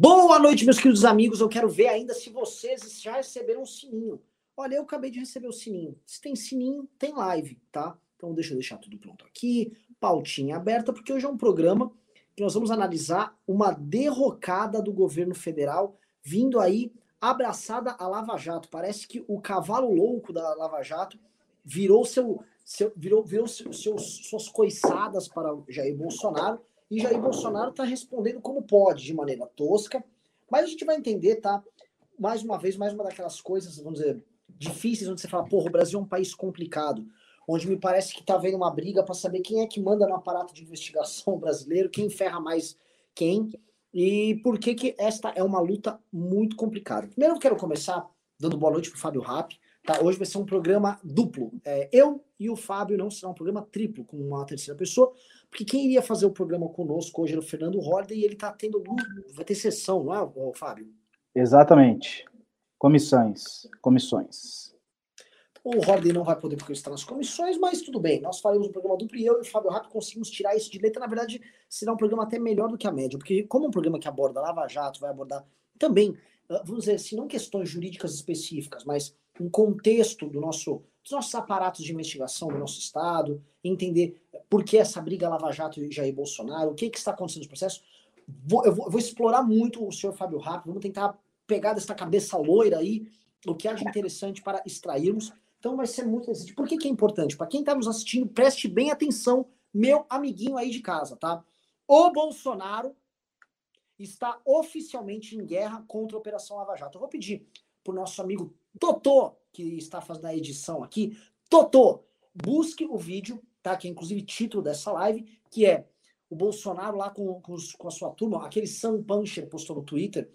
Boa noite, meus queridos amigos. Eu quero ver ainda se vocês já receberam o sininho. Olha, eu acabei de receber o sininho. Se tem sininho, tem live, tá? Então deixa eu deixar tudo pronto aqui, pautinha aberta, porque hoje é um programa que nós vamos analisar uma derrocada do governo federal vindo aí abraçada a Lava Jato. Parece que o cavalo louco da Lava Jato virou seu, seu virou, virou seu, seus, suas coiçadas para Jair Bolsonaro e Jair Bolsonaro está respondendo como pode, de maneira tosca, mas a gente vai entender, tá? Mais uma vez, mais uma daquelas coisas, vamos dizer, difíceis, onde você fala, porra, o Brasil é um país complicado, onde me parece que tá havendo uma briga para saber quem é que manda no aparato de investigação brasileiro, quem ferra mais quem, e por que que esta é uma luta muito complicada. Primeiro eu quero começar dando boa noite pro Fábio Rapp, tá? Hoje vai ser um programa duplo. É, eu e o Fábio não será um programa triplo com uma terceira pessoa, porque quem iria fazer o programa conosco hoje era o Fernando Holliday e ele está tendo. Vai ter sessão, não é, Fábio? Exatamente. Comissões. Comissões. O Holliday não vai poder porque está nas comissões, mas tudo bem. Nós faremos um programa duplo e eu e o Fábio Rato conseguimos tirar isso de letra. Na verdade, será um programa até melhor do que a média, porque como é um programa que aborda Lava Jato, vai abordar também, ah, vamos dizer assim, não questões jurídicas específicas, mas um contexto do nosso, dos nossos aparatos de investigação do nosso Estado, entender por que essa briga Lava Jato e Jair Bolsonaro, o que, que está acontecendo no processo. Vou, eu, vou, eu, vou, explorar muito o senhor Fábio Rápido, vamos tentar pegar dessa cabeça loira aí o que de interessante para extrairmos. Então vai ser muito interessante. Por que, que é importante? Para quem está nos assistindo, preste bem atenção, meu amiguinho aí de casa, tá? O Bolsonaro está oficialmente em guerra contra a Operação Lava Jato. Eu vou pedir para o nosso amigo Totô, que está fazendo a edição aqui. Totô, busque o vídeo tá? Que é inclusive título dessa live, que é o Bolsonaro lá com, com, com a sua turma, aquele Sam Puncher postou no Twitter,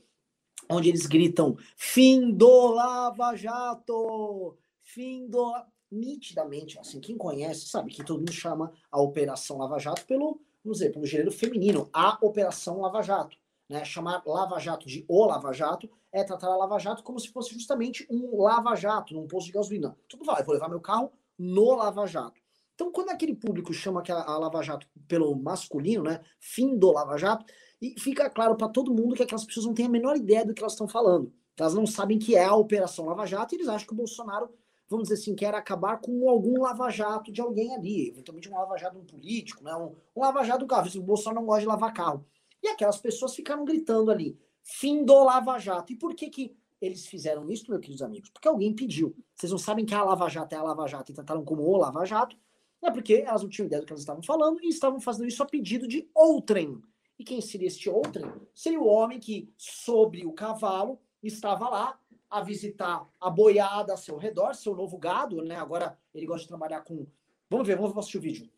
onde eles gritam: fim do Lava Jato! Fim do. Nitidamente, assim, quem conhece sabe que todo mundo chama a Operação Lava Jato pelo, vamos dizer, pelo gênero feminino, a Operação Lava Jato. Né? Chamar Lava Jato de o Lava Jato é tratar a Lava Jato como se fosse justamente um Lava Jato num posto de gasolina. Tudo vai, vou levar meu carro no Lava Jato. Então, quando aquele público chama a Lava Jato pelo masculino, né, fim do Lava Jato, e fica claro para todo mundo que aquelas pessoas não têm a menor ideia do que elas estão falando. Elas não sabem que é a Operação Lava Jato e eles acham que o Bolsonaro, vamos dizer assim, quer acabar com algum Lava Jato de alguém ali, eventualmente um Lava Jato de um político, né, um, um Lava Jato do carro. O Bolsonaro não gosta de lavar carro. E aquelas pessoas ficaram gritando ali, fim do Lava Jato. E por que que eles fizeram isso, meus queridos amigos? Porque alguém pediu. Vocês não sabem que a Lava Jato é a Lava Jato e trataram como o Lava Jato, é porque elas não tinham ideia do que elas estavam falando e estavam fazendo isso a pedido de outrem. E quem seria este outrem? Seria o homem que, sobre o cavalo, estava lá a visitar a boiada a seu redor, seu novo gado, né? Agora ele gosta de trabalhar com. Vamos ver, vamos assistir o vídeo.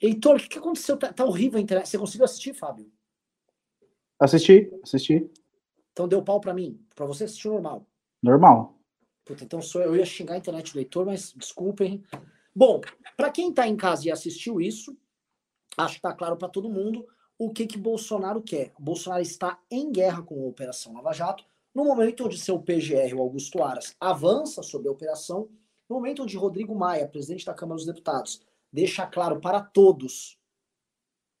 Heitor, o que, que aconteceu? Tá, tá, horrível a internet. Você conseguiu assistir, Fábio? Assisti, assisti. Então deu pau para mim. Para você assistir normal. Normal. Puta, então sou eu ia xingar a internet do Heitor, mas desculpem. Bom, para quem tá em casa e assistiu isso, acho que tá claro para todo mundo o que que Bolsonaro quer. Bolsonaro está em guerra com a Operação Lava Jato, no momento onde seu PGR, o Augusto Aras, avança sobre a operação, no momento onde Rodrigo Maia, presidente da Câmara dos Deputados, deixa claro para todos,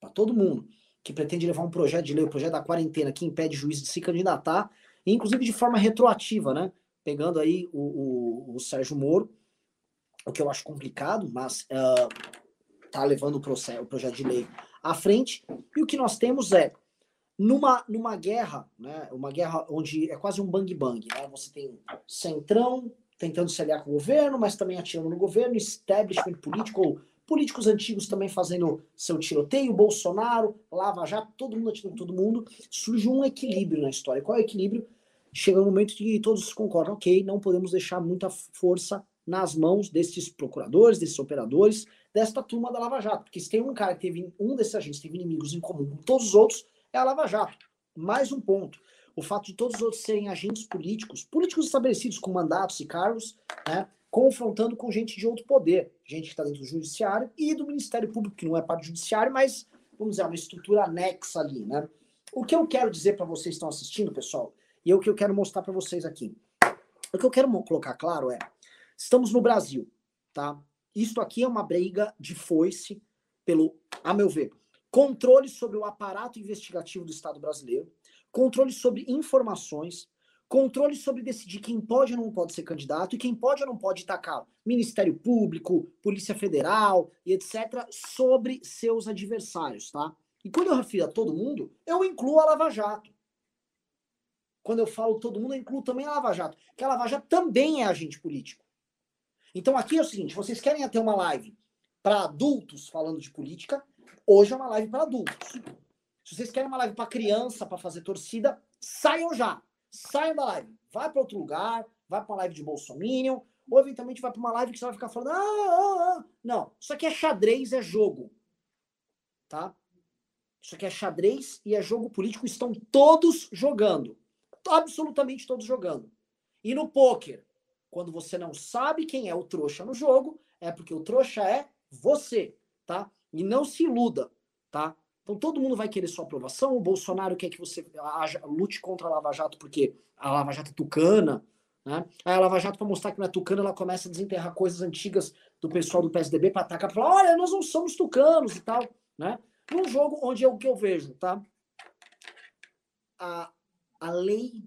para todo mundo, que pretende levar um projeto de lei, o projeto da quarentena, que impede o juiz de se candidatar, inclusive de forma retroativa, né? Pegando aí o, o, o Sérgio Moro, o que eu acho complicado, mas uh, tá levando o, processo, o projeto de lei à frente. E o que nós temos é, numa, numa guerra, né? Uma guerra onde é quase um bang-bang, né? Você tem centrão tentando se aliar com o governo, mas também atirando no governo, establishment político, ou políticos antigos também fazendo seu tiroteio, Bolsonaro, Lava Jato, todo mundo atirando todo mundo, surge um equilíbrio na história. Qual é o equilíbrio? Chega um momento que todos concordam, ok, não podemos deixar muita força nas mãos desses procuradores, desses operadores, desta turma da Lava Jato, porque se tem um cara que teve, um desses agentes teve inimigos em comum com todos os outros, é a Lava Jato. Mais um ponto o fato de todos os outros serem agentes políticos, políticos estabelecidos com mandatos e cargos, né, confrontando com gente de outro poder, gente que está dentro do judiciário e do Ministério Público, que não é parte do judiciário, mas, vamos dizer, uma estrutura anexa ali, né? O que eu quero dizer para vocês que estão assistindo, pessoal, e é o que eu quero mostrar para vocês aqui. O que eu quero colocar claro é, estamos no Brasil, tá? Isto aqui é uma briga de foice pelo, a meu ver, controle sobre o aparato investigativo do Estado brasileiro, controle sobre informações, controle sobre decidir quem pode ou não pode ser candidato e quem pode ou não pode tacar Ministério Público, Polícia Federal e etc. sobre seus adversários, tá? E quando eu refiro a todo mundo, eu incluo a Lava Jato. Quando eu falo todo mundo, eu incluo também a Lava Jato, que a Lava Jato também é agente político. Então aqui é o seguinte, vocês querem ter uma live para adultos falando de política, hoje é uma live para adultos. Se vocês querem uma live para criança, para fazer torcida, saiam já. Saiam da live. Vai para outro lugar, vai para uma live de Bolsominion, ou eventualmente vai para uma live que você vai ficar falando. Ah, ah, ah. Não, isso aqui é xadrez, é jogo. Tá? Isso aqui é xadrez e é jogo político. Estão todos jogando. Absolutamente todos jogando. E no poker, quando você não sabe quem é o trouxa no jogo, é porque o trouxa é você, tá? E não se iluda, tá? Então todo mundo vai querer sua aprovação. O Bolsonaro quer que você lute contra a Lava Jato porque a Lava Jato é tucana, né? Aí a Lava Jato, para mostrar que não é tucana, ela começa a desenterrar coisas antigas do pessoal do PSDB para atacar, para falar: olha, nós não somos tucanos e tal, né? Num jogo onde é o que eu vejo, tá? A, a lei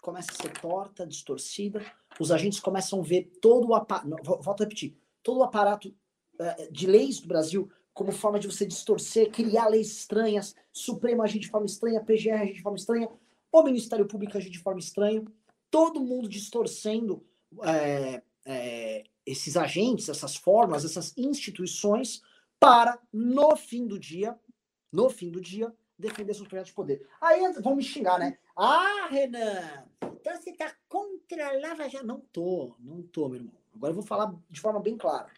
começa a ser torta, distorcida, os agentes começam a ver todo o aparato, volto a repetir, todo o aparato uh, de leis do Brasil como forma de você distorcer, criar leis estranhas, Supremo agir de forma estranha, PGR agir de forma estranha, o Ministério Público agir de forma estranha, todo mundo distorcendo é, é, esses agentes, essas formas, essas instituições para, no fim do dia, no fim do dia, defender seus projetos de poder. Aí vão me xingar, né? Ah, Renan, então você tá contra a Lava Jato. Não tô, não tô, meu irmão. Agora eu vou falar de forma bem clara.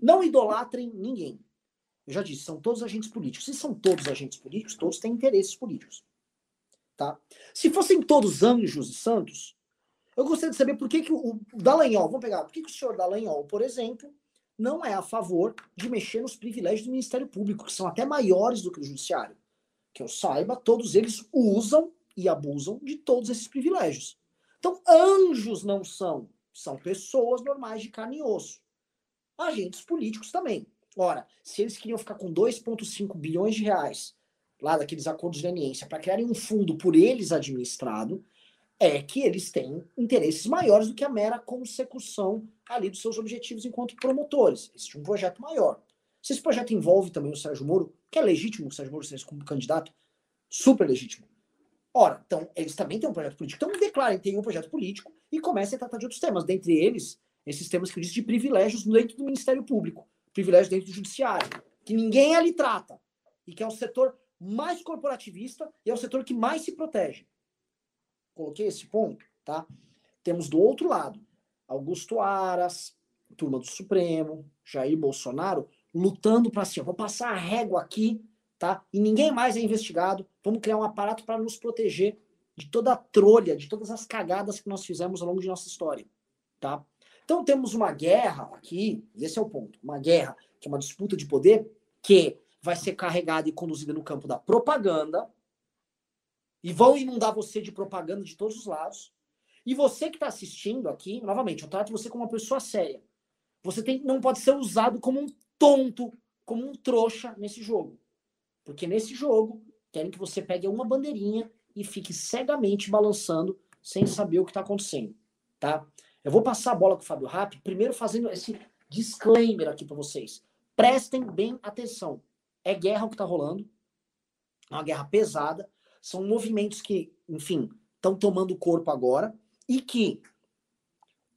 Não idolatrem ninguém. Eu já disse, são todos agentes políticos. Se são todos agentes políticos, todos têm interesses políticos. Tá? Se fossem todos anjos e santos, eu gostaria de saber por que, que o, Dallagnol, vamos pegar, por que, que o senhor Dallagnol, por exemplo, não é a favor de mexer nos privilégios do Ministério Público, que são até maiores do que o Judiciário. Que eu saiba, todos eles usam e abusam de todos esses privilégios. Então, anjos não são, são pessoas normais de carne e osso. Agentes políticos também. Ora, se eles queriam ficar com 2,5 bilhões de reais lá daqueles acordos de leniência para criarem um fundo por eles administrado, é que eles têm interesses maiores do que a mera consecução ali dos seus objetivos enquanto promotores. Existe um projeto maior. Se esse projeto envolve também o Sérgio Moro, que é legítimo o Sérgio Moro ser como candidato, super legítimo. Ora, então, eles também têm um projeto político. Então, declarem que tem um projeto político e comecem a tratar de outros temas, dentre eles, esses temas que eu disse de privilégios dentro do Ministério Público, privilégios dentro do Judiciário, que ninguém ali trata, e que é o setor mais corporativista e é o setor que mais se protege. Coloquei esse ponto, tá? Temos do outro lado Augusto Aras, turma do Supremo, Jair Bolsonaro, lutando para assim, vou passar a régua aqui, tá? E ninguém mais é investigado. Vamos criar um aparato para nos proteger de toda a trolha, de todas as cagadas que nós fizemos ao longo de nossa história, tá? Então temos uma guerra aqui, e esse é o ponto, uma guerra que é uma disputa de poder que vai ser carregada e conduzida no campo da propaganda, e vão inundar você de propaganda de todos os lados. E você que está assistindo aqui, novamente, eu trato você como uma pessoa séria. Você tem, não pode ser usado como um tonto, como um trouxa nesse jogo. Porque nesse jogo, querem que você pegue uma bandeirinha e fique cegamente balançando sem saber o que está acontecendo. Tá? Eu vou passar a bola com o Fábio Rapp, primeiro fazendo esse disclaimer aqui para vocês. Prestem bem atenção. É guerra o que está rolando. É uma guerra pesada. São movimentos que, enfim, estão tomando corpo agora e que,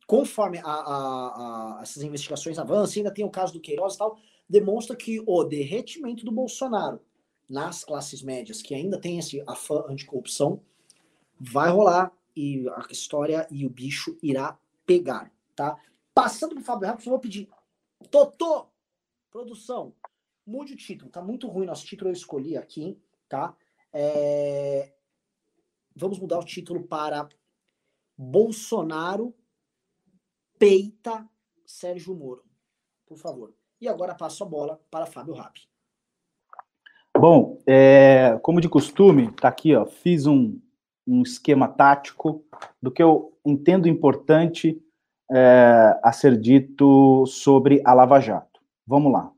conforme a, a, a, essas investigações avançam, ainda tem o caso do Queiroz e tal, demonstra que o derretimento do Bolsonaro nas classes médias, que ainda tem esse afã anticorrupção, vai rolar e a história e o bicho irá pegar, tá? Passando pro Fábio Ramos, eu vou pedir. Totô, produção, mude o título. Tá muito ruim nosso título, eu escolhi aqui, tá? É... Vamos mudar o título para Bolsonaro peita Sérgio Moro. Por favor. E agora passo a bola para Fábio Rapp. Bom, é, como de costume, tá aqui, ó, fiz um, um esquema tático do que eu entendo importante é, a ser dito sobre a Lava Jato. Vamos lá.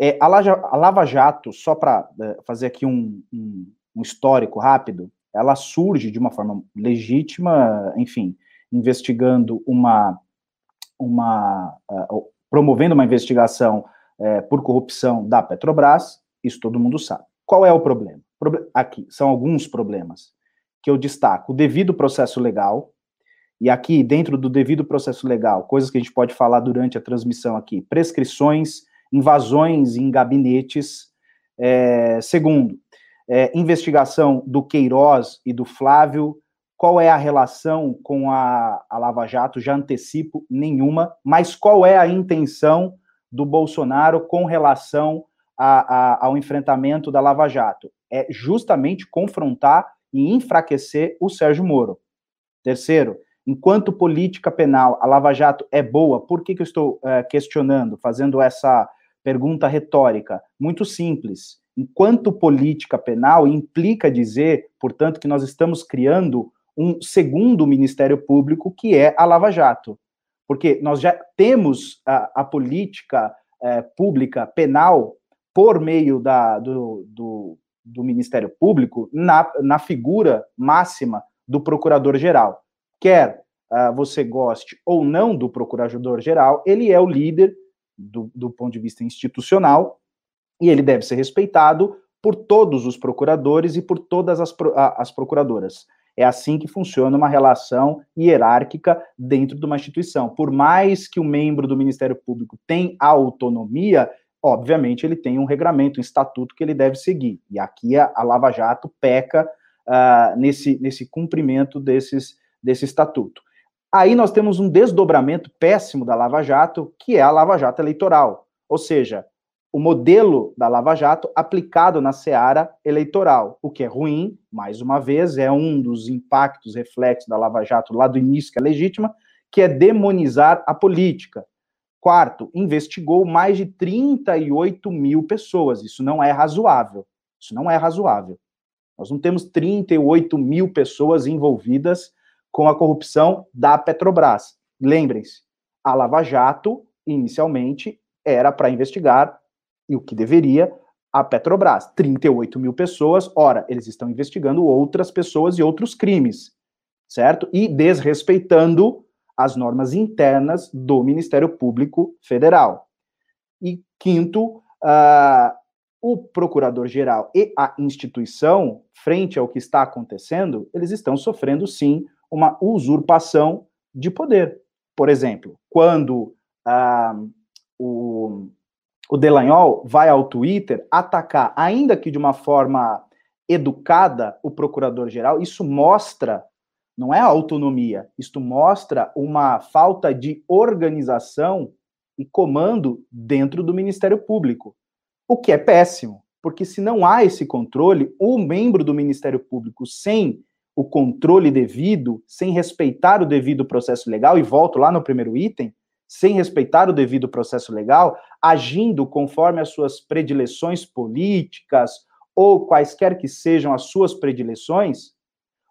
É, a, Lava, a, Lava, Jato, só para é, fazer aqui um, um, um, histórico rápido, ela surge de uma forma legítima, enfim, investigando uma, uma uh, promovendo uma investigação uh, por corrupção da Petrobras, isso todo mundo sabe. Qual é o problema? Aqui são alguns problemas que eu destaco: o devido processo legal, e aqui, dentro do devido processo legal, coisas que a gente pode falar durante a transmissão aqui, prescrições, invasões em gabinetes. É, segundo, é, investigação do Queiroz e do Flávio, qual é a relação com a, a Lava Jato? Já antecipo nenhuma, mas qual é a intenção do Bolsonaro com relação a, a, ao enfrentamento da Lava Jato? É justamente confrontar e enfraquecer o Sérgio Moro. Terceiro, enquanto política penal, a Lava Jato é boa? Por que, que eu estou uh, questionando, fazendo essa pergunta retórica? Muito simples. Enquanto política penal, implica dizer, portanto, que nós estamos criando um segundo Ministério Público, que é a Lava Jato. Porque nós já temos a, a política uh, pública penal por meio da, do, do, do Ministério Público na, na figura máxima do Procurador-Geral. Quer uh, você goste ou não do Procurador-Geral, ele é o líder do, do ponto de vista institucional e ele deve ser respeitado por todos os procuradores e por todas as, as procuradoras. É assim que funciona uma relação hierárquica dentro de uma instituição. Por mais que o membro do Ministério Público tenha autonomia, obviamente ele tem um regramento, um estatuto que ele deve seguir. E aqui a, a Lava Jato peca uh, nesse, nesse cumprimento desses, desse estatuto. Aí nós temos um desdobramento péssimo da Lava Jato, que é a Lava Jato eleitoral. Ou seja, o modelo da Lava Jato aplicado na seara eleitoral, o que é ruim, mais uma vez, é um dos impactos, reflexos da Lava Jato lá do início, que é legítima, que é demonizar a política. Quarto, investigou mais de 38 mil pessoas. Isso não é razoável. Isso não é razoável. Nós não temos 38 mil pessoas envolvidas com a corrupção da Petrobras. Lembrem-se, a Lava Jato, inicialmente, era para investigar, e o que deveria, a Petrobras. 38 mil pessoas, ora, eles estão investigando outras pessoas e outros crimes, certo? E desrespeitando as normas internas do Ministério Público Federal. E quinto, uh, o procurador-geral e a instituição, frente ao que está acontecendo, eles estão sofrendo sim uma usurpação de poder. Por exemplo, quando uh, o, o Delanhol vai ao Twitter atacar, ainda que de uma forma educada, o procurador-geral, isso mostra não é autonomia. Isto mostra uma falta de organização e comando dentro do Ministério Público, o que é péssimo, porque se não há esse controle, o membro do Ministério Público sem o controle devido, sem respeitar o devido processo legal, e volto lá no primeiro item, sem respeitar o devido processo legal, agindo conforme as suas predileções políticas ou quaisquer que sejam as suas predileções,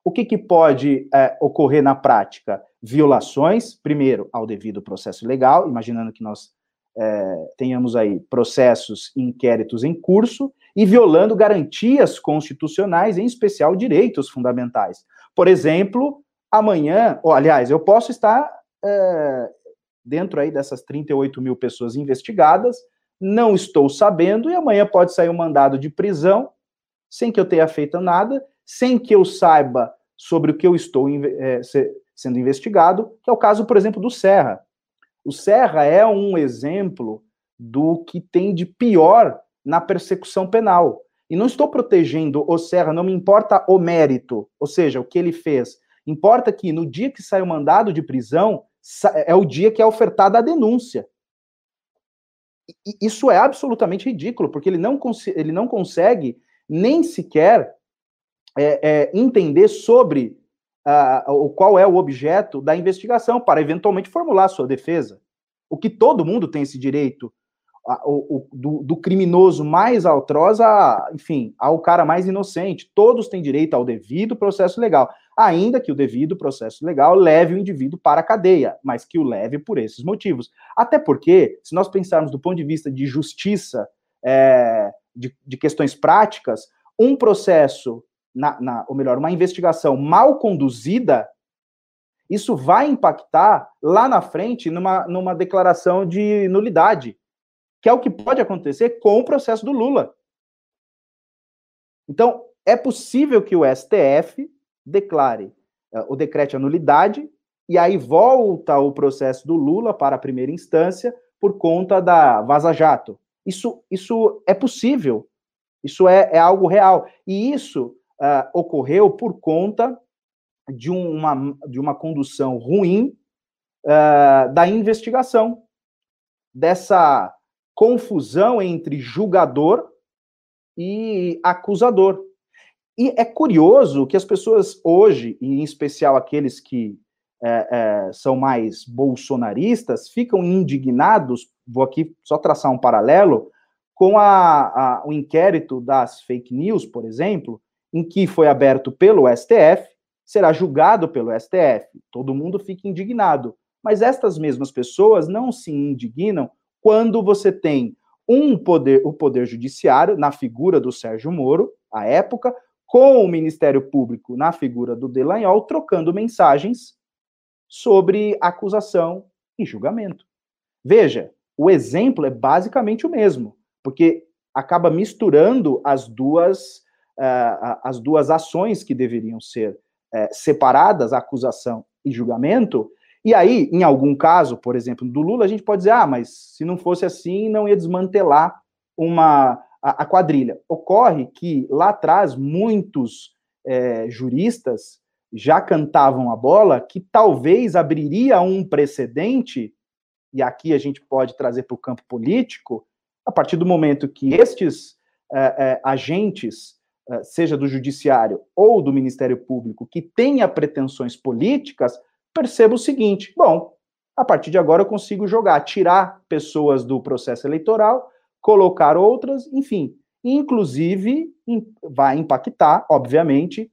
o que, que pode é, ocorrer na prática? Violações, primeiro, ao devido processo legal, imaginando que nós é, tenhamos aí processos e inquéritos em curso, e violando garantias constitucionais, em especial direitos fundamentais. Por exemplo, amanhã, ou aliás, eu posso estar é, dentro aí dessas 38 mil pessoas investigadas, não estou sabendo, e amanhã pode sair um mandado de prisão, sem que eu tenha feito nada, sem que eu saiba sobre o que eu estou é, sendo investigado, que é o caso, por exemplo, do Serra. O Serra é um exemplo do que tem de pior na persecução penal. E não estou protegendo o Serra, não me importa o mérito, ou seja, o que ele fez. Importa que no dia que sai o mandado de prisão, é o dia que é ofertada a denúncia. E isso é absolutamente ridículo, porque ele não, ele não consegue nem sequer é, é, entender sobre uh, qual é o objeto da investigação para eventualmente formular sua defesa. O que todo mundo tem esse direito, uh, o, o, do, do, criminoso mais atroz, a, enfim, ao cara mais inocente. Todos têm direito ao devido processo legal, ainda que o devido processo legal leve o indivíduo para a cadeia, mas que o leve por esses motivos. Até porque, se nós pensarmos do ponto de vista de justiça, é, de, de questões práticas, um processo na, na, ou melhor, uma investigação mal conduzida, isso vai impactar lá na frente numa, numa declaração de nulidade, que é o que pode acontecer com o processo do Lula. Então, é possível que o STF declare uh, o decreto de nulidade e aí volta o processo do Lula para a primeira instância por conta da Vaza Jato. Isso, isso é possível, isso é, é algo real. E isso uh, ocorreu por conta de uma, de uma condução ruim uh, da investigação, dessa confusão entre julgador e acusador. E é curioso que as pessoas hoje, e em especial aqueles que é, é, são mais bolsonaristas, ficam indignados. Vou aqui só traçar um paralelo com a, a, o inquérito das fake news, por exemplo, em que foi aberto pelo STF, será julgado pelo STF. Todo mundo fica indignado. Mas estas mesmas pessoas não se indignam quando você tem um poder, o poder judiciário na figura do Sérgio Moro, à época, com o Ministério Público na figura do Delanhol, trocando mensagens sobre acusação e julgamento. Veja, o exemplo é basicamente o mesmo, porque acaba misturando as duas uh, as duas ações que deveriam ser uh, separadas, acusação e julgamento. E aí, em algum caso, por exemplo, do Lula, a gente pode dizer, ah, mas se não fosse assim, não ia desmantelar uma a, a quadrilha. Ocorre que lá atrás muitos é, juristas já cantavam a bola que talvez abriria um precedente, e aqui a gente pode trazer para o campo político, a partir do momento que estes é, é, agentes eh, seja do Judiciário ou do Ministério Público, que tenha pretensões políticas, perceba o seguinte: bom, a partir de agora eu consigo jogar, tirar pessoas do processo eleitoral, colocar outras, enfim, inclusive vai impactar, obviamente,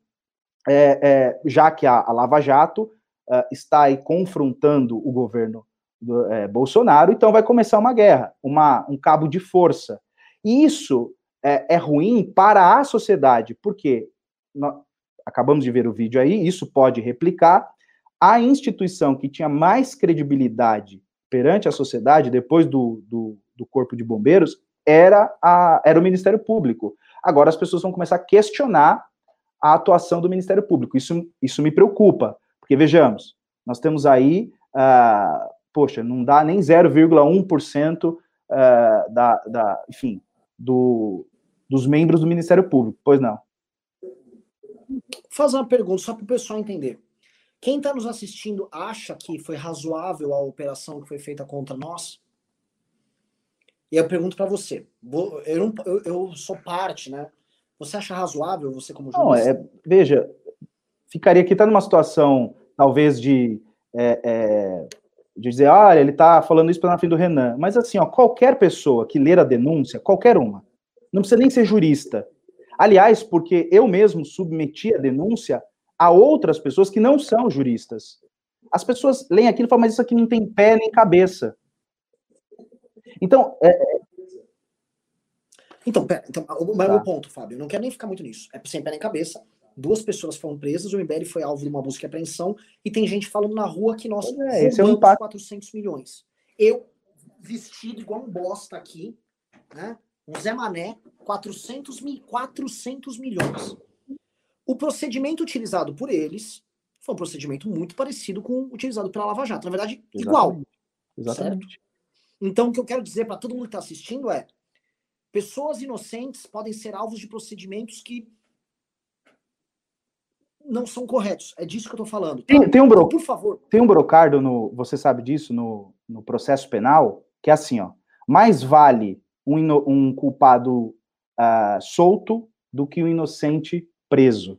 é, é, já que a, a Lava Jato é, está aí confrontando o governo do, Bolsonaro, então vai começar uma guerra, uma, um cabo de força. E isso é, é ruim para a sociedade, porque nós, acabamos de ver o vídeo aí, isso pode replicar. A instituição que tinha mais credibilidade perante a sociedade, depois do, do, do Corpo de Bombeiros, era, a, era o Ministério Público. Agora as pessoas vão começar a questionar a atuação do Ministério Público. Isso, isso me preocupa, porque vejamos, nós temos aí, uh, poxa, não dá nem 0,1% uh, da, da, enfim, do, dos membros do Ministério Público. Pois não. Vou fazer uma pergunta só para o pessoal entender. Quem está nos assistindo acha que foi razoável a operação que foi feita contra nós? E eu pergunto para você. Eu, não, eu, eu, sou parte, né? Você acha razoável, você como jurista? Não, é, veja, ficaria aqui, tá numa situação, talvez, de, é, é, de dizer, olha, ele está falando isso para na frente do Renan. Mas assim, ó, qualquer pessoa que ler a denúncia, qualquer uma, não precisa nem ser jurista. Aliás, porque eu mesmo submeti a denúncia a outras pessoas que não são juristas. As pessoas leem aquilo e falam, mas isso aqui não tem pé nem cabeça. Então. É... é então, pera, então, o meu tá. ponto, Fábio, eu não quero nem ficar muito nisso. É sem pé nem cabeça. Duas pessoas foram presas, o MBL foi alvo de uma busca e apreensão, e tem gente falando na rua que nós é, esse é um impacto. 400 milhões. Eu, vestido igual um bosta aqui, né? um Zé Mané, 400, mil, 400 milhões. O procedimento utilizado por eles foi um procedimento muito parecido com o utilizado pela Lava Jato. Na verdade, Exatamente. igual. Exatamente. Certo? Então, o que eu quero dizer para todo mundo que está assistindo é: pessoas inocentes podem ser alvos de procedimentos que não são corretos. É disso que eu estou falando. Tá? Tem, tem, um bro... Por favor. Tem um brocardo no, você sabe disso, no, no processo penal, que é assim, ó. Mais vale um, um culpado uh, solto do que um inocente preso.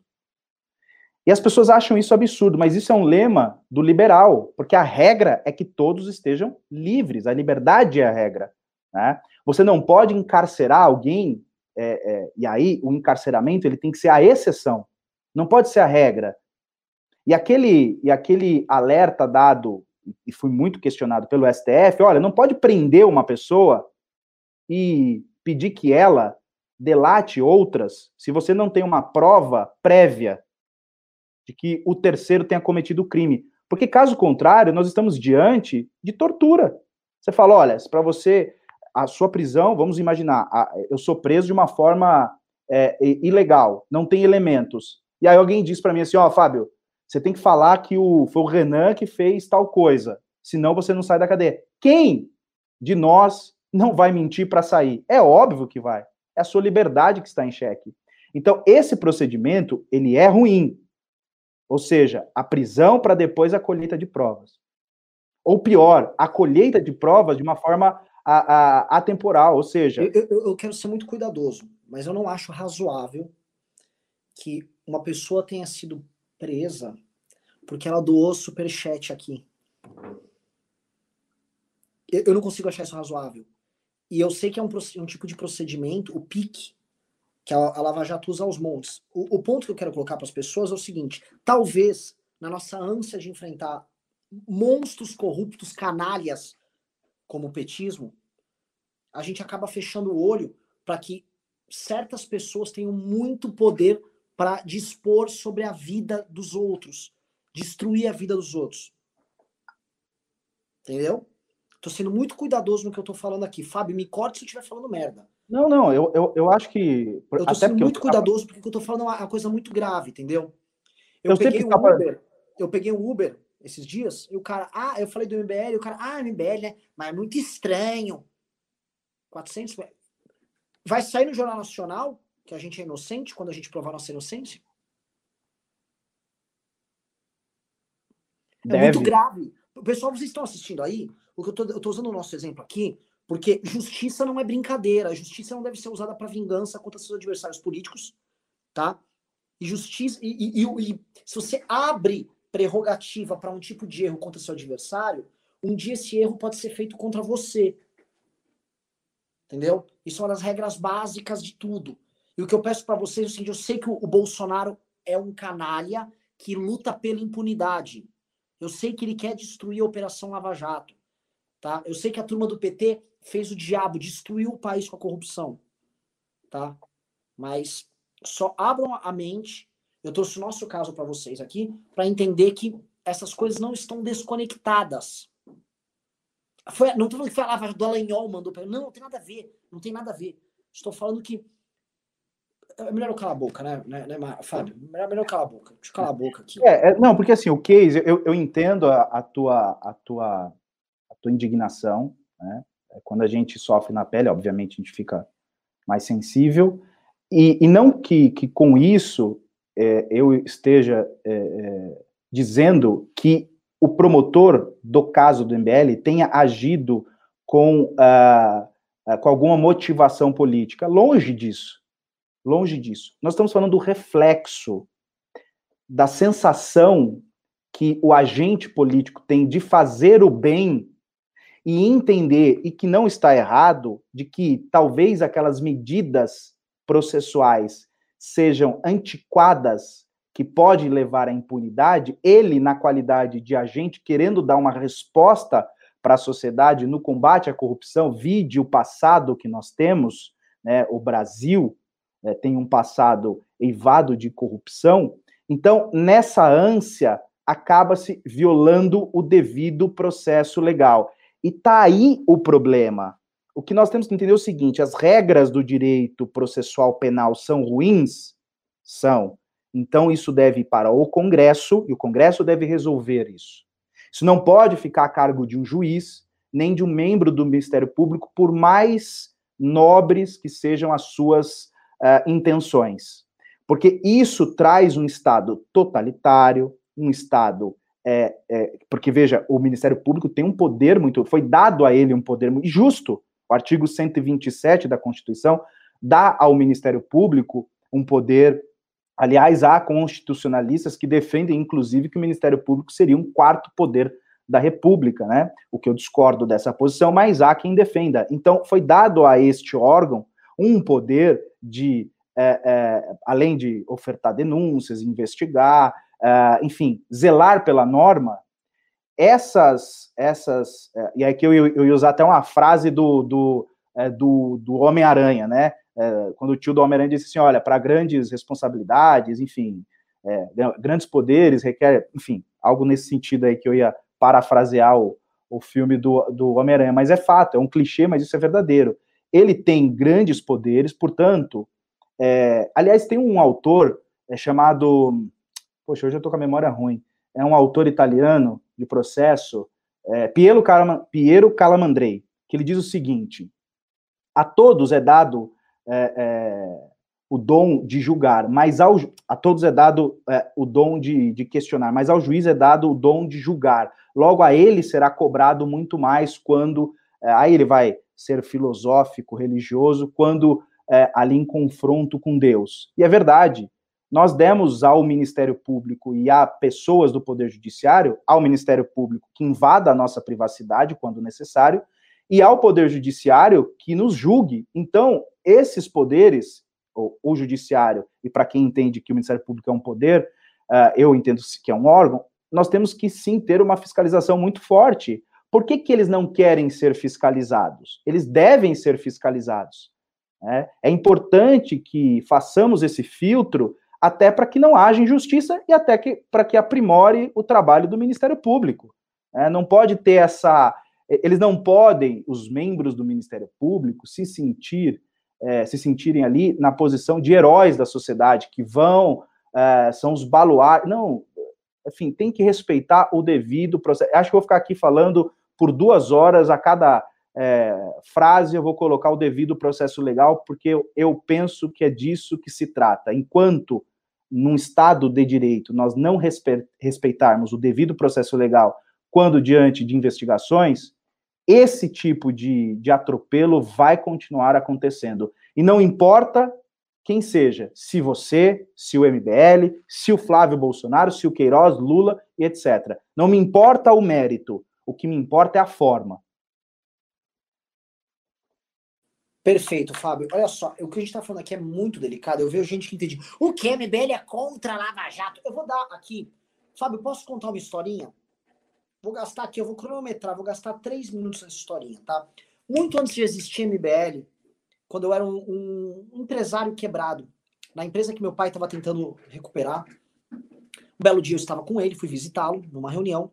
E as pessoas acham isso absurdo, mas isso é um lema do liberal, porque a regra é que todos estejam livres, a liberdade é a regra. Né? Você não pode encarcerar alguém, é, é, e aí o encarceramento ele tem que ser a exceção, não pode ser a regra. E aquele, e aquele alerta dado, e foi muito questionado pelo STF, olha, não pode prender uma pessoa e pedir que ela delate outras se você não tem uma prova prévia de que o terceiro tenha cometido o crime. Porque, caso contrário, nós estamos diante de tortura. Você fala, olha, para você, a sua prisão, vamos imaginar, eu sou preso de uma forma é, ilegal, não tem elementos. E aí alguém diz para mim assim, ó, oh, Fábio, você tem que falar que o, foi o Renan que fez tal coisa, senão você não sai da cadeia. Quem de nós não vai mentir para sair? É óbvio que vai. É a sua liberdade que está em xeque. Então, esse procedimento, ele é ruim. Ou seja, a prisão para depois a colheita de provas. Ou pior, a colheita de provas de uma forma a, a, atemporal, ou seja... Eu, eu, eu quero ser muito cuidadoso, mas eu não acho razoável que uma pessoa tenha sido presa porque ela doou superchat aqui. Eu, eu não consigo achar isso razoável. E eu sei que é um, um tipo de procedimento, o PIC, que a, a Lava Jato usa aos montes. O, o ponto que eu quero colocar para as pessoas é o seguinte: talvez, na nossa ânsia de enfrentar monstros corruptos, canalhas, como o petismo, a gente acaba fechando o olho para que certas pessoas tenham muito poder para dispor sobre a vida dos outros, destruir a vida dos outros. Entendeu? Tô sendo muito cuidadoso no que eu tô falando aqui. Fábio, me corte se eu estiver falando merda. Não, não, eu, eu, eu acho que. Eu tô sendo muito eu... cuidadoso porque eu tô falando uma, uma, coisa muito grave, entendeu? Eu, eu peguei o Uber, eu peguei o Uber esses dias, e o cara, ah, eu falei do MBL, e o cara, ah, MBL, né? Mas é muito estranho. 400. Vai sair no Jornal Nacional que a gente é inocente quando a gente provar nossa inocência? É muito grave. Pessoal, vocês estão assistindo aí? Eu tô usando o nosso exemplo aqui porque justiça não é brincadeira. Justiça não deve ser usada para vingança contra seus adversários políticos, tá? E justiça e, e, e se você abre prerrogativa para um tipo de erro contra seu adversário, um dia esse erro pode ser feito contra você. Entendeu? Isso é uma das regras básicas de tudo. E o que eu peço para vocês é o seguinte: eu sei que o Bolsonaro é um canalha que luta pela impunidade. Eu sei que ele quer destruir a Operação Lava Jato. Tá? Eu sei que a turma do PT fez o diabo, destruiu o país com a corrupção, tá? Mas só abram a mente. Eu trouxe o nosso caso para vocês aqui para entender que essas coisas não estão desconectadas. Foi, não estou falando que foi a Lava do Alanhol mandou para não, não tem nada a ver, não tem nada a ver. Estou falando que é melhor eu calar a boca, né, né, né Fábio? Melhor, melhor eu calar a boca. Deixa eu calar a boca aqui. É, é, não, porque assim, o case, eu, eu entendo a, a, tua, a, tua, tua indignação, né? É, quando a gente sofre na pele, obviamente, a gente fica mais sensível. E, e não que, que com isso é, eu esteja é, é dizendo que o promotor do caso do MBL tenha agido com, ah, ah, com alguma motivação política. Longe disso. Longe disso. Nós estamos falando do reflexo da sensação que o agente político tem de fazer o bem e entender e que não está errado de que talvez aquelas medidas processuais sejam antiquadas, que pode levar à impunidade, ele na qualidade de agente querendo dar uma resposta para a sociedade no combate à corrupção, vide o passado que nós temos, né, o Brasil né, tem um passado eivado de corrupção, então nessa ânsia acaba-se violando o devido processo legal. E tá aí o problema. O que nós temos que entender é o seguinte: as regras do direito processual penal são ruins? São. Então, isso deve ir para o Congresso, e o Congresso deve resolver isso. Isso não pode ficar a cargo de um juiz, nem de um membro do Ministério Público, por mais nobres que sejam as suas uh, intenções. Porque isso traz um Estado totalitário, um Estado é, é, porque veja, o Ministério Público tem um poder muito, foi dado a ele um poder muito justo. O artigo 127 da Constituição dá ao Ministério Público um poder Aliás, há constitucionalistas que defendem, inclusive, que o Ministério Público seria um quarto poder da República, né? O que eu discordo dessa posição, mas há quem defenda. Então, foi dado a este órgão um poder de, é, é, além de ofertar denúncias, investigar, é, enfim, zelar pela norma. Essas, essas, é, e aqui eu, eu ia usar até uma frase do, do, é, do, do Homem-Aranha, né? é, quando o tio do Homem-Aranha disse assim, olha, para grandes responsabilidades, enfim, grandes poderes requer, enfim, algo nesse sentido aí que eu ia parafrasear o, o filme do, do Homem-Aranha, mas é fato, é um clichê, mas isso é verdadeiro. Ele tem grandes poderes, portanto, é, aliás, tem um autor é, chamado, poxa, hoje eu tô com a memória ruim, é um autor italiano de processo, é, Piero, Piero Calamandrei, que ele diz o seguinte, a todos é dado é, é, o dom de julgar, mas ao, a todos é dado é, o dom de, de, questionar, mas ao juiz é dado o dom de julgar. Logo, a ele será cobrado muito mais quando. É, aí ele vai ser filosófico, religioso, quando é, ali em confronto com Deus. E é verdade. Nós demos ao Ministério Público e a pessoas do Poder Judiciário, ao Ministério Público que invada a nossa privacidade quando necessário, e ao Poder Judiciário que nos julgue. Então, esses poderes, o, o Judiciário, e para quem entende que o Ministério Público é um poder, uh, eu entendo que é um órgão, nós temos que sim ter uma fiscalização muito forte. Por que, que eles não querem ser fiscalizados? Eles devem ser fiscalizados. Né? É importante que façamos esse filtro até para que não haja injustiça e até para que aprimore o trabalho do Ministério Público. É, não pode ter essa, eles não podem, os membros do Ministério Público, se sentir, é, se sentirem ali na posição de heróis da sociedade, que vão, é, são os baluartes. Não, enfim, tem que respeitar o devido processo. Acho que vou ficar aqui falando por duas horas a cada é, frase, eu vou colocar o devido processo legal, porque eu, eu penso que é disso que se trata. Enquanto num Estado de direito nós não respeitarmos o devido processo legal quando diante de investigações, esse tipo de, de atropelo vai continuar acontecendo. E não importa quem seja, se você, se o MBL, se o Flávio Bolsonaro, se o Queiroz, Lula e etc. Não me importa o mérito, o que me importa é a forma. Perfeito, Fábio. Olha só, o que a gente está falando aqui é muito delicado. Eu vejo gente que entende. O que MBL é contra Lava Jato? Eu vou dar aqui. Fábio, posso contar uma historinha? Vou gastar aqui, eu vou cronometrar, vou gastar três minutos nessa historinha, tá? Muito antes de existir MBL, quando eu era um, um empresário quebrado, na empresa que meu pai estava tentando recuperar, um belo dia eu estava com ele, fui visitá-lo numa reunião,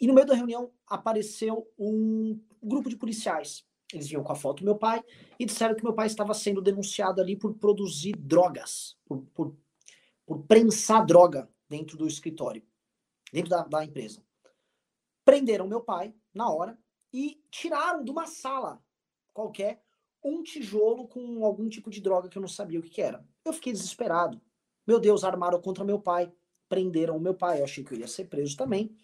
e no meio da reunião apareceu um grupo de policiais. Eles vinham com a foto do meu pai e disseram que meu pai estava sendo denunciado ali por produzir drogas, por, por, por prensar droga dentro do escritório, dentro da, da empresa prenderam meu pai na hora e tiraram de uma sala qualquer um tijolo com algum tipo de droga que eu não sabia o que, que era. Eu fiquei desesperado. Meu Deus, armaram contra meu pai, prenderam o meu pai. Eu achei que eu ia ser preso também.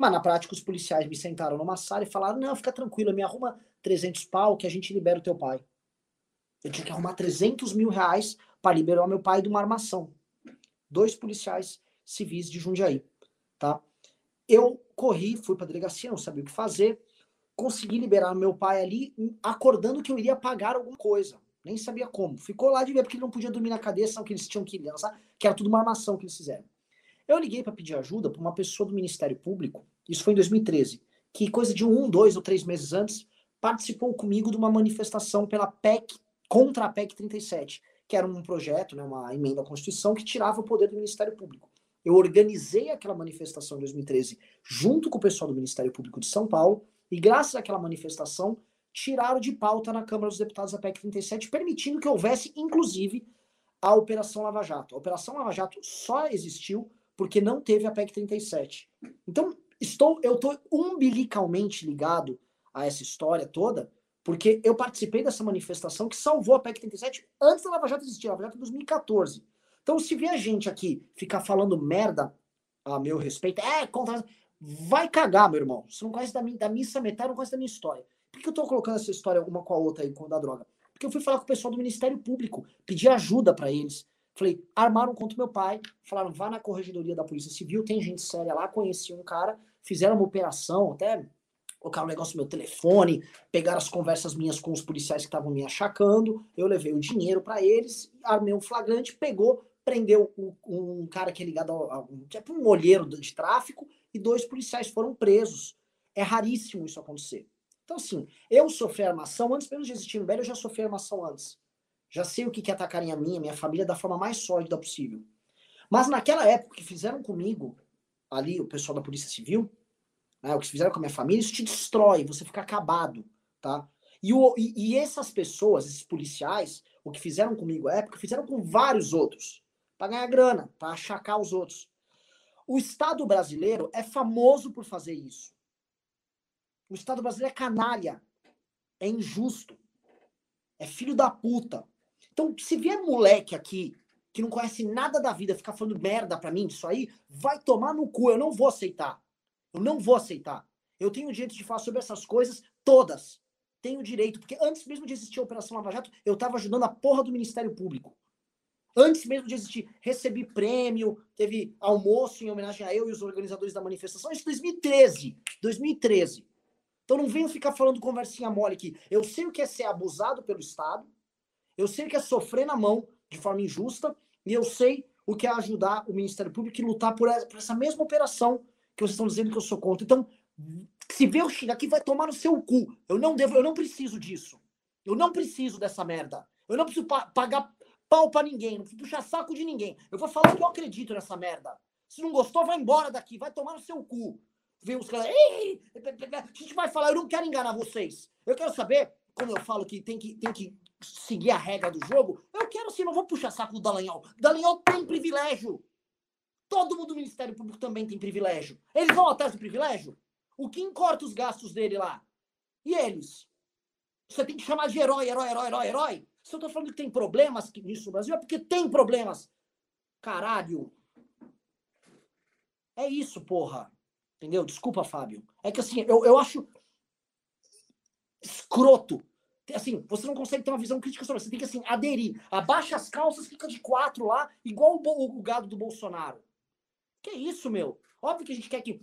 Mas na prática, os policiais me sentaram numa sala e falaram: Não, fica tranquilo, me arruma 300 pau que a gente libera o teu pai. Eu tinha que arrumar 300 mil reais para liberar meu pai de uma armação. Dois policiais civis de Jundiaí, tá? Eu corri, fui para delegacia, não sabia o que fazer, consegui liberar meu pai ali, acordando que eu iria pagar alguma coisa. Nem sabia como. Ficou lá de ver porque ele não podia dormir na cadeia, que eles tinham que lançar, que era tudo uma armação que eles fizeram. Eu liguei para pedir ajuda para uma pessoa do Ministério Público, isso foi em 2013, que coisa de um, dois ou três meses antes, participou comigo de uma manifestação pela PEC, contra a PEC 37, que era um projeto, né, uma emenda à Constituição que tirava o poder do Ministério Público. Eu organizei aquela manifestação em 2013 junto com o pessoal do Ministério Público de São Paulo, e graças àquela manifestação, tiraram de pauta na Câmara dos Deputados a PEC 37, permitindo que houvesse, inclusive, a Operação Lava Jato. A Operação Lava Jato só existiu porque não teve a PEC 37. Então, estou, eu estou umbilicalmente ligado a essa história toda, porque eu participei dessa manifestação que salvou a PEC 37 antes da Lava Jato existir, a Lava Jato em 2014. Então, se vier gente aqui ficar falando merda a meu respeito, é contra. Vai cagar, meu irmão. Você não conhece da, minha, da missa metade, não conhece da minha história. Por que eu tô colocando essa história uma com a outra aí, com a da droga? Porque eu fui falar com o pessoal do Ministério Público, pedir ajuda para eles. Falei, armaram contra meu pai, falaram, vá na corregedoria da Polícia Civil, tem gente séria lá, conheci um cara, fizeram uma operação, até colocaram um negócio no meu telefone, pegaram as conversas minhas com os policiais que estavam me achacando, eu levei o dinheiro para eles, armei um flagrante, pegou, prendeu um, um cara que é ligado a, a um, tipo um olheiro de tráfico, e dois policiais foram presos. É raríssimo isso acontecer. Então, assim, eu sofri armação, antes mesmo de existir no velho, eu já sofri armação antes. Já sei o que é atacarem a minha, minha família, da forma mais sólida possível. Mas naquela época que fizeram comigo, ali, o pessoal da Polícia Civil, né, o que fizeram com a minha família, isso te destrói, você fica acabado, tá? E, o, e, e essas pessoas, esses policiais, o que fizeram comigo à época, fizeram com vários outros, para ganhar grana, para achacar os outros. O Estado brasileiro é famoso por fazer isso. O Estado brasileiro é canalha, é injusto, é filho da puta. Então, se vier moleque aqui que não conhece nada da vida ficar falando merda pra mim disso aí, vai tomar no cu. Eu não vou aceitar. Eu não vou aceitar. Eu tenho o direito de falar sobre essas coisas todas. Tenho direito, porque antes mesmo de existir a Operação Lava Jato, eu tava ajudando a porra do Ministério Público. Antes mesmo de existir, recebi prêmio, teve almoço em homenagem a eu e os organizadores da manifestação. Isso em 2013. 2013. Então não venham ficar falando conversinha mole aqui. Eu sei o que é ser abusado pelo Estado, eu sei o que é sofrer na mão de forma injusta e eu sei o que é ajudar o Ministério Público e lutar por essa, mesma operação que vocês estão dizendo que eu sou contra. Então, se ver o China aqui, vai tomar no seu cu. Eu não devo, eu não preciso disso. Eu não preciso dessa merda. Eu não preciso pa pagar pau pra ninguém, não preciso puxar saco de ninguém. Eu vou falar que eu acredito nessa merda. Se não gostou, vai embora daqui, vai tomar no seu cu. Vem os caras, a gente vai falar, eu não quero enganar vocês. Eu quero saber, como eu falo que tem que, tem que seguir a regra do jogo, eu quero assim, não vou puxar saco do Dallagnol. Dallagnol tem privilégio. Todo mundo do Ministério Público também tem privilégio. Eles vão atrás do privilégio? O que corta os gastos dele lá? E eles? Você tem que chamar de herói, herói, herói, herói, herói. Se eu tô falando que tem problemas nisso no Brasil, é porque tem problemas. Caralho. É isso, porra. Entendeu? Desculpa, Fábio. É que assim, eu, eu acho escroto assim, você não consegue ter uma visão crítica sobre. Você tem que, assim, aderir. Abaixa as calças, fica de quatro lá, igual o, o gado do Bolsonaro. Que isso, meu? Óbvio que a gente quer que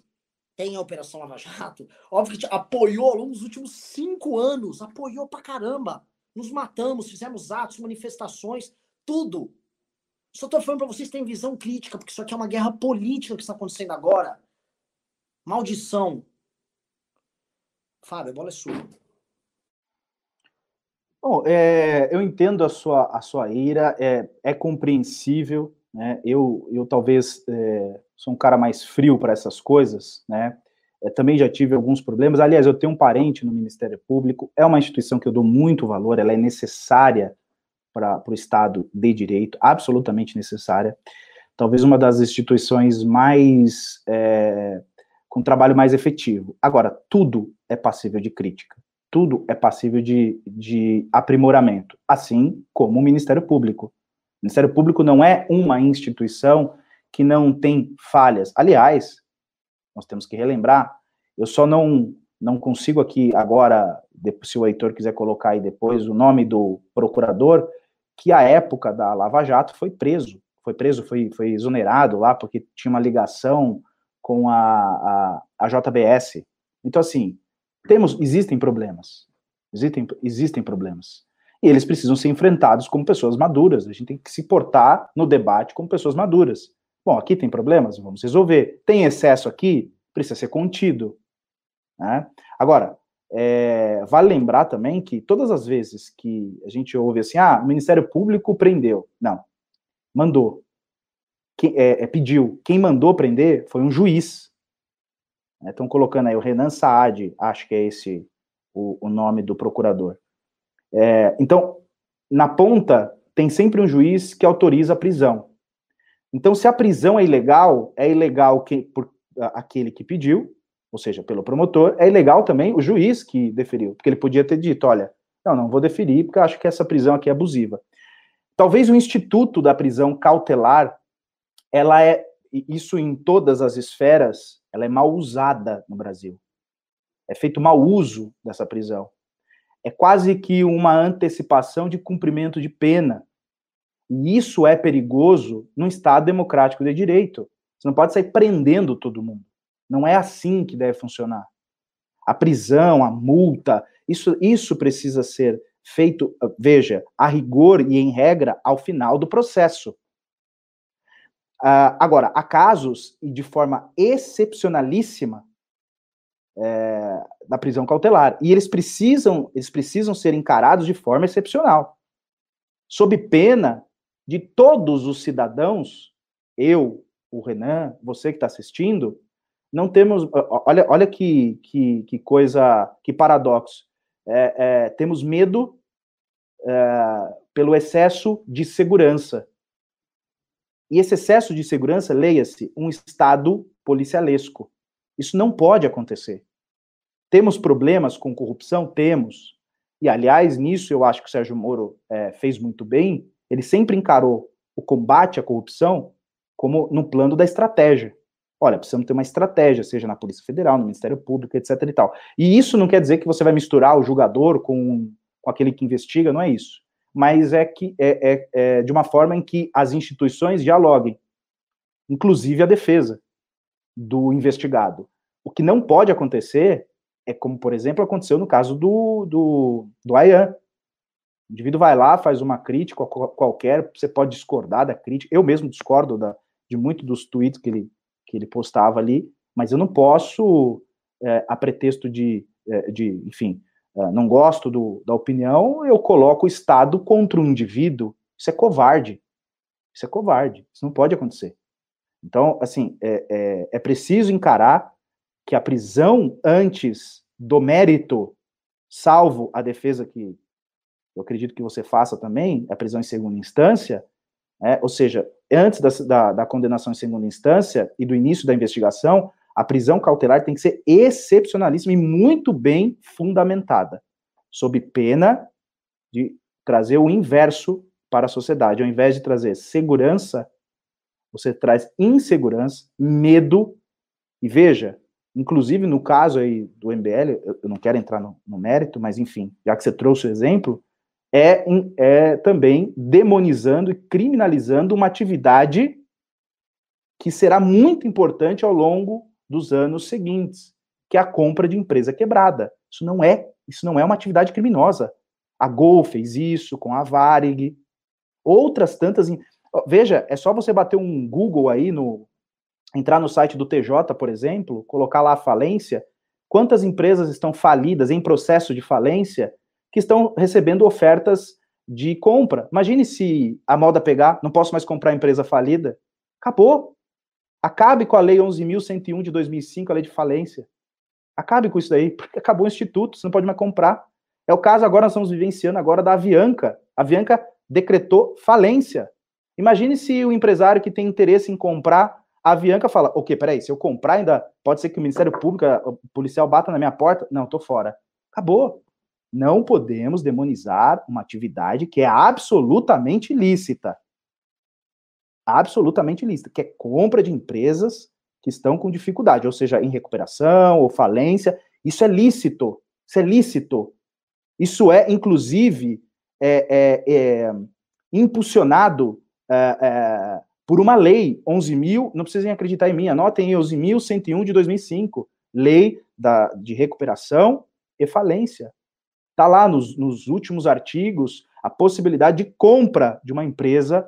tenha a Operação Lava Jato. Óbvio que a gente apoiou ao longo dos últimos cinco anos. Apoiou pra caramba. Nos matamos, fizemos atos, manifestações, tudo. Só tô falando pra vocês terem visão crítica, porque isso aqui é uma guerra política que está acontecendo agora. Maldição. Fábio, a bola é sua. Bom, é, eu entendo a sua, a sua ira, é, é compreensível, né? Eu, eu talvez é, sou um cara mais frio para essas coisas, né? É, também já tive alguns problemas. Aliás, eu tenho um parente no Ministério Público, é uma instituição que eu dou muito valor, ela é necessária para o Estado de Direito, absolutamente necessária. Talvez uma das instituições mais. É, com trabalho mais efetivo. Agora, tudo é passível de crítica tudo é passível de, de aprimoramento, assim como o Ministério Público. O Ministério Público não é uma instituição que não tem falhas. Aliás, nós temos que relembrar, eu só não, não consigo aqui agora, se o Heitor quiser colocar aí depois o nome do procurador, que à época da Lava Jato foi preso. Foi preso, foi, foi exonerado lá, porque tinha uma ligação com a, a, a JBS. Então, assim, temos, existem problemas. Existem, existem problemas. E eles precisam ser enfrentados como pessoas maduras. A gente tem que se portar no debate como pessoas maduras. Bom, aqui tem problemas, vamos resolver. Tem excesso aqui, precisa ser contido. Né? Agora, é, vale lembrar também que todas as vezes que a gente ouve assim, ah, o Ministério Público prendeu. Não, mandou. Quem, é, é, pediu. Quem mandou prender foi um juiz. Estão né? colocando aí o Renan Saad, acho que é esse o, o nome do procurador. É, então, na ponta, tem sempre um juiz que autoriza a prisão. Então, se a prisão é ilegal, é ilegal que, por aquele que pediu, ou seja, pelo promotor, é ilegal também o juiz que deferiu, porque ele podia ter dito, olha, não, não vou deferir, porque acho que essa prisão aqui é abusiva. Talvez o instituto da prisão cautelar, ela é, isso em todas as esferas, ela é mal usada no Brasil. É feito mau uso dessa prisão. É quase que uma antecipação de cumprimento de pena. E isso é perigoso num Estado democrático de direito. Você não pode sair prendendo todo mundo. Não é assim que deve funcionar. A prisão, a multa, isso, isso precisa ser feito, veja, a rigor e em regra ao final do processo. Uh, agora, há casos, e de forma excepcionalíssima, é, da prisão cautelar. E eles precisam, eles precisam ser encarados de forma excepcional. Sob pena de todos os cidadãos, eu, o Renan, você que está assistindo, não temos. Olha, olha que, que, que coisa, que paradoxo. É, é, temos medo é, pelo excesso de segurança. E esse excesso de segurança, leia-se, um Estado policialesco. Isso não pode acontecer. Temos problemas com corrupção? Temos. E, aliás, nisso eu acho que o Sérgio Moro é, fez muito bem. Ele sempre encarou o combate à corrupção como no plano da estratégia. Olha, precisamos ter uma estratégia, seja na Polícia Federal, no Ministério Público, etc. e tal. E isso não quer dizer que você vai misturar o julgador com, com aquele que investiga, não é isso. Mas é que é, é, é de uma forma em que as instituições dialoguem, inclusive a defesa do investigado. O que não pode acontecer é como, por exemplo, aconteceu no caso do, do, do Ayan. O indivíduo vai lá, faz uma crítica qualquer, você pode discordar da crítica. Eu mesmo discordo da, de muito dos tweets que ele, que ele postava ali, mas eu não posso, é, a pretexto de, é, de enfim, não gosto do, da opinião, eu coloco o Estado contra um indivíduo. Isso é covarde. Isso é covarde. Isso não pode acontecer. Então, assim, é, é, é preciso encarar que a prisão antes do mérito, salvo a defesa que eu acredito que você faça também, a prisão em segunda instância, é, ou seja, antes da, da, da, condenação em segunda instância e do início da investigação, a prisão cautelar tem que ser excepcionalíssima e muito bem fundamentada, sob pena de trazer o inverso para a sociedade. Ao invés de trazer segurança, você traz insegurança, medo, e veja, Inclusive, no caso aí do MBL, eu não quero entrar no, no mérito, mas enfim, já que você trouxe o exemplo, é, é também demonizando e criminalizando uma atividade que será muito importante ao longo dos anos seguintes, que é a compra de empresa quebrada. Isso não é, isso não é uma atividade criminosa. A Gol fez isso com a Varig, outras tantas. Veja, é só você bater um Google aí no entrar no site do TJ, por exemplo, colocar lá a falência, quantas empresas estão falidas, em processo de falência, que estão recebendo ofertas de compra. Imagine se a moda pegar, não posso mais comprar empresa falida. Acabou. Acabe com a Lei 11.101 de 2005, a lei de falência. Acabe com isso daí, porque acabou o instituto, você não pode mais comprar. É o caso agora, nós estamos vivenciando agora da Avianca. A Avianca decretou falência. Imagine se o empresário que tem interesse em comprar a Avianca fala: ok, peraí, se eu comprar ainda, pode ser que o Ministério Público, o policial bata na minha porta. Não, tô fora. Acabou. Não podemos demonizar uma atividade que é absolutamente ilícita. Absolutamente ilícita, que é compra de empresas que estão com dificuldade, ou seja, em recuperação ou falência. Isso é lícito. Isso é lícito. Isso é, inclusive, é, é, é impulsionado é, é por uma lei, 11 mil, não precisem acreditar em mim, anotem 11.101 de 2005, lei da, de recuperação e falência. Está lá nos, nos últimos artigos a possibilidade de compra de uma empresa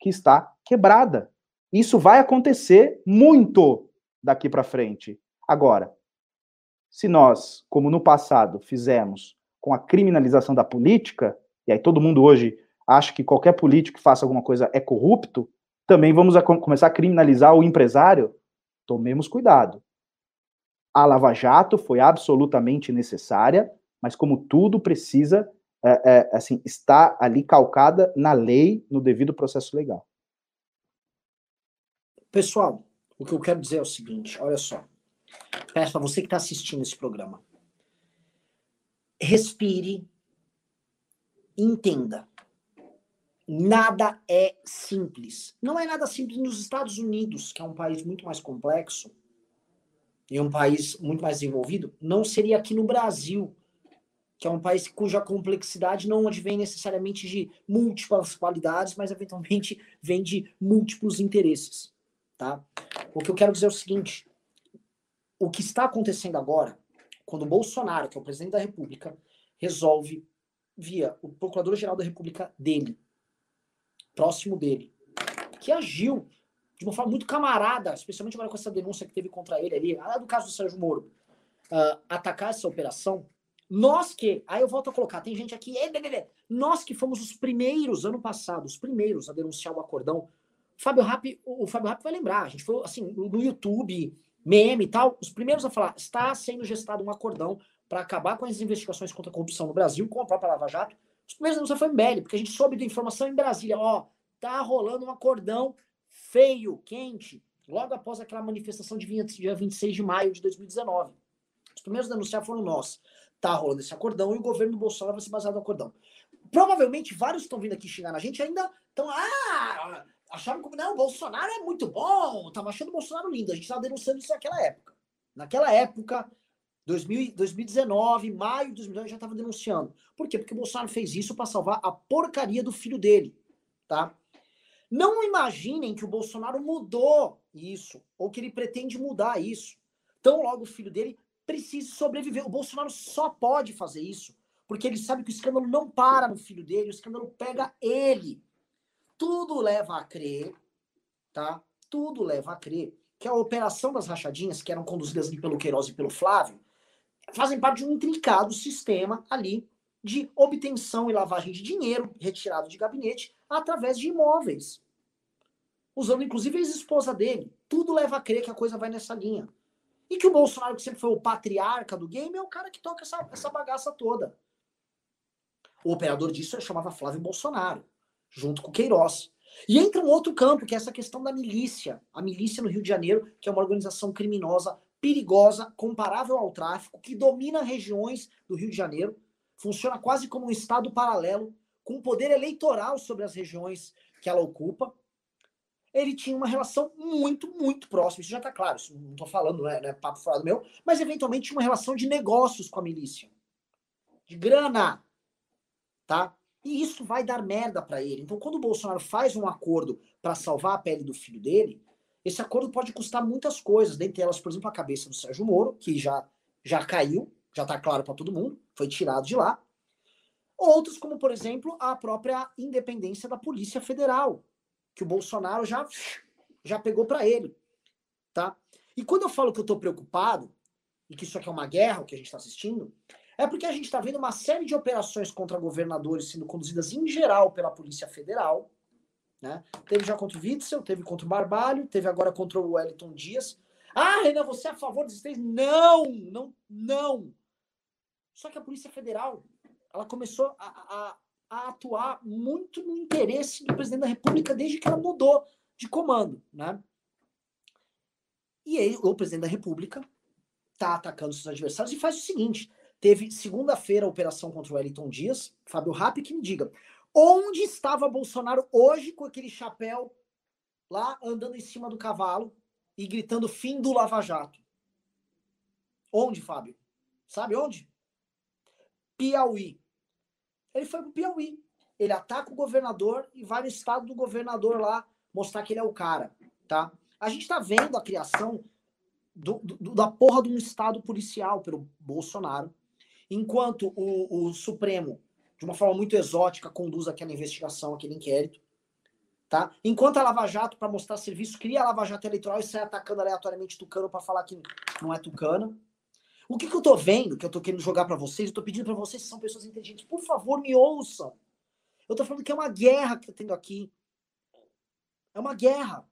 que está quebrada. Isso vai acontecer muito daqui para frente. Agora, se nós, como no passado, fizemos com a criminalização da política, e aí todo mundo hoje acha que qualquer político que faça alguma coisa é corrupto, também vamos a começar a criminalizar o empresário? Tomemos cuidado. A Lava Jato foi absolutamente necessária, mas como tudo precisa é, é, assim estar ali calcada na lei, no devido processo legal. Pessoal, o que eu quero dizer é o seguinte: olha só. Peço a você que está assistindo esse programa. Respire, entenda nada é simples. Não é nada simples nos Estados Unidos, que é um país muito mais complexo e um país muito mais desenvolvido, não seria aqui no Brasil. Que é um país cuja complexidade não advém necessariamente de múltiplas qualidades, mas eventualmente vem de múltiplos interesses, tá? O que eu quero dizer é o seguinte: o que está acontecendo agora, quando Bolsonaro, que é o presidente da República, resolve via o procurador-geral da República dele, próximo dele, que agiu de uma forma muito camarada, especialmente agora com essa denúncia que teve contra ele ali, do caso do Sérgio Moro, uh, atacar essa operação nós que, aí eu volto a colocar, tem gente aqui, nós que fomos os primeiros, ano passado, os primeiros a denunciar o acordão. O Fábio Rapp, o Fábio Rapp vai lembrar, a gente foi assim, no YouTube, meme e tal, os primeiros a falar, está sendo gestado um acordão para acabar com as investigações contra a corrupção no Brasil, com a própria Lava Jato. Os primeiros a denunciar foi MBL, porque a gente soube da informação em Brasília, ó, tá rolando um acordão feio, quente, logo após aquela manifestação de dia 26 de maio de 2019. Os primeiros a denunciar foram nós tá rolando esse acordão e o governo do Bolsonaro vai ser baseado no acordão. Provavelmente vários estão vindo aqui xingar na gente ainda estão, ah, acharam que não, o Bolsonaro é muito bom, tava achando o Bolsonaro lindo. A gente estava denunciando isso naquela época. Naquela época, 2000, 2019, maio de 2019, já estava denunciando. Por quê? Porque o Bolsonaro fez isso para salvar a porcaria do filho dele, tá? Não imaginem que o Bolsonaro mudou isso, ou que ele pretende mudar isso. Tão logo o filho dele precisa sobreviver. O Bolsonaro só pode fazer isso porque ele sabe que o escândalo não para no filho dele, o escândalo pega ele. Tudo leva a crer, tá? Tudo leva a crer que a operação das rachadinhas, que eram conduzidas ali pelo Queiroz e pelo Flávio, fazem parte de um intrincado sistema ali de obtenção e lavagem de dinheiro retirado de gabinete através de imóveis. Usando inclusive a ex-esposa dele. Tudo leva a crer que a coisa vai nessa linha. E que o Bolsonaro, que sempre foi o patriarca do game, é o cara que toca essa, essa bagaça toda. O operador disso chamava Flávio Bolsonaro, junto com o Queiroz. E entra um outro campo, que é essa questão da milícia. A milícia no Rio de Janeiro, que é uma organização criminosa, perigosa, comparável ao tráfico, que domina regiões do Rio de Janeiro, funciona quase como um estado paralelo, com poder eleitoral sobre as regiões que ela ocupa ele tinha uma relação muito, muito próxima. Isso já está claro, isso não estou falando, não é, não é papo fora do meu, mas eventualmente tinha uma relação de negócios com a milícia. De grana. Tá? E isso vai dar merda para ele. Então, quando o Bolsonaro faz um acordo para salvar a pele do filho dele, esse acordo pode custar muitas coisas, dentre elas, por exemplo, a cabeça do Sérgio Moro, que já, já caiu, já está claro para todo mundo, foi tirado de lá. Outros, como, por exemplo, a própria independência da Polícia Federal, que o Bolsonaro já, já pegou para ele, tá? E quando eu falo que eu estou preocupado, e que isso aqui é uma guerra, o que a gente está assistindo, é porque a gente está vendo uma série de operações contra governadores sendo conduzidas em geral pela Polícia Federal, né? Teve já contra o Witzel, teve contra o Barbalho, teve agora contra o Wellington Dias. Ah, Renan, você é a favor desses três? Não, não, não. Só que a Polícia Federal, ela começou a, a atuar muito no interesse do presidente da República desde que ela mudou de comando, né? E aí, o presidente da República está atacando seus adversários e faz o seguinte: teve segunda-feira a operação contra o Wellington Dias, Fábio Rapp, que me diga, onde estava Bolsonaro hoje com aquele chapéu lá andando em cima do cavalo e gritando fim do Lava Jato? Onde, Fábio? Sabe onde? Piauí. Ele foi pro Piauí. Ele ataca o governador e vai no estado do governador lá mostrar que ele é o cara, tá? A gente tá vendo a criação do, do, da porra de um estado policial pelo Bolsonaro, enquanto o, o Supremo, de uma forma muito exótica, conduz aquela investigação, aquele inquérito, tá? Enquanto a Lava Jato, para mostrar serviço, cria a Lava Jato eleitoral e sai atacando aleatoriamente Tucano para falar que não é Tucano. O que, que eu tô vendo, que eu tô querendo jogar para vocês, eu tô pedindo para vocês que são pessoas inteligentes, por favor, me ouçam. Eu tô falando que é uma guerra que tá tendo aqui. É uma guerra.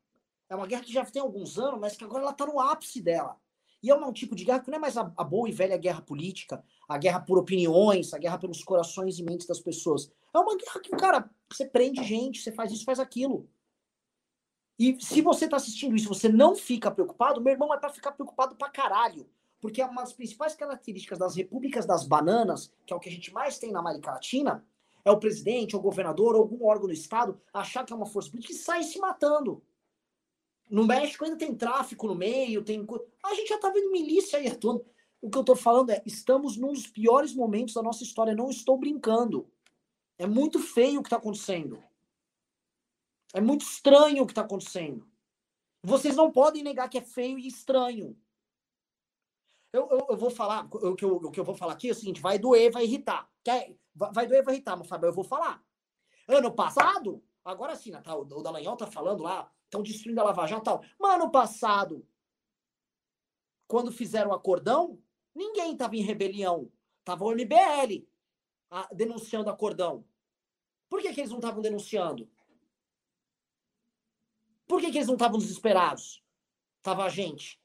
É uma guerra que já tem alguns anos, mas que agora ela tá no ápice dela. E é um tipo de guerra que não é mais a, a boa e velha guerra política, a guerra por opiniões, a guerra pelos corações e mentes das pessoas. É uma guerra que, cara, você prende gente, você faz isso, faz aquilo. E se você tá assistindo isso, você não fica preocupado, meu irmão é para ficar preocupado pra caralho porque é uma das principais características das repúblicas das bananas, que é o que a gente mais tem na América Latina, é o presidente, o governador, algum órgão do Estado achar que é uma força política e sai se matando. No México ainda tem tráfico no meio, tem. A gente já tá vendo milícia aí atuando. O que eu tô falando é, estamos num dos piores momentos da nossa história. Não estou brincando. É muito feio o que está acontecendo. É muito estranho o que está acontecendo. Vocês não podem negar que é feio e estranho. Eu, eu, eu vou falar, o que eu, o que eu vou falar aqui é o seguinte: vai doer, vai irritar. Quer, vai, doer, vai irritar, mas Fábio, eu vou falar. Ano passado, agora sim, Natal, o Dallagnol tá falando lá, estão destruindo a Lava Jato e tal. Mas ano passado, quando fizeram o acordão, ninguém estava em rebelião. Tava o MBL a, denunciando acordão. Por que, que eles não estavam denunciando? Por que, que eles não estavam desesperados? Tava a gente.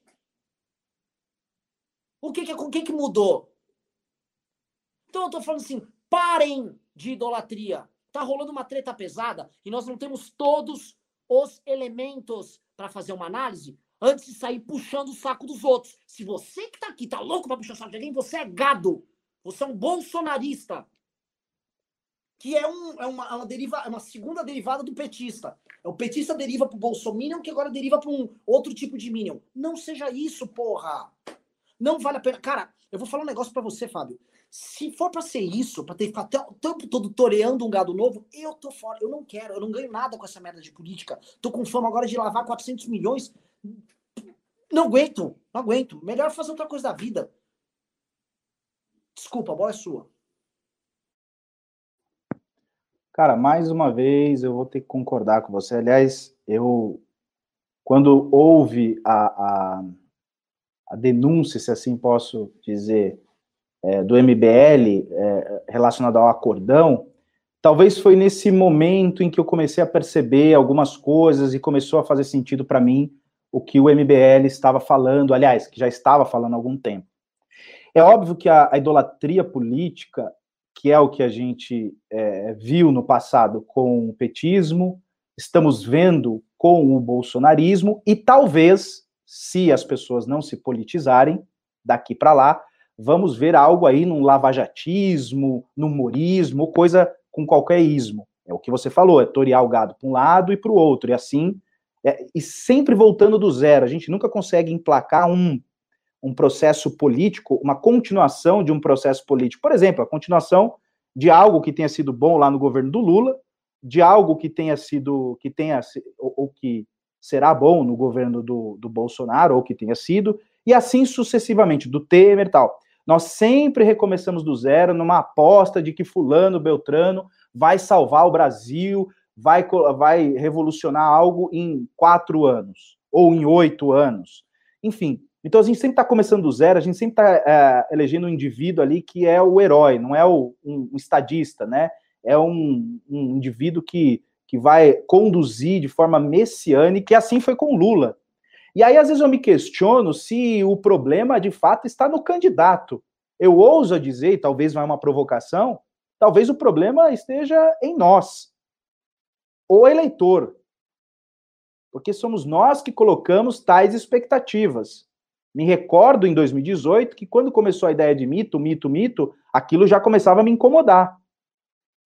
O que que, o que que mudou? Então eu tô falando assim, parem de idolatria. Tá rolando uma treta pesada e nós não temos todos os elementos para fazer uma análise antes de sair puxando o saco dos outros. Se você que tá aqui tá louco para puxar o saco de alguém, você é gado. Você é um bolsonarista. Que é, um, é uma, é uma, deriva, é uma segunda derivada do petista. É o petista deriva pro bolsominion, que agora deriva para um outro tipo de minion. Não seja isso, porra. Não vale a pena. Cara, eu vou falar um negócio para você, Fábio. Se for para ser isso, para ter que ficar até o tempo todo toreando um gado novo, eu tô fora. Eu não quero, eu não ganho nada com essa merda de política. Tô com fome agora de lavar 400 milhões. Não aguento, não aguento. Melhor fazer outra coisa da vida. Desculpa, a bola é sua. Cara, mais uma vez eu vou ter que concordar com você. Aliás, eu, quando houve a, a, a denúncia, se assim posso dizer, é, do MBL é, relacionado ao acordão, talvez foi nesse momento em que eu comecei a perceber algumas coisas e começou a fazer sentido para mim o que o MBL estava falando, aliás, que já estava falando há algum tempo. É óbvio que a, a idolatria política, que é o que a gente é, viu no passado com o petismo, estamos vendo com o bolsonarismo, e talvez, se as pessoas não se politizarem daqui para lá, vamos ver algo aí num lavajatismo, no humorismo, coisa com qualquer ismo. É o que você falou, é torear o gado para um lado e para o outro, e assim, é, e sempre voltando do zero. A gente nunca consegue emplacar um, um processo político, uma continuação de um processo político. Por exemplo, a continuação de algo que tenha sido bom lá no governo do Lula, de algo que tenha sido, que tenha, ou, ou que será bom no governo do, do Bolsonaro, ou que tenha sido, e assim sucessivamente, do Temer e tal. Nós sempre recomeçamos do zero numa aposta de que fulano, Beltrano vai salvar o Brasil, vai, vai revolucionar algo em quatro anos ou em oito anos. Enfim, então a gente sempre está começando do zero, a gente sempre está é, elegendo um indivíduo ali que é o herói, não é o, um, um estadista, né? É um, um indivíduo que, que vai conduzir de forma messiânica, e assim foi com Lula. E aí, às vezes, eu me questiono se o problema de fato está no candidato. Eu ouso dizer, e talvez vai uma provocação, talvez o problema esteja em nós, o eleitor. Porque somos nós que colocamos tais expectativas. Me recordo em 2018 que quando começou a ideia de mito, mito, mito, aquilo já começava a me incomodar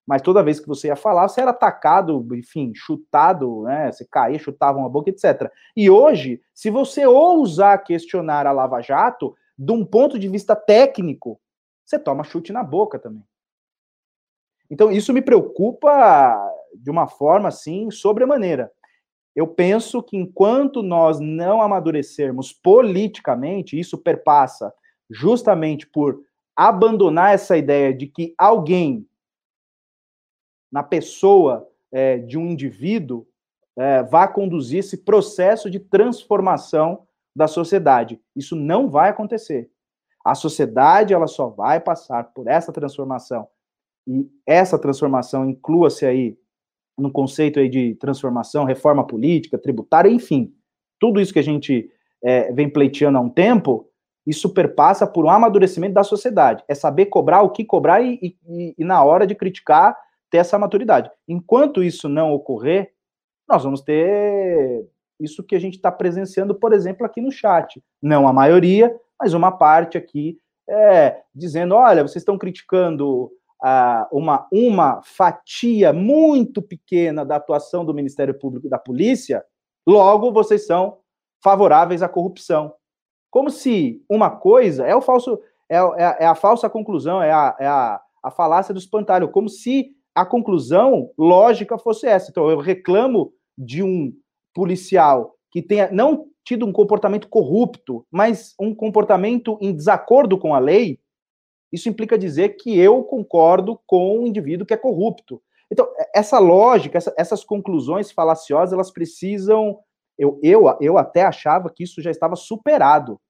mas toda vez que você ia falar, você era atacado, enfim, chutado, né? Você caía, chutavam a boca, etc. E hoje, se você ousar questionar a Lava Jato, de um ponto de vista técnico, você toma chute na boca também. Então, isso me preocupa de uma forma, assim, sobremaneira. Eu penso que enquanto nós não amadurecermos politicamente, isso perpassa justamente por abandonar essa ideia de que alguém na pessoa é, de um indivíduo é, vá conduzir esse processo de transformação da sociedade. Isso não vai acontecer. A sociedade ela só vai passar por essa transformação e essa transformação inclua-se aí no conceito aí de transformação, reforma política, tributária, enfim, tudo isso que a gente é, vem pleiteando há um tempo, isso perpassa por um amadurecimento da sociedade. É saber cobrar o que cobrar e, e, e na hora de criticar, ter essa maturidade. Enquanto isso não ocorrer, nós vamos ter isso que a gente está presenciando, por exemplo, aqui no chat. Não a maioria, mas uma parte aqui é, dizendo: olha, vocês estão criticando ah, uma, uma fatia muito pequena da atuação do Ministério Público e da polícia, logo vocês são favoráveis à corrupção. como se uma coisa é o falso, é, é, é a falsa conclusão, é a, é a, a falácia do espantalho, como se a conclusão lógica fosse essa. Então, eu reclamo de um policial que tenha não tido um comportamento corrupto, mas um comportamento em desacordo com a lei, isso implica dizer que eu concordo com o indivíduo que é corrupto. Então, essa lógica, essa, essas conclusões falaciosas, elas precisam. Eu, eu, eu até achava que isso já estava superado.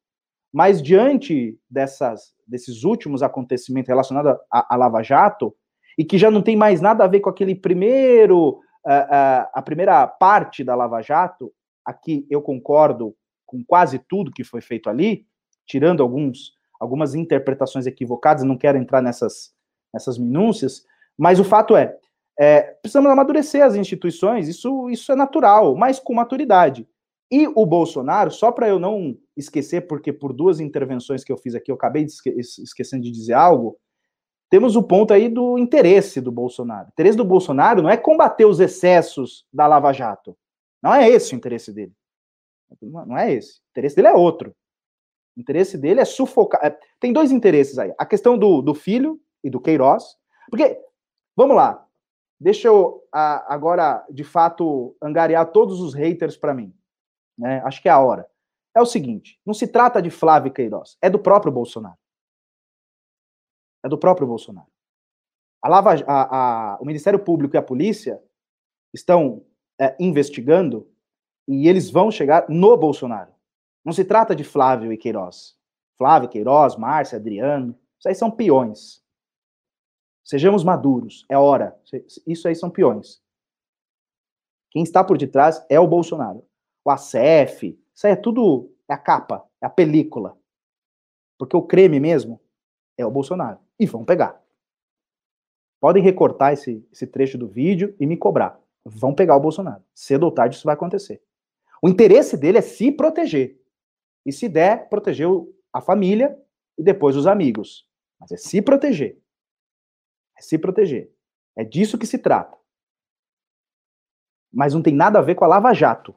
Mas diante dessas, desses últimos acontecimentos relacionados à, Lava Jato, e que já não tem mais nada a ver com aquele primeiro, a, a, a primeira parte da Lava Jato, aqui eu concordo com quase tudo que foi feito ali, tirando alguns, algumas interpretações equivocadas, não quero entrar nessas, nessas minúcias, mas o fato é, é, precisamos amadurecer as instituições, isso, isso é natural, mas com maturidade. E o Bolsonaro, só para eu não esquecer, porque por duas intervenções que eu fiz aqui, eu acabei esque esquecendo de dizer algo, temos o ponto aí do interesse do Bolsonaro. O interesse do Bolsonaro não é combater os excessos da Lava Jato. Não é esse o interesse dele. Não é esse. O interesse dele é outro. O interesse dele é sufocar. É, tem dois interesses aí. A questão do, do filho e do Queiroz. Porque, vamos lá, Deixa eu a, agora, de fato, angariar todos os haters para mim. Né? Acho que é a hora. É o seguinte: não se trata de Flávio Queiroz, é do próprio Bolsonaro. É do próprio Bolsonaro. A Lava, a, a, o Ministério Público e a polícia estão é, investigando e eles vão chegar no Bolsonaro. Não se trata de Flávio e Queiroz. Flávio, Queiroz, Márcia, Adriano, isso aí são peões. Sejamos maduros, é hora. Isso aí são peões. Quem está por detrás é o Bolsonaro. O ACF, isso aí é tudo, é a capa, é a película. Porque o creme mesmo é o Bolsonaro. E vão pegar. Podem recortar esse, esse trecho do vídeo e me cobrar. Vão pegar o Bolsonaro. Cedo ou tarde isso vai acontecer. O interesse dele é se proteger. E se der, proteger a família e depois os amigos. Mas é se proteger. É se proteger. É disso que se trata. Mas não tem nada a ver com a Lava Jato.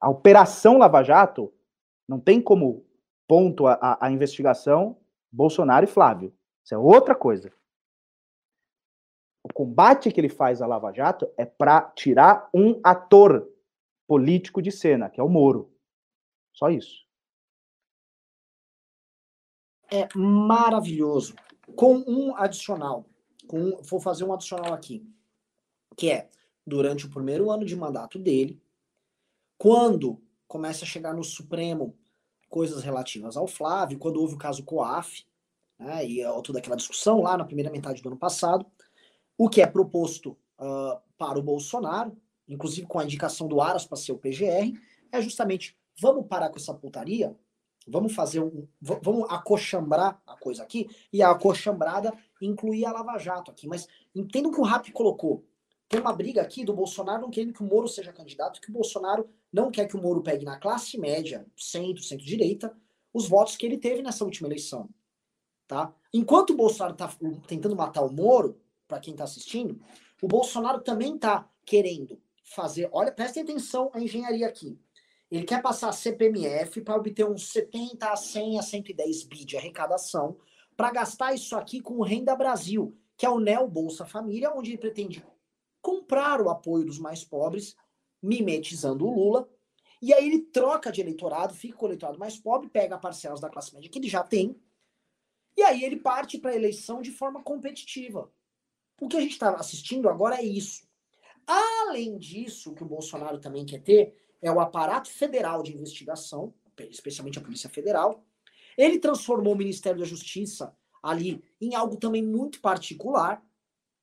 A Operação Lava Jato não tem como ponto a, a, a investigação Bolsonaro e Flávio. Isso é outra coisa. O combate que ele faz à Lava Jato é para tirar um ator político de cena, que é o Moro. Só isso. É maravilhoso. Com um adicional com, vou fazer um adicional aqui, que é durante o primeiro ano de mandato dele, quando começa a chegar no Supremo coisas relativas ao Flávio, quando houve o caso COAF, né, e toda aquela discussão lá na primeira metade do ano passado, o que é proposto uh, para o Bolsonaro, inclusive com a indicação do Aras para ser o PGR, é justamente vamos parar com essa putaria, vamos fazer um. Vamos acochambrar a coisa aqui, e a acochambrada incluir a Lava Jato aqui. Mas entendam que o Rap colocou. Tem uma briga aqui do Bolsonaro não querendo que o Moro seja candidato, que o Bolsonaro não quer que o Moro pegue na classe média, centro, centro-direita, os votos que ele teve nessa última eleição. Tá? Enquanto o Bolsonaro está tentando matar o Moro, para quem está assistindo, o Bolsonaro também está querendo fazer. Olha, prestem atenção à engenharia aqui. Ele quer passar a CPMF para obter uns 70 a 100 a 110 bi de arrecadação para gastar isso aqui com o Renda Brasil, que é o Neo Bolsa Família, onde ele pretende comprar o apoio dos mais pobres, mimetizando o Lula, e aí ele troca de eleitorado, fica com o eleitorado mais pobre, pega parcelas da classe média que ele já tem, e aí ele parte para a eleição de forma competitiva. O que a gente está assistindo agora é isso. Além disso, o que o Bolsonaro também quer ter é o aparato federal de investigação, especialmente a Polícia Federal, ele transformou o Ministério da Justiça ali em algo também muito particular,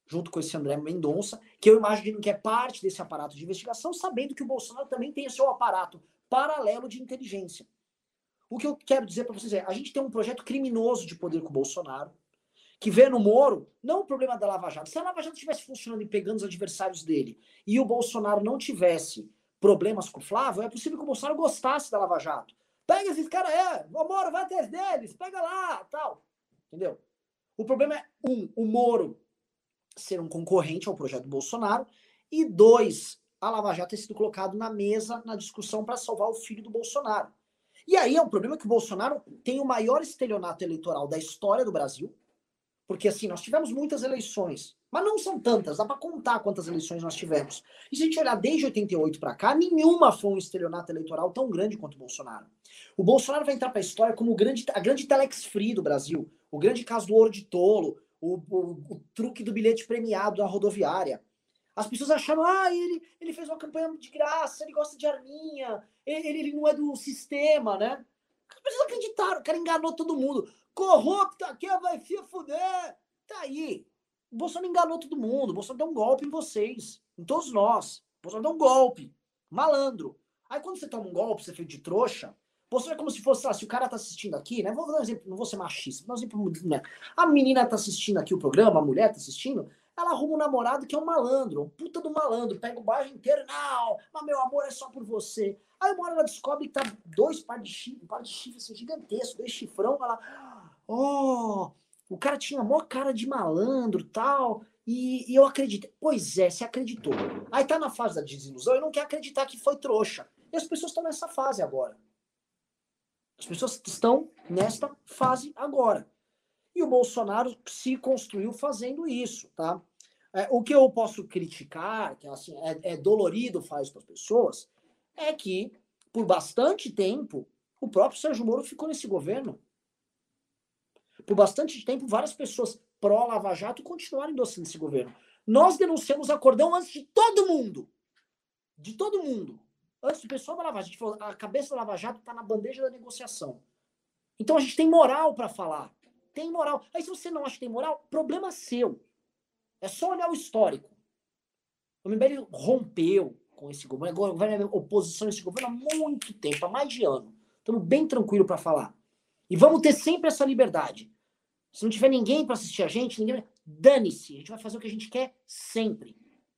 junto com esse André Mendonça, que eu imagino que é parte desse aparato de investigação, sabendo que o Bolsonaro também tem seu aparato paralelo de inteligência. O que eu quero dizer para vocês é, a gente tem um projeto criminoso de poder com o Bolsonaro, que vê no Moro não o problema da Lava Jato. Se a Lava Jato estivesse funcionando e pegando os adversários dele e o Bolsonaro não tivesse problemas com o Flávio, é possível que o Bolsonaro gostasse da Lava Jato. Pega esses caras, é, o Moro vai atrás deles, pega lá, tal. Entendeu? O problema é, um, o Moro ser um concorrente ao projeto Bolsonaro, e dois, a Lava Jato ter sido colocado na mesa, na discussão, para salvar o filho do Bolsonaro. E aí é um problema que o Bolsonaro tem o maior estelionato eleitoral da história do Brasil, porque assim, nós tivemos muitas eleições, mas não são tantas, dá para contar quantas eleições nós tivemos. E se a gente olhar desde 88 para cá, nenhuma foi um estelionato eleitoral tão grande quanto o Bolsonaro. O Bolsonaro vai entrar para a história como grande, a grande telex free do Brasil, o grande caso do ouro de tolo, o, o, o truque do bilhete premiado da rodoviária. As pessoas acharam, ah, ele, ele fez uma campanha de graça, ele gosta de arminha, ele, ele não é do sistema, né? As pessoas acreditaram, o cara enganou todo mundo. Corrupta, aqui vai se fuder. Tá aí. O Bolsonaro enganou todo mundo. O Bolsonaro deu um golpe em vocês, em todos nós. O Bolsonaro deu um golpe. Malandro. Aí quando você toma um golpe, você feito de trouxa, você é como se fosse, ah, se o cara tá assistindo aqui, né? Vou dar um exemplo, não vou ser machista, vou dar um exemplo, né? A menina tá assistindo aqui o programa, a mulher tá assistindo, ela arruma um namorado que é um malandro, um puta do malandro, pega o bairro inteiro, não, mas meu amor é só por você. Aí uma hora ela descobre que tá dois par de chifre, um par de chifre assim, gigantesco, dois chifrão, ela, oh, o cara tinha maior cara de malandro tal, e, e eu acredito. Pois é, se acreditou. Aí tá na fase da desilusão e não quer acreditar que foi trouxa. E as pessoas estão nessa fase agora. As pessoas estão nesta fase agora. E o Bolsonaro se construiu fazendo isso, tá? É, o que eu posso criticar, que assim, é, é dolorido isso para as pessoas, é que, por bastante tempo, o próprio Sérgio Moro ficou nesse governo. Por bastante tempo, várias pessoas pró-Lava Jato continuaram endossando esse governo. Nós denunciamos acordão antes de todo mundo. De todo mundo. Antes do pessoal da Lava Jato, a falou, a cabeça da Lava Jato está na bandeja da negociação. Então a gente tem moral para falar. Tem moral. Aí se você não acha que tem moral, problema seu. É só olhar o histórico. O MBL rompeu com esse governo. O governo é oposição a esse governo há muito tempo, há mais de ano. Estamos bem tranquilo para falar. E vamos ter sempre essa liberdade. Se não tiver ninguém para assistir a gente, ninguém. Dane-se. A gente vai fazer o que a gente quer sempre.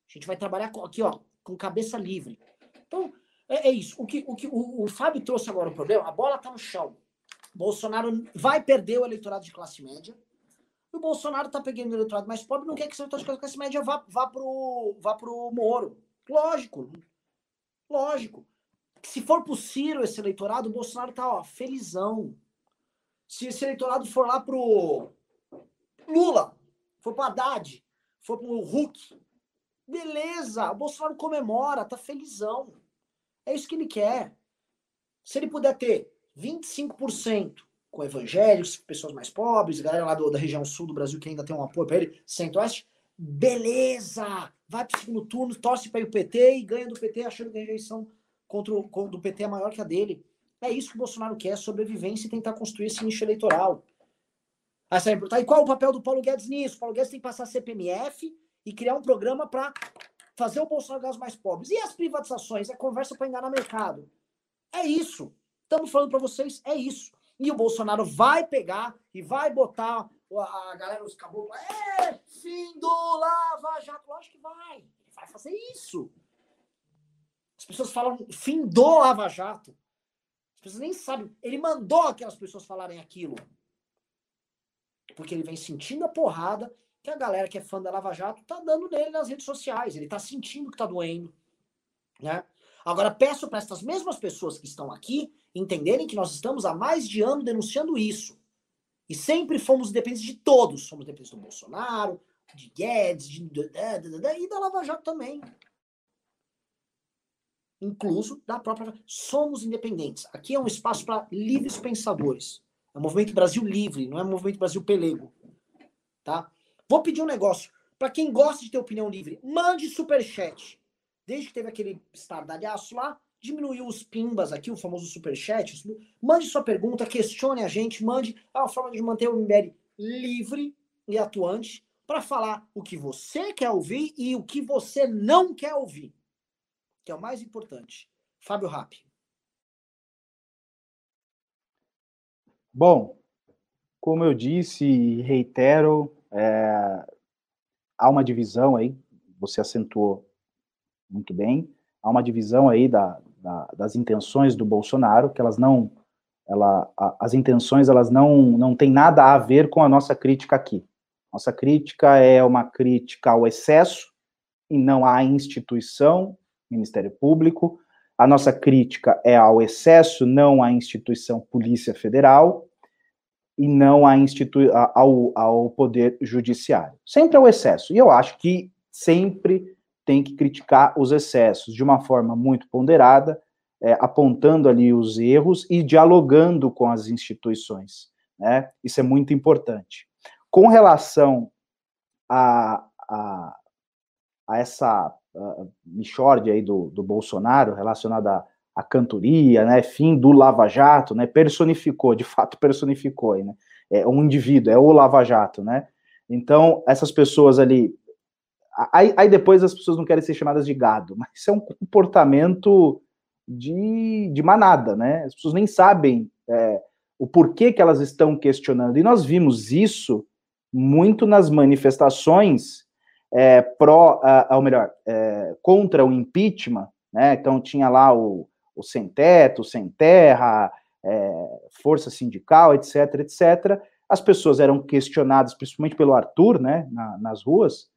A gente vai trabalhar aqui, ó, com cabeça livre. Então, é, é, isso. O que, o, que o, o Fábio trouxe agora o problema, a bola está no chão. Bolsonaro vai perder o eleitorado de classe média. O Bolsonaro está pegando o eleitorado mais pobre, não quer que esse eleitorado de classe média vá, vá, pro, vá pro Moro. Lógico. Lógico. Se for possível esse eleitorado, o Bolsonaro tá, ó, felizão. Se esse eleitorado for lá pro Lula, for pro Haddad, for pro Hulk, beleza, o Bolsonaro comemora, tá felizão. É isso que ele quer. Se ele puder ter 25% com evangélicos, pessoas mais pobres, galera lá do, da região sul do Brasil que ainda tem um apoio para ele, centro-oeste, beleza! Vai para o segundo turno, torce para o PT e ganha do PT achando que a rejeição contra o, contra o PT é maior que a dele. É isso que o Bolsonaro quer, sobrevivência e tentar construir esse nicho eleitoral. Aí você vai perguntar, e qual é o papel do Paulo Guedes nisso? O Paulo Guedes tem que passar a CPMF e criar um programa para fazer o Bolsonaro ganhar os mais pobres. E as privatizações? É conversa para enganar mercado. É isso. Estamos falando para vocês, é isso. E o Bolsonaro vai pegar e vai botar a galera, os caboclos, é, fim do Lava Jato. Lógico que vai. Ele vai fazer isso. As pessoas falam fim do Lava Jato. As pessoas nem sabem. Ele mandou aquelas pessoas falarem aquilo. Porque ele vem sentindo a porrada que a galera que é fã da Lava Jato tá dando nele nas redes sociais. Ele tá sentindo que tá doendo. Né? Agora, peço para essas mesmas pessoas que estão aqui entenderem que nós estamos há mais de ano denunciando isso. E sempre fomos dependentes de todos. Somos dependentes do Bolsonaro, de Guedes, de, e da Lava Jato também. Incluso da própria. Somos independentes. Aqui é um espaço para livres pensadores. É o Movimento Brasil Livre, não é o Movimento Brasil Pelego. Tá? Vou pedir um negócio. Para quem gosta de ter opinião livre, mande superchat. Desde que teve aquele estardalhaço lá, diminuiu os pimbas aqui, o famoso superchat. Mande sua pergunta, questione a gente, mande a forma de manter o MBL livre e atuante para falar o que você quer ouvir e o que você não quer ouvir, que é o mais importante. Fábio Rapp. Bom, como eu disse e reitero, é, há uma divisão aí, você acentuou muito bem, há uma divisão aí da, da, das intenções do Bolsonaro, que elas não, ela, a, as intenções elas não, não têm nada a ver com a nossa crítica aqui. Nossa crítica é uma crítica ao excesso e não à instituição, Ministério Público, A nossa crítica é ao excesso, não à instituição Polícia Federal e não à institui ao, ao Poder Judiciário. Sempre ao excesso. E eu acho que sempre tem que criticar os excessos de uma forma muito ponderada, é, apontando ali os erros e dialogando com as instituições. Né? Isso é muito importante. Com relação a, a, a essa uh, aí do, do Bolsonaro relacionada à, à cantoria, né, fim do Lava Jato, né, personificou, de fato personificou, né, é um indivíduo, é o Lava Jato, né, então essas pessoas ali, aí, aí depois as pessoas não querem ser chamadas de gado, mas isso é um comportamento de, de manada, né, as pessoas nem sabem é, o porquê que elas estão questionando, e nós vimos isso muito nas manifestações é, pró, ou melhor, é, contra o impeachment, né? Então tinha lá o, o sem teto, sem terra, é, força sindical, etc, etc. As pessoas eram questionadas, principalmente pelo Arthur, né, na, nas ruas,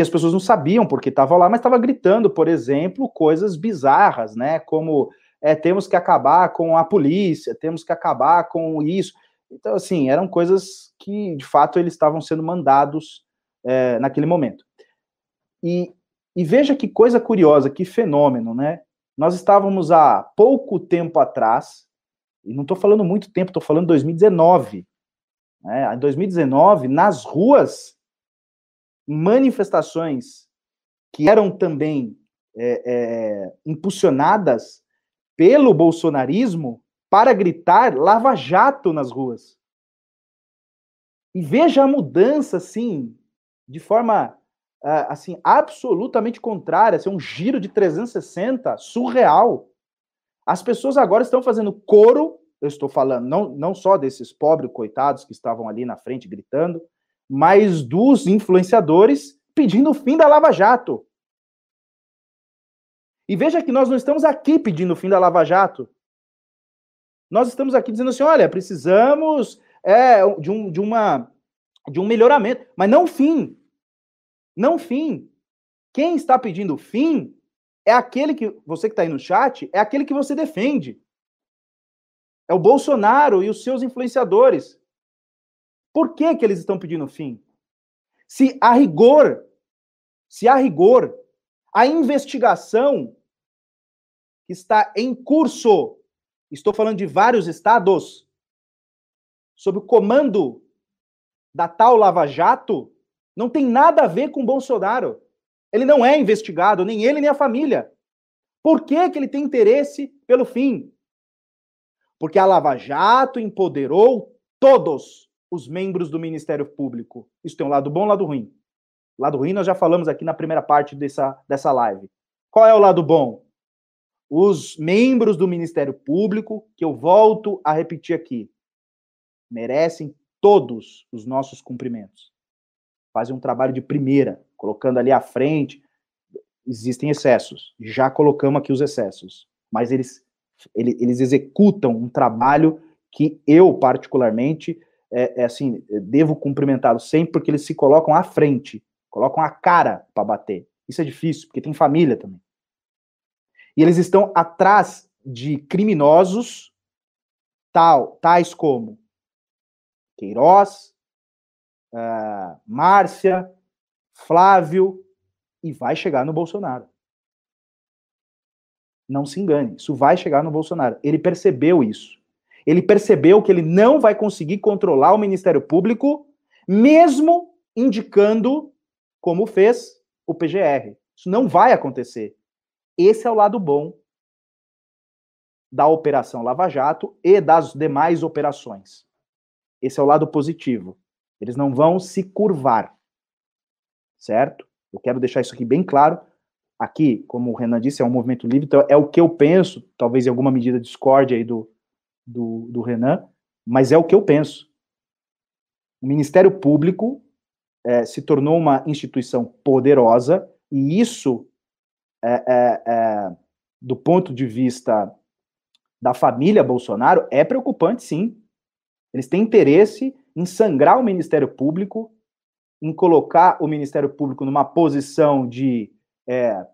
e as pessoas não sabiam porque estavam lá, mas estava gritando, por exemplo, coisas bizarras, né, como é, temos que acabar com a polícia, temos que acabar com isso. Então, assim, eram coisas que, de fato, eles estavam sendo mandados é, naquele momento. E, e veja que coisa curiosa, que fenômeno, né? Nós estávamos há pouco tempo atrás, e não estou falando muito tempo, estou falando 2019. Né? Em 2019, nas ruas, manifestações que eram também é, é, impulsionadas pelo bolsonarismo para gritar Lava Jato nas ruas. E veja a mudança, assim, de forma assim, absolutamente contrária, assim, um giro de 360 surreal. As pessoas agora estão fazendo coro, eu estou falando não, não só desses pobres coitados que estavam ali na frente gritando, mas dos influenciadores pedindo o fim da Lava Jato. E veja que nós não estamos aqui pedindo o fim da Lava Jato. Nós estamos aqui dizendo assim: olha, precisamos é, de, um, de, uma, de um melhoramento, mas não fim não fim. Quem está pedindo fim é aquele que, você que está aí no chat, é aquele que você defende. É o Bolsonaro e os seus influenciadores. Por que, que eles estão pedindo fim? Se a rigor, se a rigor, a investigação que está em curso, estou falando de vários estados, sob o comando da tal Lava Jato, não tem nada a ver com Bolsonaro. Ele não é investigado, nem ele, nem a família. Por que, que ele tem interesse pelo fim? Porque a Lava Jato empoderou todos os membros do Ministério Público. Isso tem um lado bom e um lado ruim. Lado ruim nós já falamos aqui na primeira parte dessa, dessa live. Qual é o lado bom? Os membros do Ministério Público, que eu volto a repetir aqui, merecem todos os nossos cumprimentos fazem um trabalho de primeira, colocando ali à frente. Existem excessos, já colocamos aqui os excessos, mas eles, eles, eles executam um trabalho que eu, particularmente, é, é assim, devo cumprimentá-los sempre, porque eles se colocam à frente, colocam a cara para bater. Isso é difícil, porque tem família também. E eles estão atrás de criminosos tal, tais como Queiroz, uh, Márcia, Flávio, e vai chegar no Bolsonaro. Não se engane, isso vai chegar no Bolsonaro. Ele percebeu isso. Ele percebeu que ele não vai conseguir controlar o Ministério Público, mesmo indicando como fez o PGR. Isso não vai acontecer. Esse é o lado bom da Operação Lava Jato e das demais operações. Esse é o lado positivo. Eles não vão se curvar, certo? Eu quero deixar isso aqui bem claro. Aqui, como o Renan disse, é um movimento livre, então é o que eu penso, talvez em alguma medida discorde aí do, do, do Renan, mas é o que eu penso. O Ministério Público é, se tornou uma instituição poderosa, e isso, é, é, é, do ponto de vista da família Bolsonaro, é preocupante, sim. Eles têm interesse em sangrar o Ministério Público, em colocar o Ministério Público numa posição de é,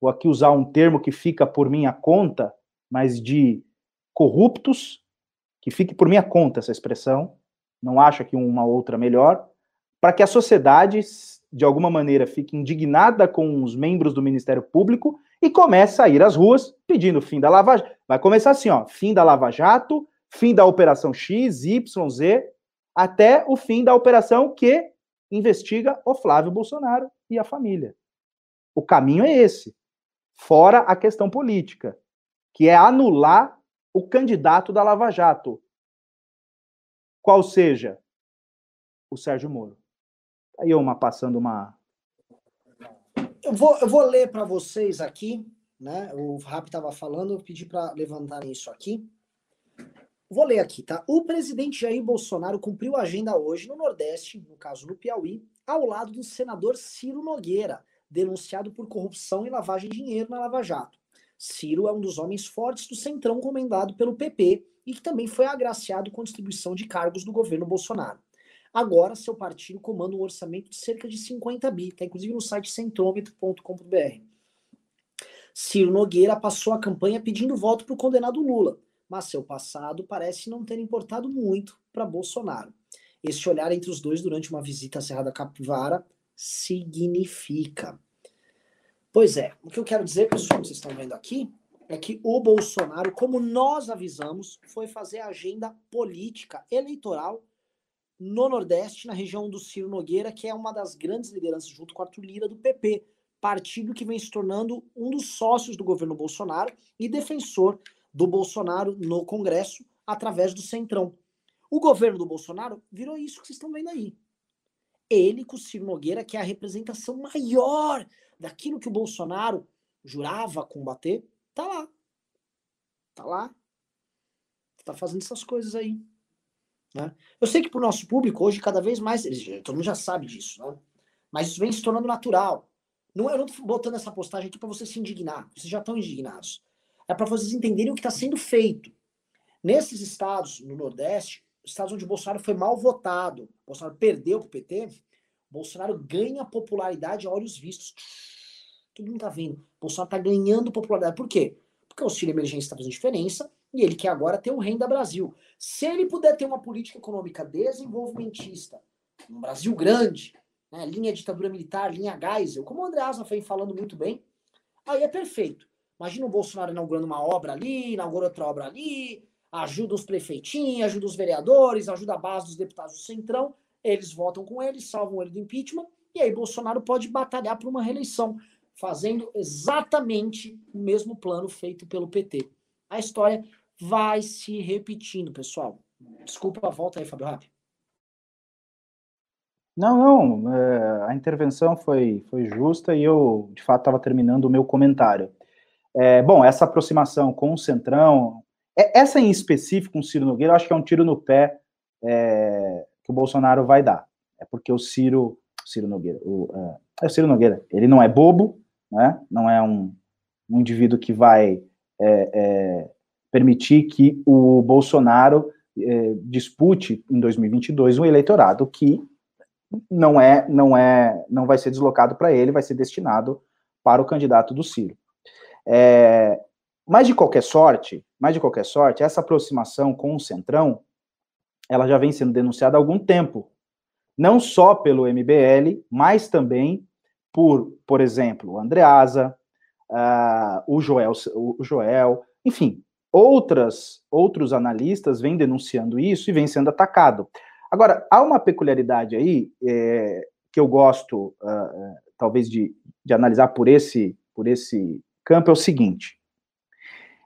vou aqui usar um termo que fica por minha conta, mas de corruptos, que fique por minha conta essa expressão, não acho aqui uma outra melhor, para que a sociedade, de alguma maneira, fique indignada com os membros do Ministério Público e comece a ir às ruas pedindo fim da Lava Jato. Vai começar assim, ó, fim da Lava Jato, fim da Operação X, Y, Z, até o fim da operação que investiga o Flávio Bolsonaro e a família. O caminho é esse, fora a questão política, que é anular o candidato da Lava Jato. Qual seja? O Sérgio Moro. Aí eu uma passando uma. Eu vou, eu vou ler para vocês aqui, né? O Rap estava falando, eu pedi para levantarem isso aqui. Vou ler aqui, tá? O presidente Jair Bolsonaro cumpriu a agenda hoje no Nordeste, no caso no Piauí, ao lado do senador Ciro Nogueira, denunciado por corrupção e lavagem de dinheiro na Lava Jato. Ciro é um dos homens fortes do centrão comandado pelo PP e que também foi agraciado com distribuição de cargos do governo Bolsonaro. Agora, seu partido comanda um orçamento de cerca de 50 bi, está inclusive no site centrômetro.com.br. Ciro Nogueira passou a campanha pedindo voto para o condenado Lula, mas seu passado parece não ter importado muito para Bolsonaro. Este olhar entre os dois durante uma visita à Serra da Capivara significa. Pois é, o que eu quero dizer, pessoal, que vocês estão vendo aqui, é que o Bolsonaro, como nós avisamos, foi fazer agenda política eleitoral no Nordeste, na região do Ciro Nogueira, que é uma das grandes lideranças, junto com Arthur Lira, do PP, partido que vem se tornando um dos sócios do governo Bolsonaro e defensor do Bolsonaro no Congresso através do Centrão. O governo do Bolsonaro virou isso que vocês estão vendo aí. Ele com o Ciro Nogueira, que é a representação maior daquilo que o Bolsonaro jurava combater, tá lá. Tá lá. Tá fazendo essas coisas aí. Né? Eu sei que pro nosso público, hoje, cada vez mais, todo mundo já sabe disso, né? Mas isso vem se tornando natural. Não, eu não tô botando essa postagem aqui para vocês se indignar. Vocês já estão indignados. É para vocês entenderem o que está sendo feito. Nesses estados, no Nordeste, estados onde o Bolsonaro foi mal votado, Bolsonaro perdeu para o PT, Bolsonaro ganha popularidade a olhos vistos. Todo mundo está vendo. Bolsonaro está ganhando popularidade. Por quê? Porque o auxílio emergência está fazendo diferença e ele quer agora ter um renda Brasil. Se ele puder ter uma política econômica desenvolvimentista, um Brasil grande, né, linha ditadura militar, linha Geisel, como o André Asa foi falando muito bem, aí é perfeito. Imagina o Bolsonaro inaugurando uma obra ali, inaugura outra obra ali, ajuda os prefeitinhos, ajuda os vereadores, ajuda a base dos deputados do Centrão, eles votam com ele, salvam ele do impeachment, e aí Bolsonaro pode batalhar por uma reeleição, fazendo exatamente o mesmo plano feito pelo PT. A história vai se repetindo, pessoal. Desculpa a volta aí, Fábio Rapp. Não, não, é, a intervenção foi, foi justa e eu, de fato, estava terminando o meu comentário. É, bom, essa aproximação com o Centrão, é, essa em específico, com o Ciro Nogueira, eu acho que é um tiro no pé é, que o Bolsonaro vai dar. É porque o Ciro, Ciro Nogueira, o, é, é o Ciro Nogueira, ele não é bobo, né? não é um, um indivíduo que vai é, é, permitir que o Bolsonaro é, dispute em 2022 um eleitorado que não é, não é, não vai ser deslocado para ele, vai ser destinado para o candidato do Ciro. É, mas de qualquer sorte, mas de qualquer sorte, essa aproximação com o Centrão, ela já vem sendo denunciada há algum tempo, não só pelo MBL, mas também por, por exemplo, o Andreasa, uh, o Joel, o Joel, enfim, outras outros analistas vêm denunciando isso e vem sendo atacado. Agora, há uma peculiaridade aí é, que eu gosto, uh, talvez, de, de analisar por esse, por esse campo, é o seguinte.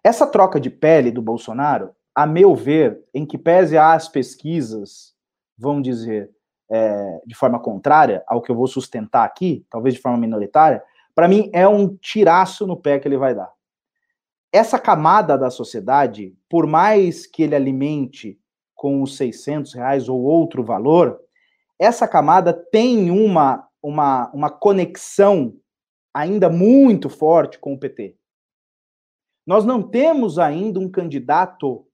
Essa troca de pele do Bolsonaro, a meu ver, em que pese as pesquisas, vão dizer, é, de forma contrária ao que eu vou sustentar aqui, talvez de forma minoritária, para mim é um tiraço no pé que ele vai dar. Essa camada da sociedade, por mais que ele alimente com os 600 reais ou outro valor, essa camada tem uma, uma, uma conexão ainda muito forte com o PT. Nós não temos ainda um candidato,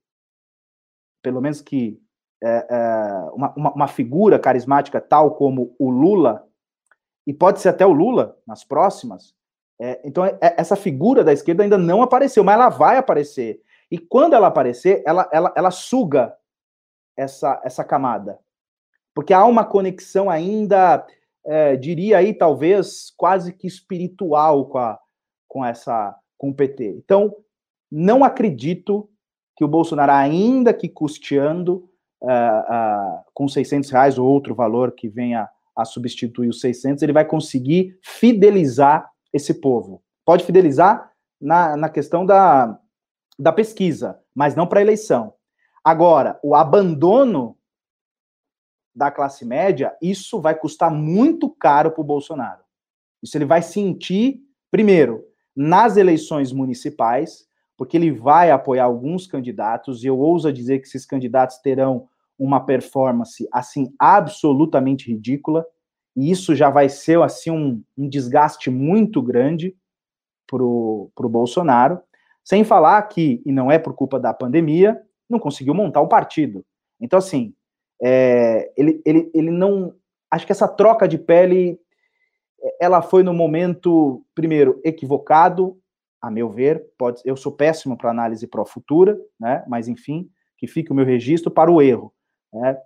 pelo menos que é, é, uma, uma, uma figura carismática tal como o Lula, e pode ser até o Lula nas próximas, É, então, é, essa figura da esquerda ainda não apareceu, mas ela vai aparecer. E quando ela aparecer, ela, ela, ela suga essa, essa camada. Porque há uma conexão ainda, é, diria aí, talvez, quase que espiritual com, a, com, essa, com o PT. Então, não acredito que o Bolsonaro, ainda que custeando uh, uh, com 600 reais ou outro valor que venha a substituir os 600, ele vai conseguir fidelizar esse povo. Pode fidelizar na, na questão da, da pesquisa, mas não para a eleição. Agora, o abandono da classe média, isso vai custar muito caro para o Bolsonaro. Isso ele vai sentir, primeiro, nas eleições municipais, porque ele vai apoiar alguns candidatos, e eu ouso dizer que esses candidatos terão uma performance assim absolutamente ridícula, e isso já vai ser assim um, um desgaste muito grande para o Bolsonaro, sem falar que, e não é por culpa da pandemia, não conseguiu montar um partido. Então, assim, é, ele, ele, ele não. Acho que essa troca de pele ela foi no momento, primeiro, equivocado, a meu ver. Pode, eu sou péssimo para análise pro futura, né? Mas enfim, que fique o meu registro para o erro. Né?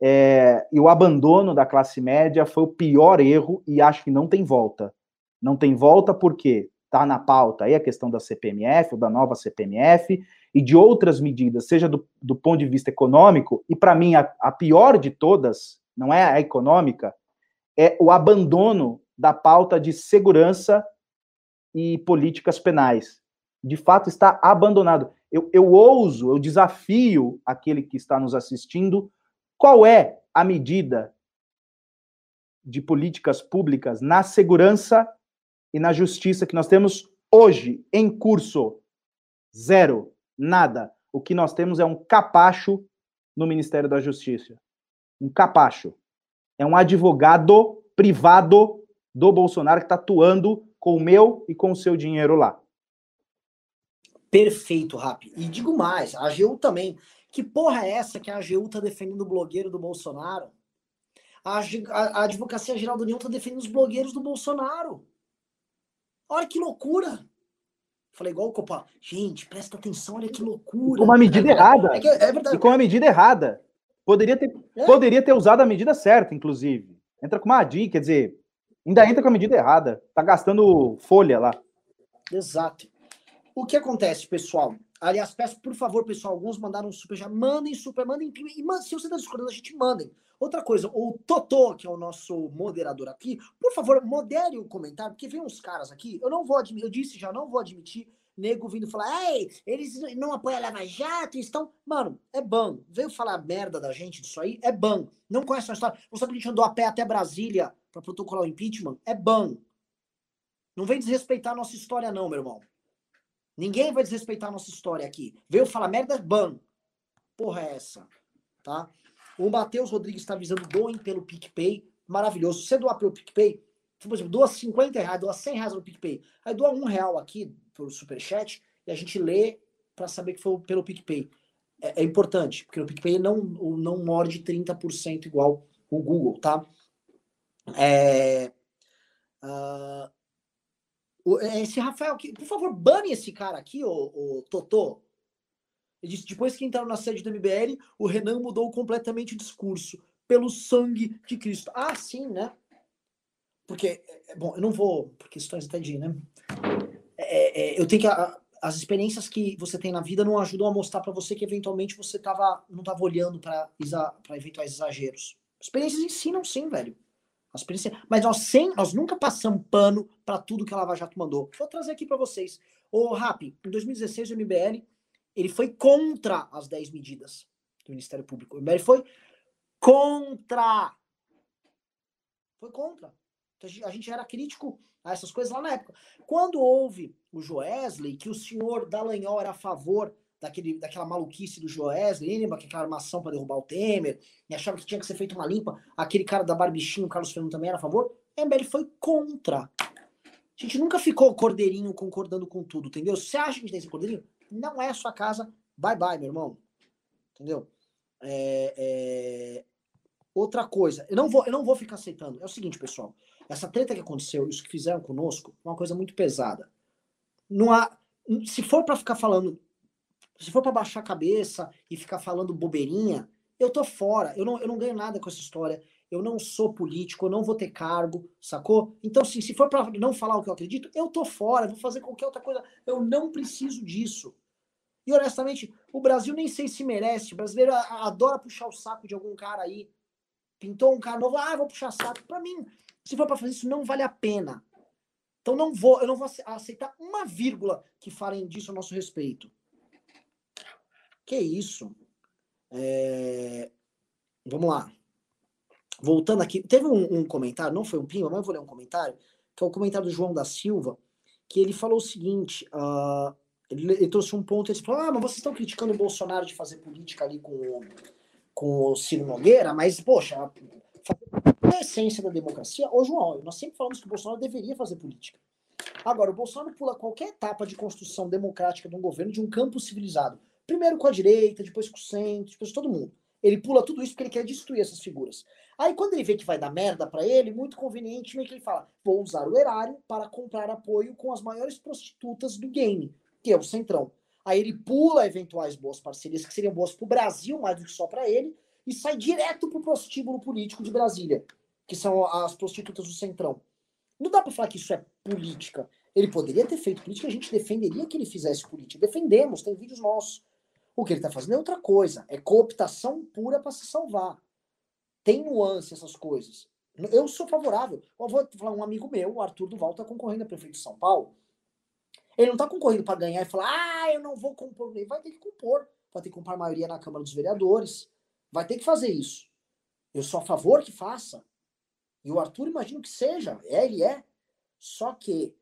É, e o abandono da classe média foi o pior erro e acho que não tem volta. Não tem volta porque está na pauta aí a questão da CPMF, ou da nova CPMF, e de outras medidas, seja do, do ponto de vista econômico, e para mim a, a pior de todas, não é a econômica, é o abandono da pauta de segurança e políticas penais. De fato, está abandonado. Eu, eu ouso, eu desafio aquele que está nos assistindo qual é a medida de políticas públicas na segurança e na justiça que nós temos hoje em curso? Zero, nada. O que nós temos é um capacho no Ministério da Justiça. Um capacho. É um advogado privado do Bolsonaro que está atuando com o meu e com o seu dinheiro lá. Perfeito, Rap. E digo mais, a AGU também. Que porra é essa que a AGU tá defendendo o blogueiro do Bolsonaro? A, a, a Advocacia Geral da União tá defendendo os blogueiros do Bolsonaro. Olha que loucura! Falei igual o Copa. Gente, presta atenção, olha que loucura. Com uma medida é, errada. É, é, verdade. E com uma medida errada. Poderia ter, é. poderia ter usado a medida certa, inclusive. Entra com uma ADI, quer dizer, ainda entra com a medida errada. Tá gastando folha lá. Exato. O que acontece, pessoal? Aliás, peço, por favor, pessoal, alguns mandaram super já. Mandem super, mandem. E se você está discordando, a gente mandem. Outra coisa, o Totô, que é o nosso moderador aqui, por favor, modere o comentário, porque vem uns caras aqui, eu não vou admitir, eu disse já, não vou admitir nego vindo falar, ei, eles não apoiam a Lava Jato, estão. Mano, é ban. Veio falar merda da gente disso aí, é ban. Não conhece a história. Não sabe que a gente andou a pé até Brasília para protocolar o impeachment? É ban. Não vem desrespeitar a nossa história, não, meu irmão. Ninguém vai desrespeitar a nossa história aqui. Veio falar merda, ban. Porra é essa? Tá? O Matheus Rodrigues está avisando, doem pelo PicPay. Maravilhoso. Você doar pelo PicPay, por exemplo, doa 50 reais, doa 100 reais no PicPay. Aí doa um real aqui pelo Superchat e a gente lê para saber que foi pelo PicPay. É, é, importante, porque o PicPay não, não morde 30% igual o Google, tá? É, uh, esse Rafael, por favor, bane esse cara aqui, o, o Totô. Ele disse: depois que entraram na sede do MBL, o Renan mudou completamente o discurso. Pelo sangue de Cristo. Ah, sim, né? Porque, é, é, bom, eu não vou, por questões até de, né? É, é, eu tenho que. A, as experiências que você tem na vida não ajudam a mostrar para você que eventualmente você tava, não estava olhando para eventuais exageros. Experiências ensinam sim, velho. Experiência... Mas nós, sem, nós nunca passamos pano para tudo que a Lava Jato mandou. Vou trazer aqui para vocês. O Rap, em 2016 o MBL ele foi contra as 10 medidas do Ministério Público. O MBL foi contra. Foi contra. Então, a gente era crítico a essas coisas lá na época. Quando houve o Joesley, que o senhor Dallagnol era a favor daquele, daquela maluquice do Joesley, lembra que aquela armação para derrubar o Temer, e achava que tinha que ser feita uma limpa, aquele cara da Barbichinho, o Carlos Fernando também era a favor, a MBL foi contra. A gente nunca ficou cordeirinho concordando com tudo, entendeu? Você acha que a gente tem esse cordeirinho, não é a sua casa, bye bye, meu irmão. Entendeu? É, é... Outra coisa, eu não, vou, eu não vou ficar aceitando. É o seguinte, pessoal. Essa treta que aconteceu, isso que fizeram conosco, é uma coisa muito pesada. Não há, se for para ficar falando, se for para baixar a cabeça e ficar falando bobeirinha, eu tô fora. Eu não, eu não ganho nada com essa história. Eu não sou político, eu não vou ter cargo, sacou? Então, sim, se for para não falar o que eu acredito, eu tô fora, vou fazer qualquer outra coisa. Eu não preciso disso. E honestamente, o Brasil nem sei se merece. O brasileiro adora puxar o saco de algum cara aí. Pintou um cara novo, ah, vou puxar saco. Para mim, se for para fazer isso, não vale a pena. Então não vou, eu não vou aceitar uma vírgula que falem disso a nosso respeito. Que isso? É... Vamos lá. Voltando aqui, teve um, um, comentário, não foi um pima, mas eu vou ler um comentário, que é o comentário do João da Silva, que ele falou o seguinte: uh, ele, ele, trouxe um ponto, ele falou: Ah, mas vocês estão criticando o Bolsonaro de fazer política ali com, com o Ciro Nogueira, mas, poxa, a essência da democracia, ô João, nós sempre falamos que o Bolsonaro deveria fazer política. Agora, o Bolsonaro pula qualquer etapa de construção democrática de um governo, de um campo civilizado. Primeiro com a direita, depois com o centro, depois com todo mundo. Ele pula tudo isso porque ele quer destruir essas figuras. Aí quando ele vê que vai dar merda para ele, muito convenientemente ele fala: vou usar o erário para comprar apoio com as maiores prostitutas do game, que é o Centrão. Aí ele pula eventuais boas parcerias que seriam boas para o Brasil, mais do que só para ele, e sai direto para o prostíbulo político de Brasília, que são as prostitutas do Centrão. Não dá para falar que isso é política. Ele poderia ter feito política, a gente defenderia que ele fizesse política. Defendemos, tem vídeos nossos. O que ele está fazendo é outra coisa. É cooptação pura para se salvar. Tem nuance essas coisas. Eu sou favorável. Eu vou falar um amigo meu, o Arthur Duval, está concorrendo a prefeito de São Paulo. Ele não está concorrendo para ganhar e falar, ah, eu não vou compor. Ele vai ter que compor. Vai ter que comprar maioria na Câmara dos Vereadores. Vai ter que fazer isso. Eu sou a favor que faça. E o Arthur, imagino que seja. É, ele é. Só que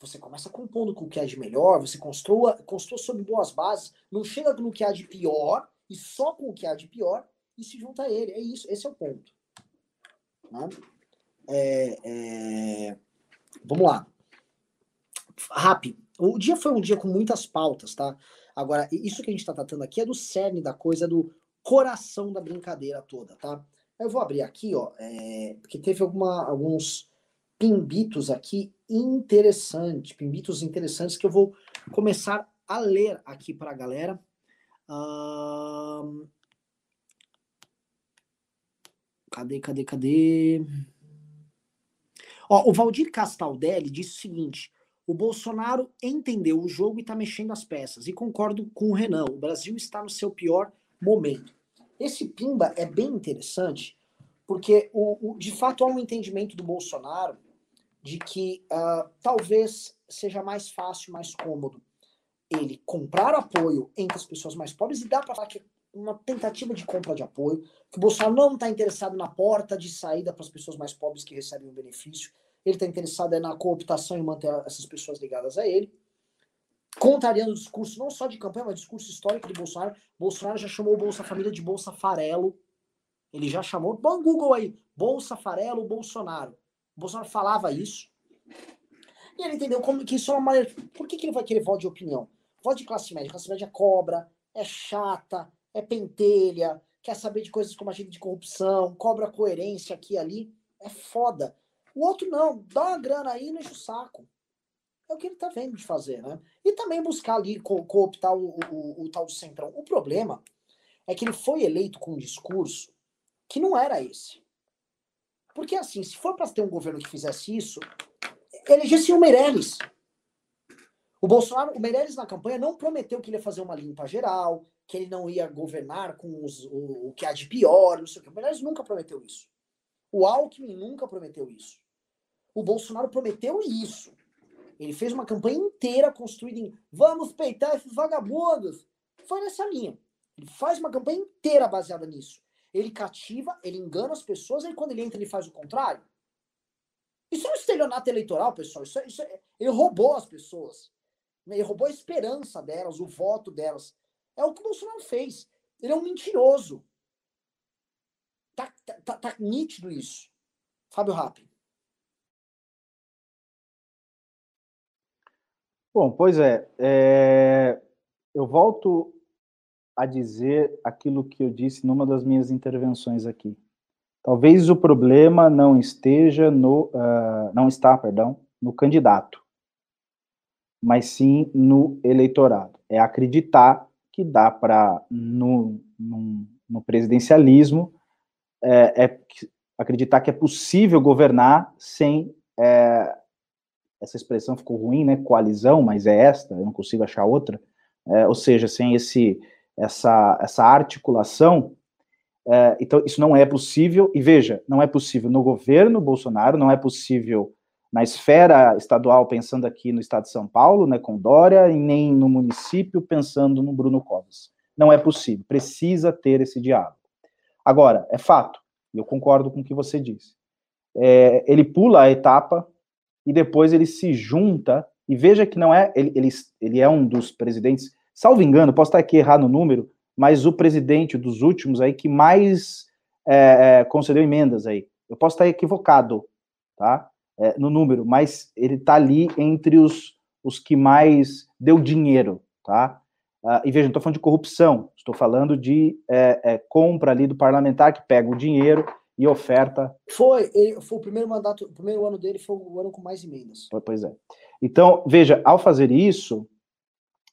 você começa compondo com o que há de melhor, você construa, construa sobre boas bases, não chega no que há de pior, e só com o que há de pior, e se junta a ele. É isso, esse é o ponto. Né? É, é... Vamos lá. Rápido. O dia foi um dia com muitas pautas, tá? Agora, isso que a gente está tratando aqui é do cerne da coisa, do coração da brincadeira toda, tá? Eu vou abrir aqui, ó, é, porque teve alguma, alguns pimbitos aqui interessantes, pimbitos interessantes que eu vou começar a ler aqui para a galera. Um... Cadê, cadê, cadê? Ó, o Valdir Castaldelli disse o seguinte: o Bolsonaro entendeu o jogo e está mexendo as peças. E concordo com o Renan: o Brasil está no seu pior momento. Esse Pimba é bem interessante, porque o, o de fato há um entendimento do Bolsonaro de que uh, talvez seja mais fácil, mais cômodo ele comprar apoio entre as pessoas mais pobres, e dá para falar que é uma tentativa de compra de apoio, que o Bolsonaro não está interessado na porta de saída para as pessoas mais pobres que recebem o benefício, ele está interessado é na cooptação e manter essas pessoas ligadas a ele, contrariando o discurso não só de campanha, mas discurso histórico do Bolsonaro. Bolsonaro já chamou o Bolsa Família de Bolsa Farelo. Ele já chamou. Põe Google aí. Bolsa Farelo Bolsonaro. O Bolsonaro falava isso. E ele entendeu como que isso é uma maneira. Por que, que ele vai querer voto de opinião? Voto de classe média. Classe média cobra, é chata, é pentelha, quer saber de coisas como agente de corrupção, cobra coerência aqui e ali. É foda. O outro não, dá uma grana aí e enche o saco. É o que ele tá vendo de fazer, né? E também buscar ali co cooptar o, o, o, o tal do centrão. O problema é que ele foi eleito com um discurso que não era esse. Porque, assim, se for para ter um governo que fizesse isso, elegesse o Meirelles. O Bolsonaro, o Meirelles na campanha não prometeu que ele ia fazer uma limpa geral, que ele não ia governar com os, o, o, que há de pior, não sei o que. O Meirelles nunca prometeu isso. O Alckmin nunca prometeu isso. O Bolsonaro prometeu isso. Ele fez uma campanha inteira construída em vamos peitar esses vagabundos. Foi nessa linha. Ele faz uma campanha inteira baseada nisso. Ele cativa, ele engana as pessoas, e quando ele entra, ele faz o contrário. Isso é um estelionato eleitoral, pessoal. Isso, é, isso é, ele roubou as pessoas. Ele roubou a esperança delas, o voto delas. É o que o Bolsonaro fez. Ele é um mentiroso. Tá, tá, tá, tá nítido isso. Fábio Rappi. Bom, pois é, é, eu volto a dizer aquilo que eu disse numa das minhas intervenções aqui. Talvez o problema não esteja no, uh, não está, perdão, no candidato, mas sim no eleitorado. É acreditar que dá para, no, no, no, presidencialismo, é, é, acreditar que é possível governar sem é, essa expressão ficou ruim, né? Coalizão, mas é esta, eu não consigo achar outra. É, ou seja, sem esse, essa, essa articulação, é, então isso não é possível. E veja, não é possível no governo Bolsonaro, não é possível na esfera estadual, pensando aqui no estado de São Paulo, né, com Dória, e nem no município, pensando no Bruno Covas. Não é possível, precisa ter esse diálogo. Agora, é fato, eu concordo com o que você disse, é, ele pula a etapa e depois ele se junta, e veja que não é, ele, ele, ele é um dos presidentes, salvo engano, posso estar aqui errado no número, mas o presidente dos últimos aí que mais é, é concedeu emendas aí. Eu posso estar equivocado, tá? é, no número, mas ele está ali entre os, os que mais deu dinheiro, tá? Uh, e veja, não estou falando de corrupção, estou falando de é, é, compra ali do parlamentar que pega o dinheiro e oferta. Foi, ele, foi o primeiro mandato, o primeiro ano dele foi o ano com mais emendas. Pois é. Então, veja, ao fazer isso,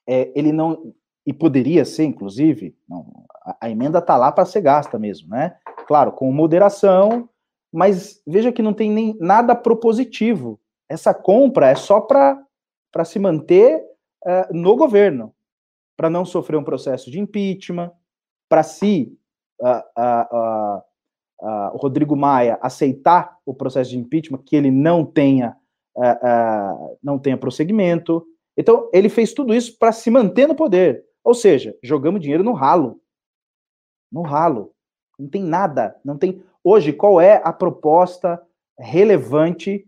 é, ele não. E poderia ser, inclusive, não, a, a emenda está lá para ser gasta mesmo, né? Claro, com moderação, mas veja que não tem nem nada propositivo. Essa compra é só para se manter uh, no governo, para não sofrer um processo de impeachment, para se uh, uh, o Rodrigo Maia aceitar o processo de impeachment, que ele não tenha, não tenha prosseguimento. Então, ele fez tudo isso para se manter no poder. Ou seja, jogamos dinheiro no ralo. No ralo. Não tem nada, não tem Hoje, qual é a proposta relevante?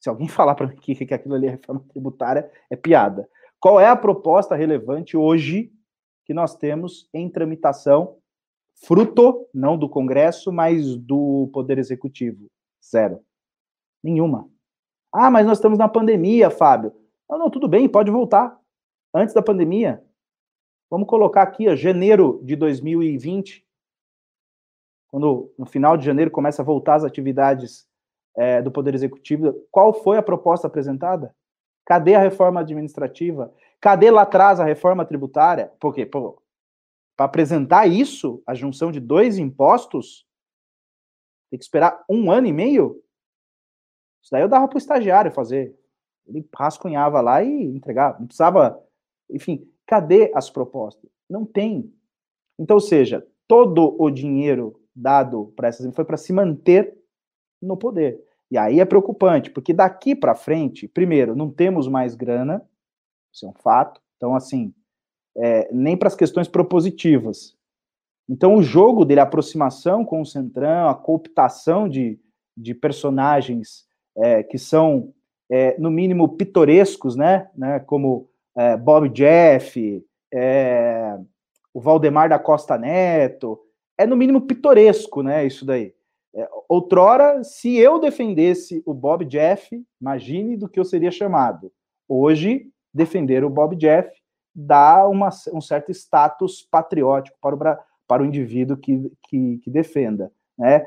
Se alguém falar para mim que, que aquilo ali é reforma tributária, é piada. Qual é a proposta relevante hoje que nós temos em tramitação, fruto não do Congresso, mas do Poder Executivo? Zero. Nenhuma. Ah, mas nós estamos na pandemia, Fábio. Não, não, tudo bem, pode voltar. Antes da pandemia. Vamos colocar aqui, ó, janeiro de 2020 quando no final de janeiro começa a voltar as atividades é, do Poder Executivo, qual foi a proposta apresentada? Cadê a reforma administrativa? Cadê lá atrás a reforma tributária? Porque, pô, para apresentar isso, a junção de dois impostos, tem que esperar um ano e meio? Isso daí eu dava para o estagiário fazer. Ele rascunhava lá e entregava. Não precisava. Enfim, cadê as propostas? Não tem. Então, ou seja, todo o dinheiro dado para essas foi para se manter no poder. E aí é preocupante, porque daqui para frente, primeiro, não temos mais grana, isso é um fato. Então, assim, é, nem para as questões propositivas. Então, o jogo dele, a aproximação com o Centrão, a cooptação de, de personagens é, que são, é, no mínimo, pitorescos, né? né como é, Bob Jeff, é, o Valdemar da Costa Neto, é no mínimo pitoresco, né? Isso daí. É, outrora, se eu defendesse o Bob Jeff, imagine do que eu seria chamado. Hoje, defender o Bob Jeff dá uma, um certo status patriótico para o, para o indivíduo que, que, que defenda, né?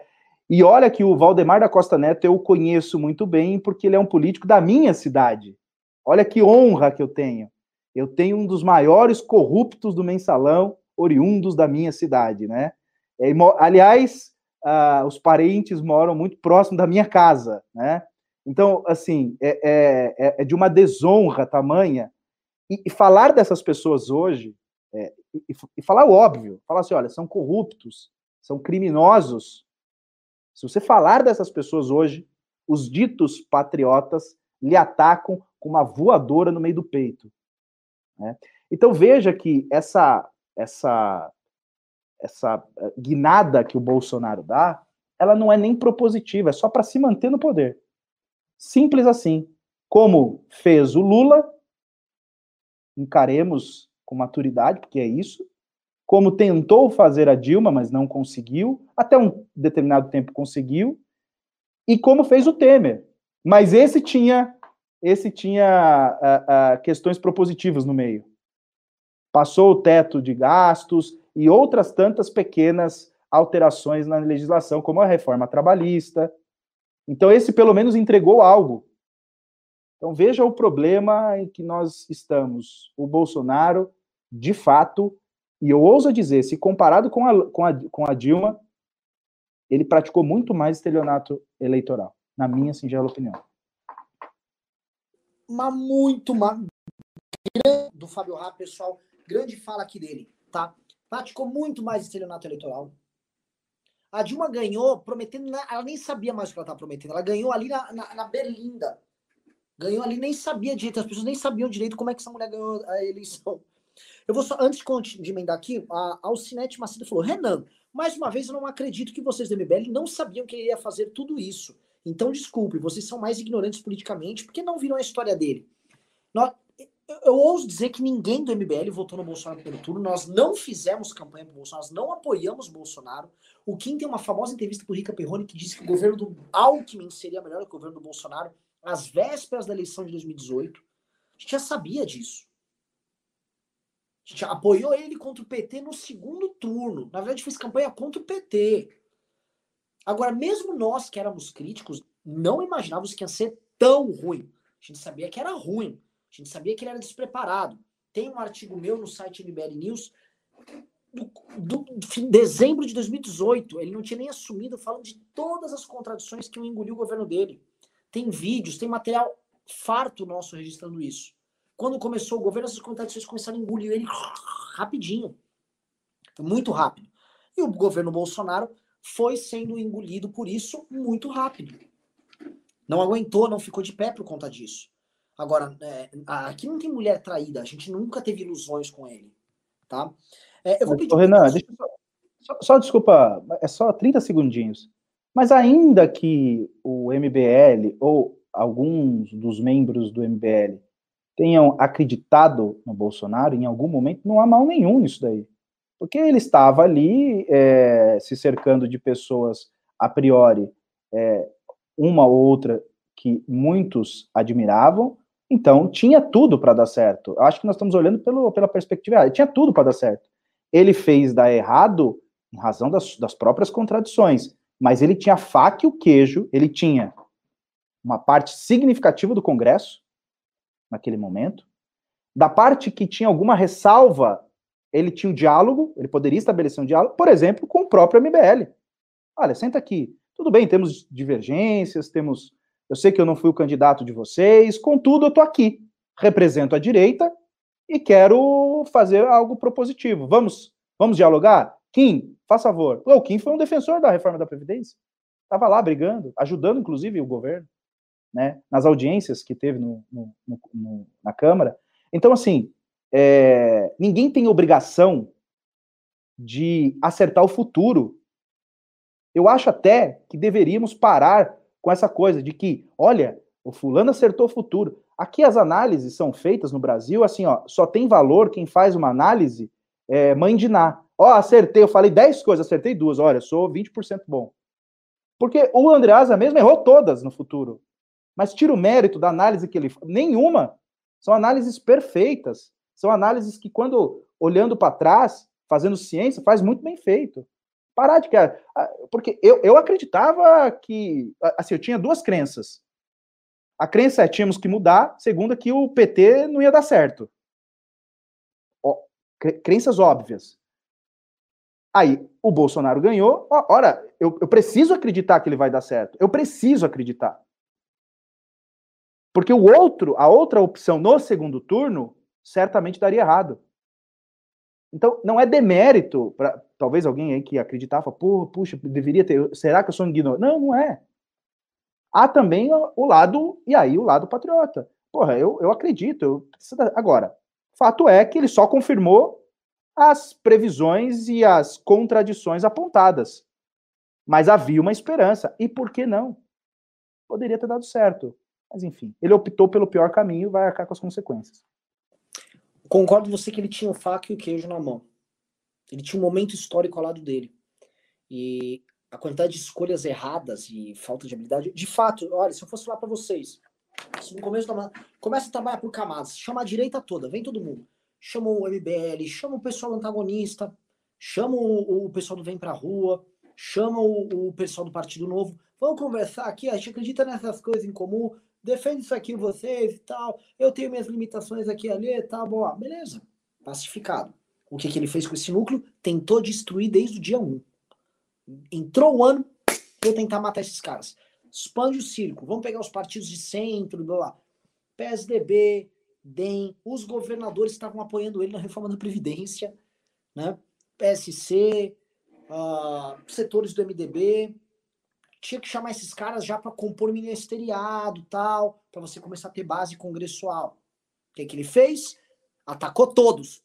E olha que o Valdemar da Costa Neto eu conheço muito bem, porque ele é um político da minha cidade. Olha que honra que eu tenho. Eu tenho um dos maiores corruptos do mensalão, oriundos da minha cidade, né? É, aliás, os parentes moram muito próximo da minha casa, né? Então, assim, é, é, é, é de uma desonra tamanha. E, e falar dessas pessoas hoje, é, e, e, falar o óbvio, falar assim, olha, são corruptos, são criminosos. Se você falar dessas pessoas hoje, os ditos patriotas lhe atacam com uma voadora no meio do peito. Né? Então veja que essa essa essa eh, guinada que o Bolsonaro dá, ela não é nem propositiva, é só para se manter no poder. Simples assim. Como fez o Lula, encaremos com maturidade, porque é isso. Como tentou fazer a Dilma, mas não conseguiu, até um determinado tempo conseguiu. E como fez o Temer. Mas esse tinha esse tinha uh, uh, questões propositivas no meio. Passou o teto de gastos, e outras tantas pequenas alterações na legislação, como a reforma trabalhista. Então, esse pelo menos entregou algo. Então, veja o problema em que nós estamos. O Bolsonaro, de fato, e eu ouso dizer, se comparado com a, com a, com a Dilma, ele praticou muito mais estelionato eleitoral, na minha singela opinião. Mas muito mais. Do Fábio Rá, pessoal, grande fala aqui dele, tá? Praticou muito mais estelionato eleitoral. A Dilma ganhou prometendo, ela nem sabia mais o que ela estava prometendo. Ela ganhou ali na, na, na, Berlinda. Ganhou ali, nem sabia direito, as pessoas nem sabiam direito como é que essa mulher ganhou a eleição. Eu vou só, antes de emendar aqui, a Alcinete Macedo falou: Renan, mais uma vez eu não acredito que vocês do MBL não sabiam que ele ia fazer tudo isso. Então, desculpe, vocês são mais ignorantes politicamente porque não viram a história dele. Nós, eu ouso dizer que ninguém do MBL votou no Bolsonaro no primeiro turno, nós não fizemos campanha para Bolsonaro, nós não apoiamos Bolsonaro. O Kim tem uma famosa entrevista com o Rica Perrone que disse que o governo do Alckmin seria melhor que o governo do Bolsonaro às vésperas da eleição de 2018. A gente já sabia disso. A gente apoiou ele contra o PT no segundo turno. Na verdade, fez campanha contra o PT. Agora, mesmo nós que éramos críticos, não imaginávamos que ia ser tão ruim. A gente sabia que era ruim. A gente sabia que ele era despreparado. Tem um artigo meu no site MBL News do, do, fim, dezembro de 2018. Ele não tinha nem assumido, falando de todas as contradições que engoliu o governo dele. Tem vídeos, tem material farto nosso registrando isso. Quando começou o governo, essas contradições começaram a engolir ele rapidinho. Muito rápido. E o governo Bolsonaro foi sendo engolido por isso muito rápido. Não aguentou, não ficou de pé por conta disso. Agora, é, aqui não tem mulher traída, a gente nunca teve ilusões com ele, tá? É, eu vou pedir... Ô, Renan, deixa eu só, só, só, desculpa, é só 30 segundinhos. Mas ainda que o MBL ou alguns dos membros do MBL tenham acreditado no Bolsonaro em algum momento, não há mal nenhum nisso daí. Porque ele estava ali é, se cercando de pessoas a priori, é, uma ou outra que muitos admiravam, então, tinha tudo para dar certo. Acho que nós estamos olhando pelo, pela perspectiva. Tinha tudo para dar certo. Ele fez dar errado em razão das, das próprias contradições, mas ele tinha faca e o queijo, ele tinha uma parte significativa do Congresso, naquele momento. Da parte que tinha alguma ressalva, ele tinha um diálogo, ele poderia estabelecer um diálogo, por exemplo, com o próprio MBL. Olha, senta aqui. Tudo bem, temos divergências, temos eu sei que eu não fui o candidato de vocês, contudo, eu estou aqui, represento a direita e quero fazer algo propositivo. Vamos, vamos dialogar? Kim, faz favor. O Kim foi um defensor da reforma da Previdência. Estava lá brigando, ajudando, inclusive, o governo, né, nas audiências que teve no, no, no, na Câmara. Então, assim, é, ninguém tem obrigação de acertar o futuro. Eu acho até que deveríamos parar com essa coisa de que, olha, o fulano acertou o futuro. Aqui as análises são feitas no Brasil, assim, ó, só tem valor quem faz uma análise é, mãe de Ná. Ó, acertei, eu falei 10 coisas, acertei duas, olha, sou 20% bom. Porque o Andreasa mesmo errou todas no futuro. Mas tira o mérito da análise que ele nenhuma. São análises perfeitas. São análises que, quando olhando para trás, fazendo ciência, faz muito bem feito. Parar de querer. Porque eu, eu acreditava que. Assim, eu tinha duas crenças. A crença é tínhamos que mudar, segunda, que o PT não ia dar certo. Crenças óbvias. Aí, o Bolsonaro ganhou. Ora, eu, eu preciso acreditar que ele vai dar certo. Eu preciso acreditar. Porque o outro, a outra opção no segundo turno, certamente daria errado. Então, não é demérito para talvez alguém aí que acreditava, pô, puxa, deveria ter, será que eu sou ignorante? Não, não é. Há também o lado, e aí o lado patriota. Porra, eu, eu acredito. Eu, agora, fato é que ele só confirmou as previsões e as contradições apontadas. Mas havia uma esperança. E por que não? Poderia ter dado certo. Mas enfim, ele optou pelo pior caminho e vai arcar com as consequências. Concordo com você que ele tinha o faca e o queijo na mão. Ele tinha um momento histórico ao lado dele. E a quantidade de escolhas erradas e falta de habilidade. De fato, olha, se eu fosse falar para vocês, no começo da começa a trabalhar por camadas, chama a direita toda, vem todo mundo. Chama o MBL, chama o pessoal antagonista, chama o, o pessoal do Vem Pra Rua, chama o, o pessoal do Partido Novo, vamos conversar aqui, a gente acredita nessas coisas em comum, defende isso aqui vocês e tal, eu tenho minhas limitações aqui ali e tal, boa, beleza, pacificado. O que, que ele fez com esse núcleo? Tentou destruir desde o dia 1. Entrou o ano, vou tentar matar esses caras. Expande o circo, vamos pegar os partidos de centro, blá. PSDB, DEM, os governadores estavam apoiando ele na reforma da Previdência, né? PSC, uh, ah, setores do MDB. Tinha que chamar esses caras já para compor ministeriado tal, para você começar a ter base congressual. O que, que ele fez? Atacou todos.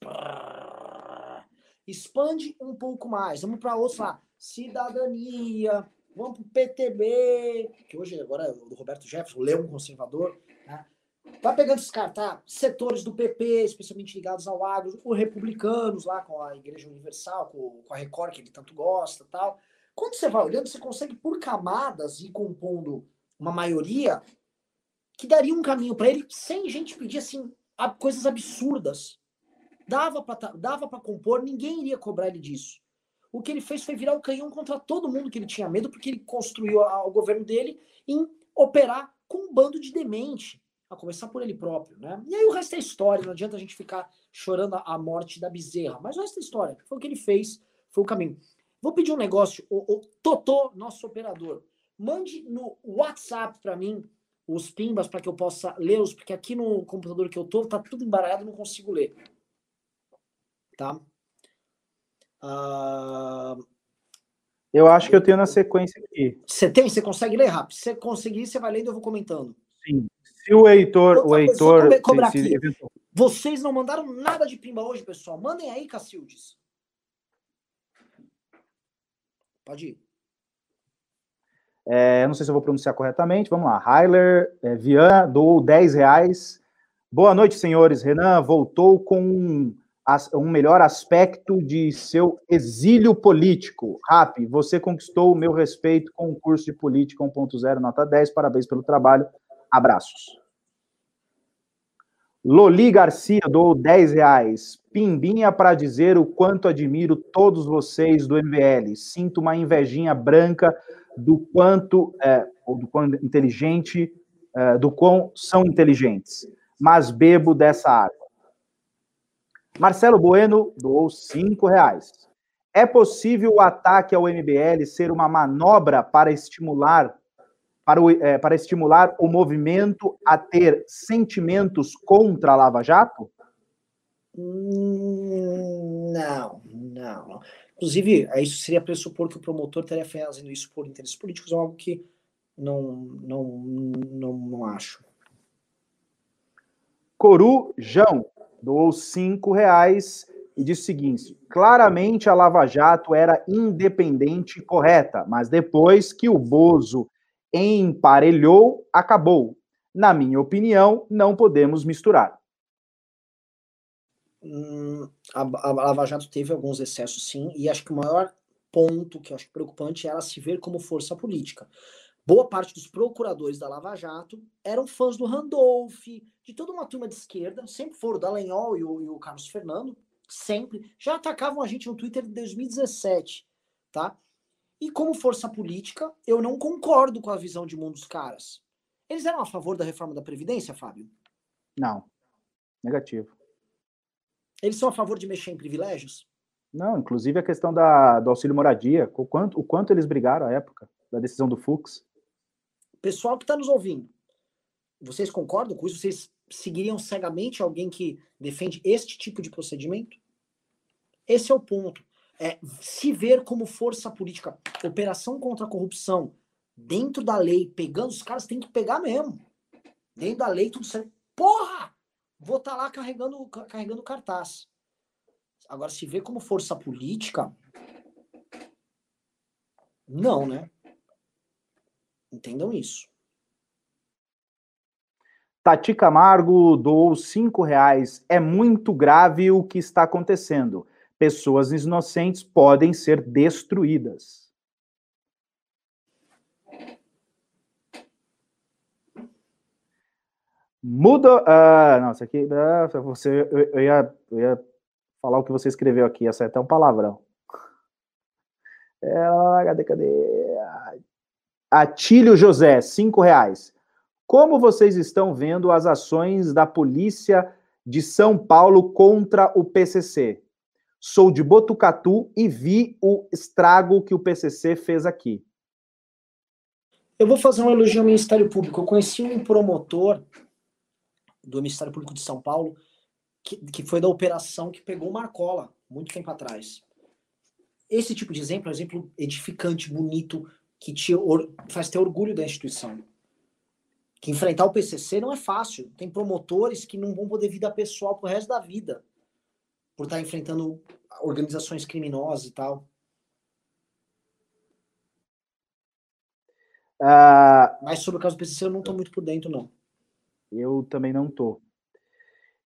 Expande um pouco mais. Vamos para outros lá. Cidadania. Vamos para o PTB, que hoje agora é o Roberto Jefferson, o Leão Conservador. Né? Vai pegando esses caras, tá? Setores do PP, especialmente ligados ao agro, os republicanos lá com a Igreja Universal, com, a Record, que ele tanto gosta tal. Quando você vai olhando, você consegue, por camadas, ir compondo uma maioria que daria um caminho para ele sem gente pedir assim coisas absurdas. Dava para dava para compor, ninguém iria cobrar ele disso. O que ele fez foi virar o canhão contra todo mundo que ele tinha medo, porque ele construiu o governo dele em operar com um bando de demente a começar por ele próprio, né? E aí o resto é história, não adianta a gente ficar chorando a morte da bezerra, mas o resto é história, foi o que ele fez, foi o caminho. Vou pedir um negócio, o, o Totô, nosso operador, mande no WhatsApp para mim os pimbas para que eu possa lê-los, porque aqui no computador que eu tô tá tudo embaralhado, não consigo ler. Tá? Uh... Eu acho que eu tenho na sequência aqui. Você tem? Você consegue ler rápido? Se você conseguir, você vai lendo, eu vou comentando. Sim. Se o Heitor. o Heitor se, se... Vocês não mandaram nada de pimba hoje, pessoal. Mandem aí, Cacildes. Pode ir. É, não sei se eu vou pronunciar corretamente. Vamos lá. Heiler é, Vian doou 10 reais. Boa noite, senhores. Renan voltou com um, um melhor aspecto de seu exílio político. Rap, você conquistou o meu respeito com o curso de política 1.0, nota 10. Parabéns pelo trabalho. Abraços. Loli Garcia dou 10 reais. Pimbinha para dizer o quanto admiro todos vocês do MVL. Sinto uma invejinha branca do quanto, é, ou do quão inteligente, é, do quão são inteligentes. Mas bebo dessa água. Marcelo Bueno doou 5 reais. É possível o ataque ao MBL ser uma manobra para estimular para, o, é, para estimular o movimento a ter sentimentos contra a Lava Jato? Hum, não, não. Inclusive, isso seria pressupor que o promotor estaria fazendo isso por interesses políticos, algo que não, não, não, não acho. Corujão doou cinco reais e disse o seguinte: claramente a Lava Jato era independente e correta, mas depois que o Bozo emparelhou, acabou. Na minha opinião, não podemos misturar. Hum, a, a Lava Jato teve alguns excessos, sim, e acho que o maior ponto que eu acho preocupante é ela se ver como força política. Boa parte dos procuradores da Lava Jato eram fãs do Randolph, de toda uma turma de esquerda, sempre foram, o Dallagnol e o, e o Carlos Fernando, sempre. Já atacavam a gente no Twitter em 2017, tá? E como força política, eu não concordo com a visão de mundo dos caras. Eles eram a favor da reforma da Previdência, Fábio? Não. Negativo. Eles são a favor de mexer em privilégios? Não, inclusive a questão da, do auxílio moradia, o quanto, o quanto eles brigaram à época da decisão do Fux. Pessoal que está nos ouvindo, vocês concordam com isso? Vocês seguiriam cegamente alguém que defende este tipo de procedimento? Esse é o ponto é, se ver como força política, operação contra a corrupção, dentro da lei, pegando os caras, tem que pegar mesmo. Dentro da lei, tudo certo. Porra! Vou estar tá lá carregando, carregando cartaz. Agora, se vê como força política, não, né? Entendam isso. Tati Camargo doou cinco reais. É muito grave o que está acontecendo pessoas inocentes podem ser destruídas. Muda. Uh, não, isso aqui. Uh, você, eu, eu, ia, eu ia falar o que você escreveu aqui. Essa é até um palavrão. É, cadê, cadê? Atílio José, cinco reais. Como vocês estão vendo as ações da polícia de São Paulo contra o PCC? Sou de Botucatu e vi o estrago que o PCC fez aqui. Eu vou fazer um elogio ao Ministério Público. Eu conheci um promotor do Ministério Público de São Paulo que, que foi da operação que pegou Marcola, muito tempo atrás. Esse tipo de exemplo é um exemplo edificante, bonito, que te faz ter orgulho da instituição. Que enfrentar o PCC não é fácil. Tem promotores que não vão poder vida pessoal pro resto da vida por estar enfrentando organizações criminosas e tal. Uh, Mas sobre o caso do PCC eu não estou muito por dentro, não. Eu também não estou.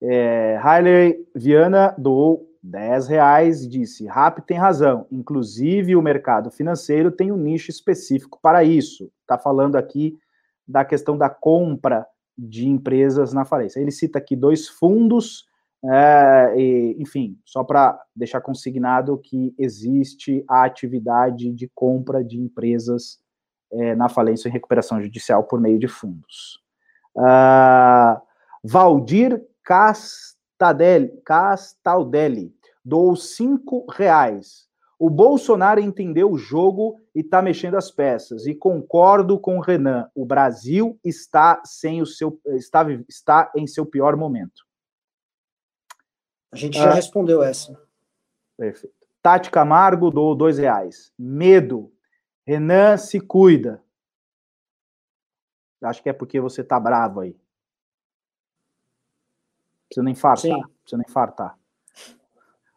É, Hailey Viana doou 10 reais e disse: Rap tem razão. Inclusive, o mercado financeiro tem um nicho específico para isso. Está falando aqui da questão da compra de empresas na falência. Ele cita aqui dois fundos, é, e, enfim, só para deixar consignado que existe a atividade de compra de empresas é, na falência e recuperação judicial por meio de fundos. Uh, Valdir Castadelli, Castaldelli doou cinco reais. O Bolsonaro entendeu o jogo e está mexendo as peças. E concordo com o Renan. O Brasil está sem o seu está, está em seu pior momento. A gente já ah, respondeu essa. Perfeito. Tati Camargo doou dois reais. Medo. Renan se cuida. Acho que é porque você tá bravo aí. Precisa nem fartar. Sim. Precisa nem fartar.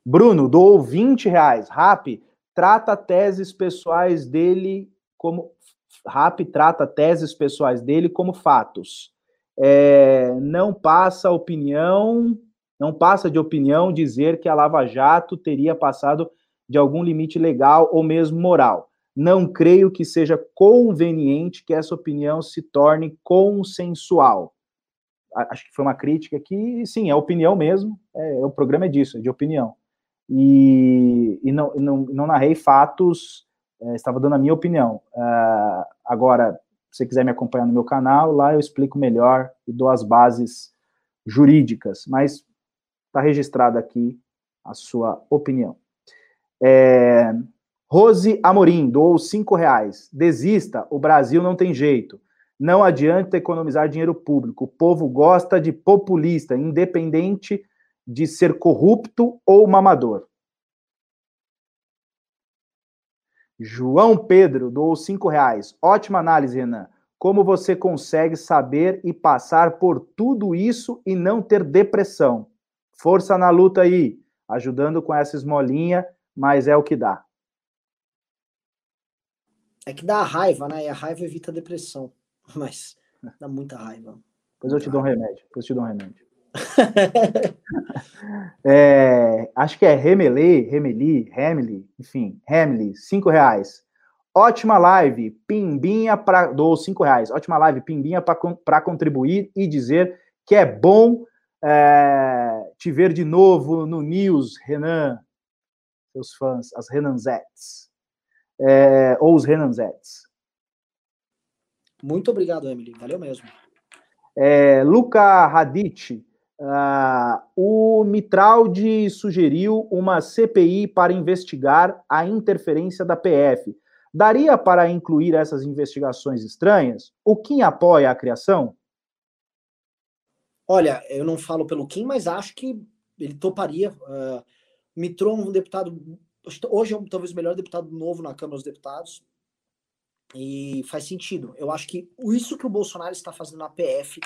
Bruno, dou 20 reais. Rap, trata teses pessoais dele como. Rap trata teses pessoais dele como fatos. É, não passa opinião, não passa de opinião dizer que a Lava Jato teria passado de algum limite legal ou mesmo moral. Não creio que seja conveniente que essa opinião se torne consensual acho que foi uma crítica que, sim, é opinião mesmo, é, o programa é disso, é de opinião. E, e não, não, não narrei fatos, é, estava dando a minha opinião. Uh, agora, se você quiser me acompanhar no meu canal, lá eu explico melhor e dou as bases jurídicas, mas está registrada aqui a sua opinião. É, Rose Amorim, doou cinco reais. Desista, o Brasil não tem jeito. Não adianta economizar dinheiro público. O povo gosta de populista, independente de ser corrupto ou mamador. João Pedro doou cinco reais. Ótima análise, Renan. Como você consegue saber e passar por tudo isso e não ter depressão? Força na luta aí, ajudando com essa esmolinha, mas é o que dá. É que dá raiva, né? E a raiva evita a depressão. mas dá muita raiva. Depois eu te dou um remédio. Depois eu te dou um remédio. é, acho que é Remeli, Remeli, Remeli, enfim, Remeli, cinco reais. Ótima live, Pimbinha para dou cinco reais. Ótima live, Pimbinha para contribuir e dizer que é bom é, te ver de novo no News, Renan, seus fãs, as Renanzettes, é, ou os Renanzettes. Muito obrigado, Emily. Valeu mesmo. É, Luca Radit, uh, o Mitraldi sugeriu uma CPI para investigar a interferência da PF. Daria para incluir essas investigações estranhas? O Kim apoia a criação? Olha, eu não falo pelo Kim, mas acho que ele toparia. Uh, um deputado, hoje é talvez o melhor deputado novo na Câmara dos Deputados, e faz sentido. Eu acho que isso que o Bolsonaro está fazendo na PF.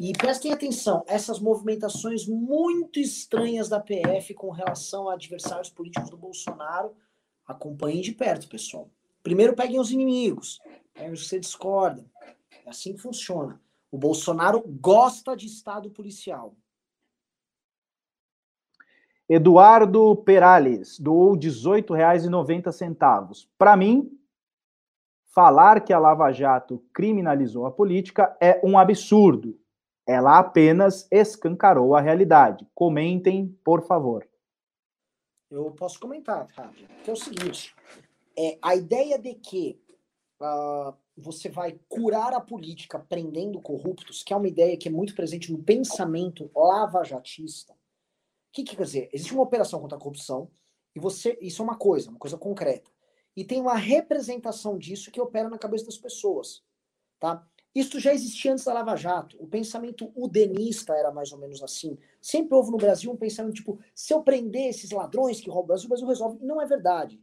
E prestem atenção, essas movimentações muito estranhas da PF com relação a adversários políticos do Bolsonaro, acompanhem de perto, pessoal. Primeiro peguem os inimigos, peguem que você discorda. É assim que funciona. O Bolsonaro gosta de Estado policial. Eduardo Perales doou R$ 18,90. Para mim, falar que a Lava Jato criminalizou a política é um absurdo. Ela apenas escancarou a realidade. Comentem, por favor. Eu posso comentar, Fábio, que é o seguinte: é, a ideia de que uh, você vai curar a política prendendo corruptos, que é uma ideia que é muito presente no pensamento lavajatista. O que, que quer dizer? Existe uma operação contra a corrupção e você, isso é uma coisa, uma coisa concreta. E tem uma representação disso que opera na cabeça das pessoas, tá? Isso já existia antes da Lava Jato. O pensamento udenista era mais ou menos assim. Sempre houve no Brasil um pensamento tipo: se eu prender esses ladrões que roubam o Brasil, o Brasil resolve. E não é verdade.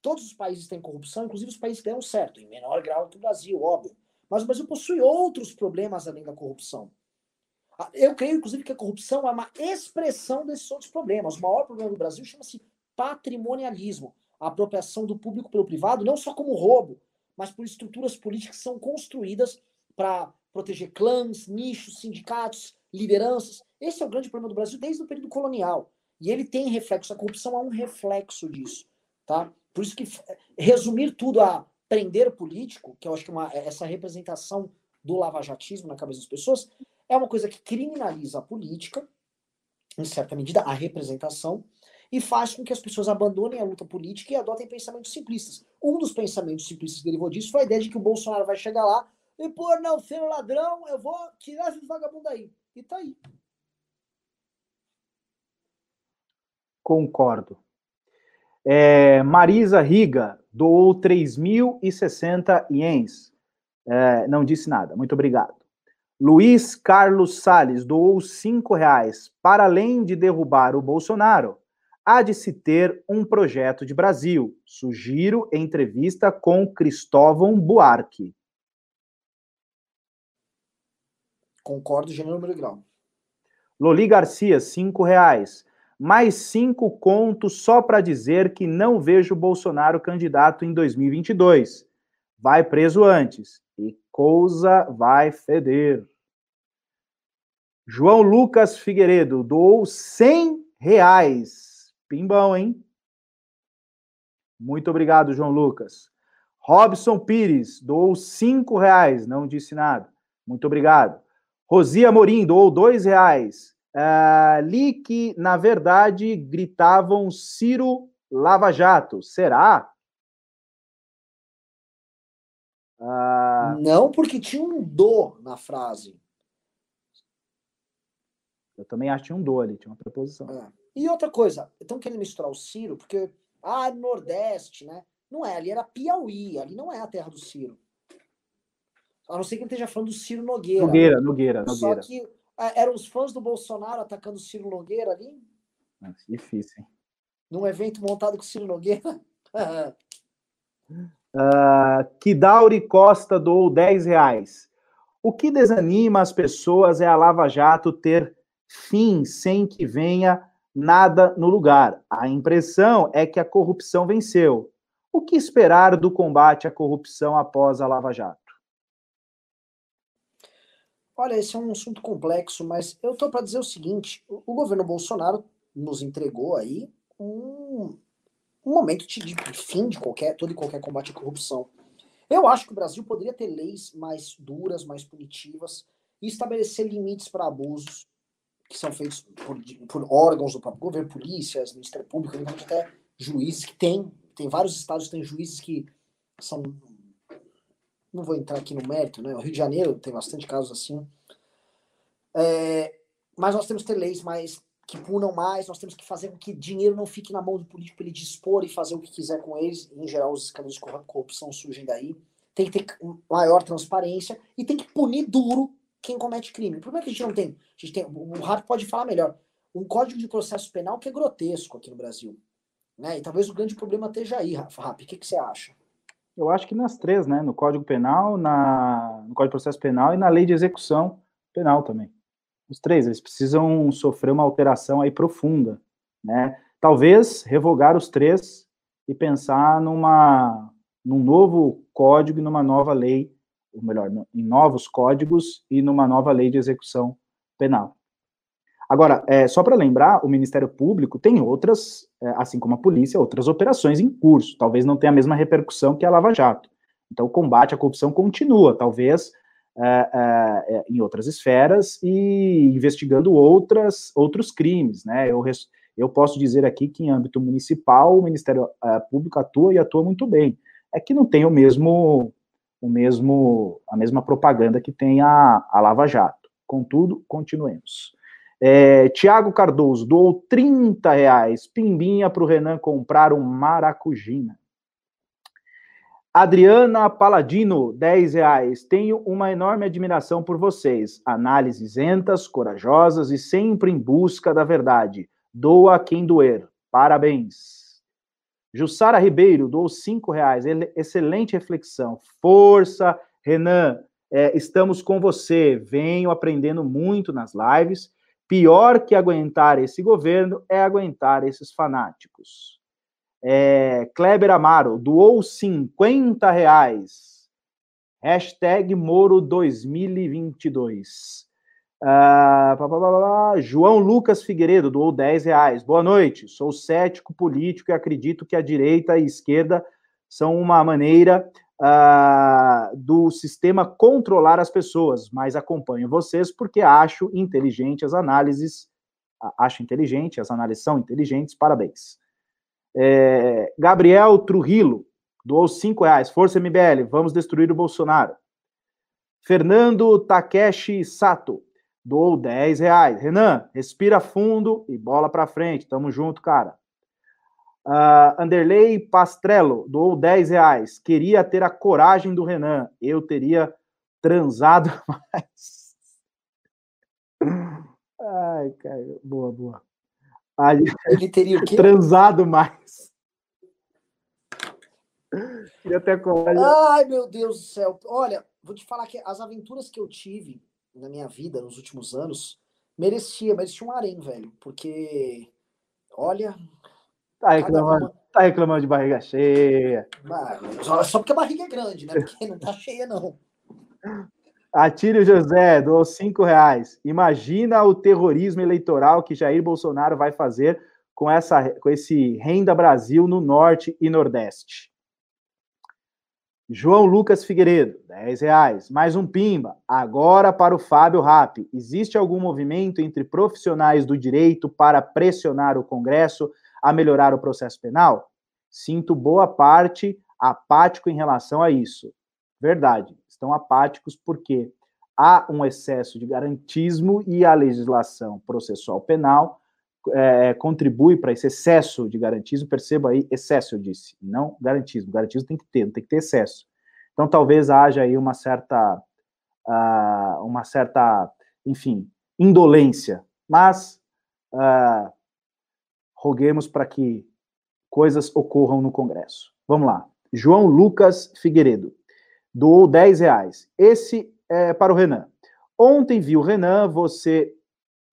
Todos os países têm corrupção, inclusive os países que deram certo, em menor grau que o Brasil, óbvio. Mas o Brasil possui outros problemas além da corrupção. Ah, eu creio, inclusive, que a corrupção é uma expressão desses outros problemas. O maior problema do Brasil chama-se patrimonialismo a apropriação do público pelo privado, não só como roubo, mas por estruturas políticas que são construídas para proteger clãs, nichos, sindicatos, lideranças. Esse é o grande problema do Brasil desde o período colonial. E ele tem reflexo, a corrupção é um reflexo disso. Tá? Por isso que resumir tudo a prender político, que eu acho que é uma, é essa representação do lavajatismo na cabeça das pessoas, é uma coisa que criminaliza a política, em certa medida, a representação, e faz com que as pessoas abandonem a luta política e adotem pensamentos simplistas. Um dos pensamentos simplistas que derivou disso foi a ideia de que o Bolsonaro vai chegar lá e, por não ser ladrão, eu vou tirar esses vagabundos aí. E tá aí. Concordo. É, Marisa Riga doou 3.060 ienes. É, não disse nada. Muito obrigado. Luiz Carlos Sales doou cinco reais. Para além de derrubar o Bolsonaro, há de se ter um projeto de Brasil. Sugiro entrevista com Cristóvão Buarque. Concordo, gênero, grau. Loli Garcia, cinco reais mais cinco contos só para dizer que não vejo Bolsonaro candidato em 2022. Vai preso antes. E coisa vai feder. João Lucas Figueiredo doou 100 reais. Pimbão, hein? Muito obrigado, João Lucas. Robson Pires doou 5 reais, não disse nada. Muito obrigado. Rosia Morim doou 2 reais. Uh, li que, na verdade, gritavam Ciro Lava Jato. Será? Uh... Não, porque tinha um do na frase. Eu também acho que tinha um do ali, tinha uma preposição. É. E outra coisa, estão querendo misturar o Ciro, porque, ah, Nordeste, né? Não é, ali era Piauí, ali não é a terra do Ciro. A não ser que ele esteja falando do Ciro Nogueira. Nogueira, Nogueira, Nogueira. Só que ah, eram os fãs do Bolsonaro atacando o Ciro Nogueira ali? Difícil, hein? Num evento montado com o Ciro Nogueira? uh, Kidauri Costa doou 10 reais. O que desanima as pessoas é a Lava Jato ter fim sem que venha nada no lugar. A impressão é que a corrupção venceu. O que esperar do combate à corrupção após a Lava Jato? Olha, esse é um assunto complexo, mas eu estou para dizer o seguinte: o governo Bolsonaro nos entregou aí um, um momento de, de, fim de qualquer, todo e qualquer combate à corrupção. Eu acho que o Brasil poderia ter leis mais duras, mais punitivas e estabelecer limites para abusos que são feitos por, por, órgãos do próprio governo, polícias, Ministério Público, até juízes que tem, tem vários estados que têm juízes que são não vou entrar aqui no mérito, né? O Rio de Janeiro tem bastante casos assim. É, mas nós temos que ter leis mais que punam mais, nós temos que fazer com que dinheiro não fique na mão do político para ele dispor e fazer o que quiser com eles. Em geral, os escândalos de corrupção surgem daí. Tem que ter maior transparência e tem que punir duro quem comete crime. O problema é que a gente não tem. A gente tem o Rato pode falar melhor. Um código de processo penal que é grotesco aqui no Brasil. Né? E talvez o grande problema esteja aí, Rafa. O que, que você acha? Eu acho que nas três, né? No Código Penal, na, no Código de Processo Penal e na Lei de Execução Penal também. Os três, eles precisam sofrer uma alteração aí profunda, né? Talvez revogar os três e pensar numa, num novo código e numa nova lei, ou melhor, em novos códigos e numa nova lei de execução penal. Agora, é, só para lembrar, o Ministério Público tem outras, é, assim como a polícia, outras operações em curso. Talvez não tenha a mesma repercussão que a Lava Jato. Então, o combate à corrupção continua. Talvez é, é, em outras esferas e investigando outras, outros crimes, né? Eu, eu posso dizer aqui que em âmbito municipal o Ministério é, Público atua e atua muito bem. É que não tem o mesmo, o mesmo, a mesma propaganda que tem a, a Lava Jato. Contudo, continuemos. É, Tiago Cardoso doou 30 reais, pimbinha para o Renan comprar um maracujina. Adriana Paladino, 10 reais. Tenho uma enorme admiração por vocês. Análises lentas, corajosas e sempre em busca da verdade. Doa quem doer. Parabéns. Jussara Ribeiro, doou 5 reais. Excelente reflexão. Força, Renan. É, estamos com você. Venho aprendendo muito nas lives Pior que aguentar esse governo é aguentar esses fanáticos. É, Kleber Amaro doou 50 reais. Hashtag Moro 2022. Ah, pá, pá, pá, João Lucas Figueiredo doou 10 reais. Boa noite. Sou cético político e acredito que a direita e a esquerda são uma maneira uh, do sistema controlar as pessoas, mas acompanho vocês porque acho inteligente as análises, acho inteligente, as análises são inteligentes, parabéns. É, Gabriel Trujillo doou cinco reais, Força MBL, vamos destruir o Bolsonaro. Fernando Takeshi Sato doou 10 reais. Renan, respira fundo e bola para frente. Tamo junto, cara. Uh, Anderley Pastrello doou 10 reais. Queria ter a coragem do Renan. Eu teria transado mais. Ai, cara, boa, boa. Aí, Ele teria o quê? Transado mais. Queria ter coragem. Ai, meu Deus do céu. Olha, vou te falar que as aventuras que eu tive na minha vida nos últimos anos merecia, merecia um harém, velho. Porque, olha, Tá reclamando, tá reclamando de barriga cheia. Só porque a barriga é grande, né? Porque não tá cheia, não. Atílio José doou cinco reais. Imagina o terrorismo eleitoral que Jair Bolsonaro vai fazer com, essa, com esse Renda Brasil no Norte e Nordeste. João Lucas Figueiredo, 10 reais. Mais um pimba. Agora para o Fábio Rap. Existe algum movimento entre profissionais do direito para pressionar o Congresso a melhorar o processo penal? Sinto boa parte apático em relação a isso. Verdade, estão apáticos porque há um excesso de garantismo e a legislação processual penal é, contribui para esse excesso de garantismo. Perceba aí, excesso, eu disse, não garantismo. Garantismo tem que ter, não tem que ter excesso. Então, talvez haja aí uma certa, uh, uma certa, enfim, indolência. Mas uh, roguemos para que coisas ocorram no Congresso. Vamos lá. João Lucas Figueiredo doou 10 reais. Esse é para o Renan. Ontem viu Renan, você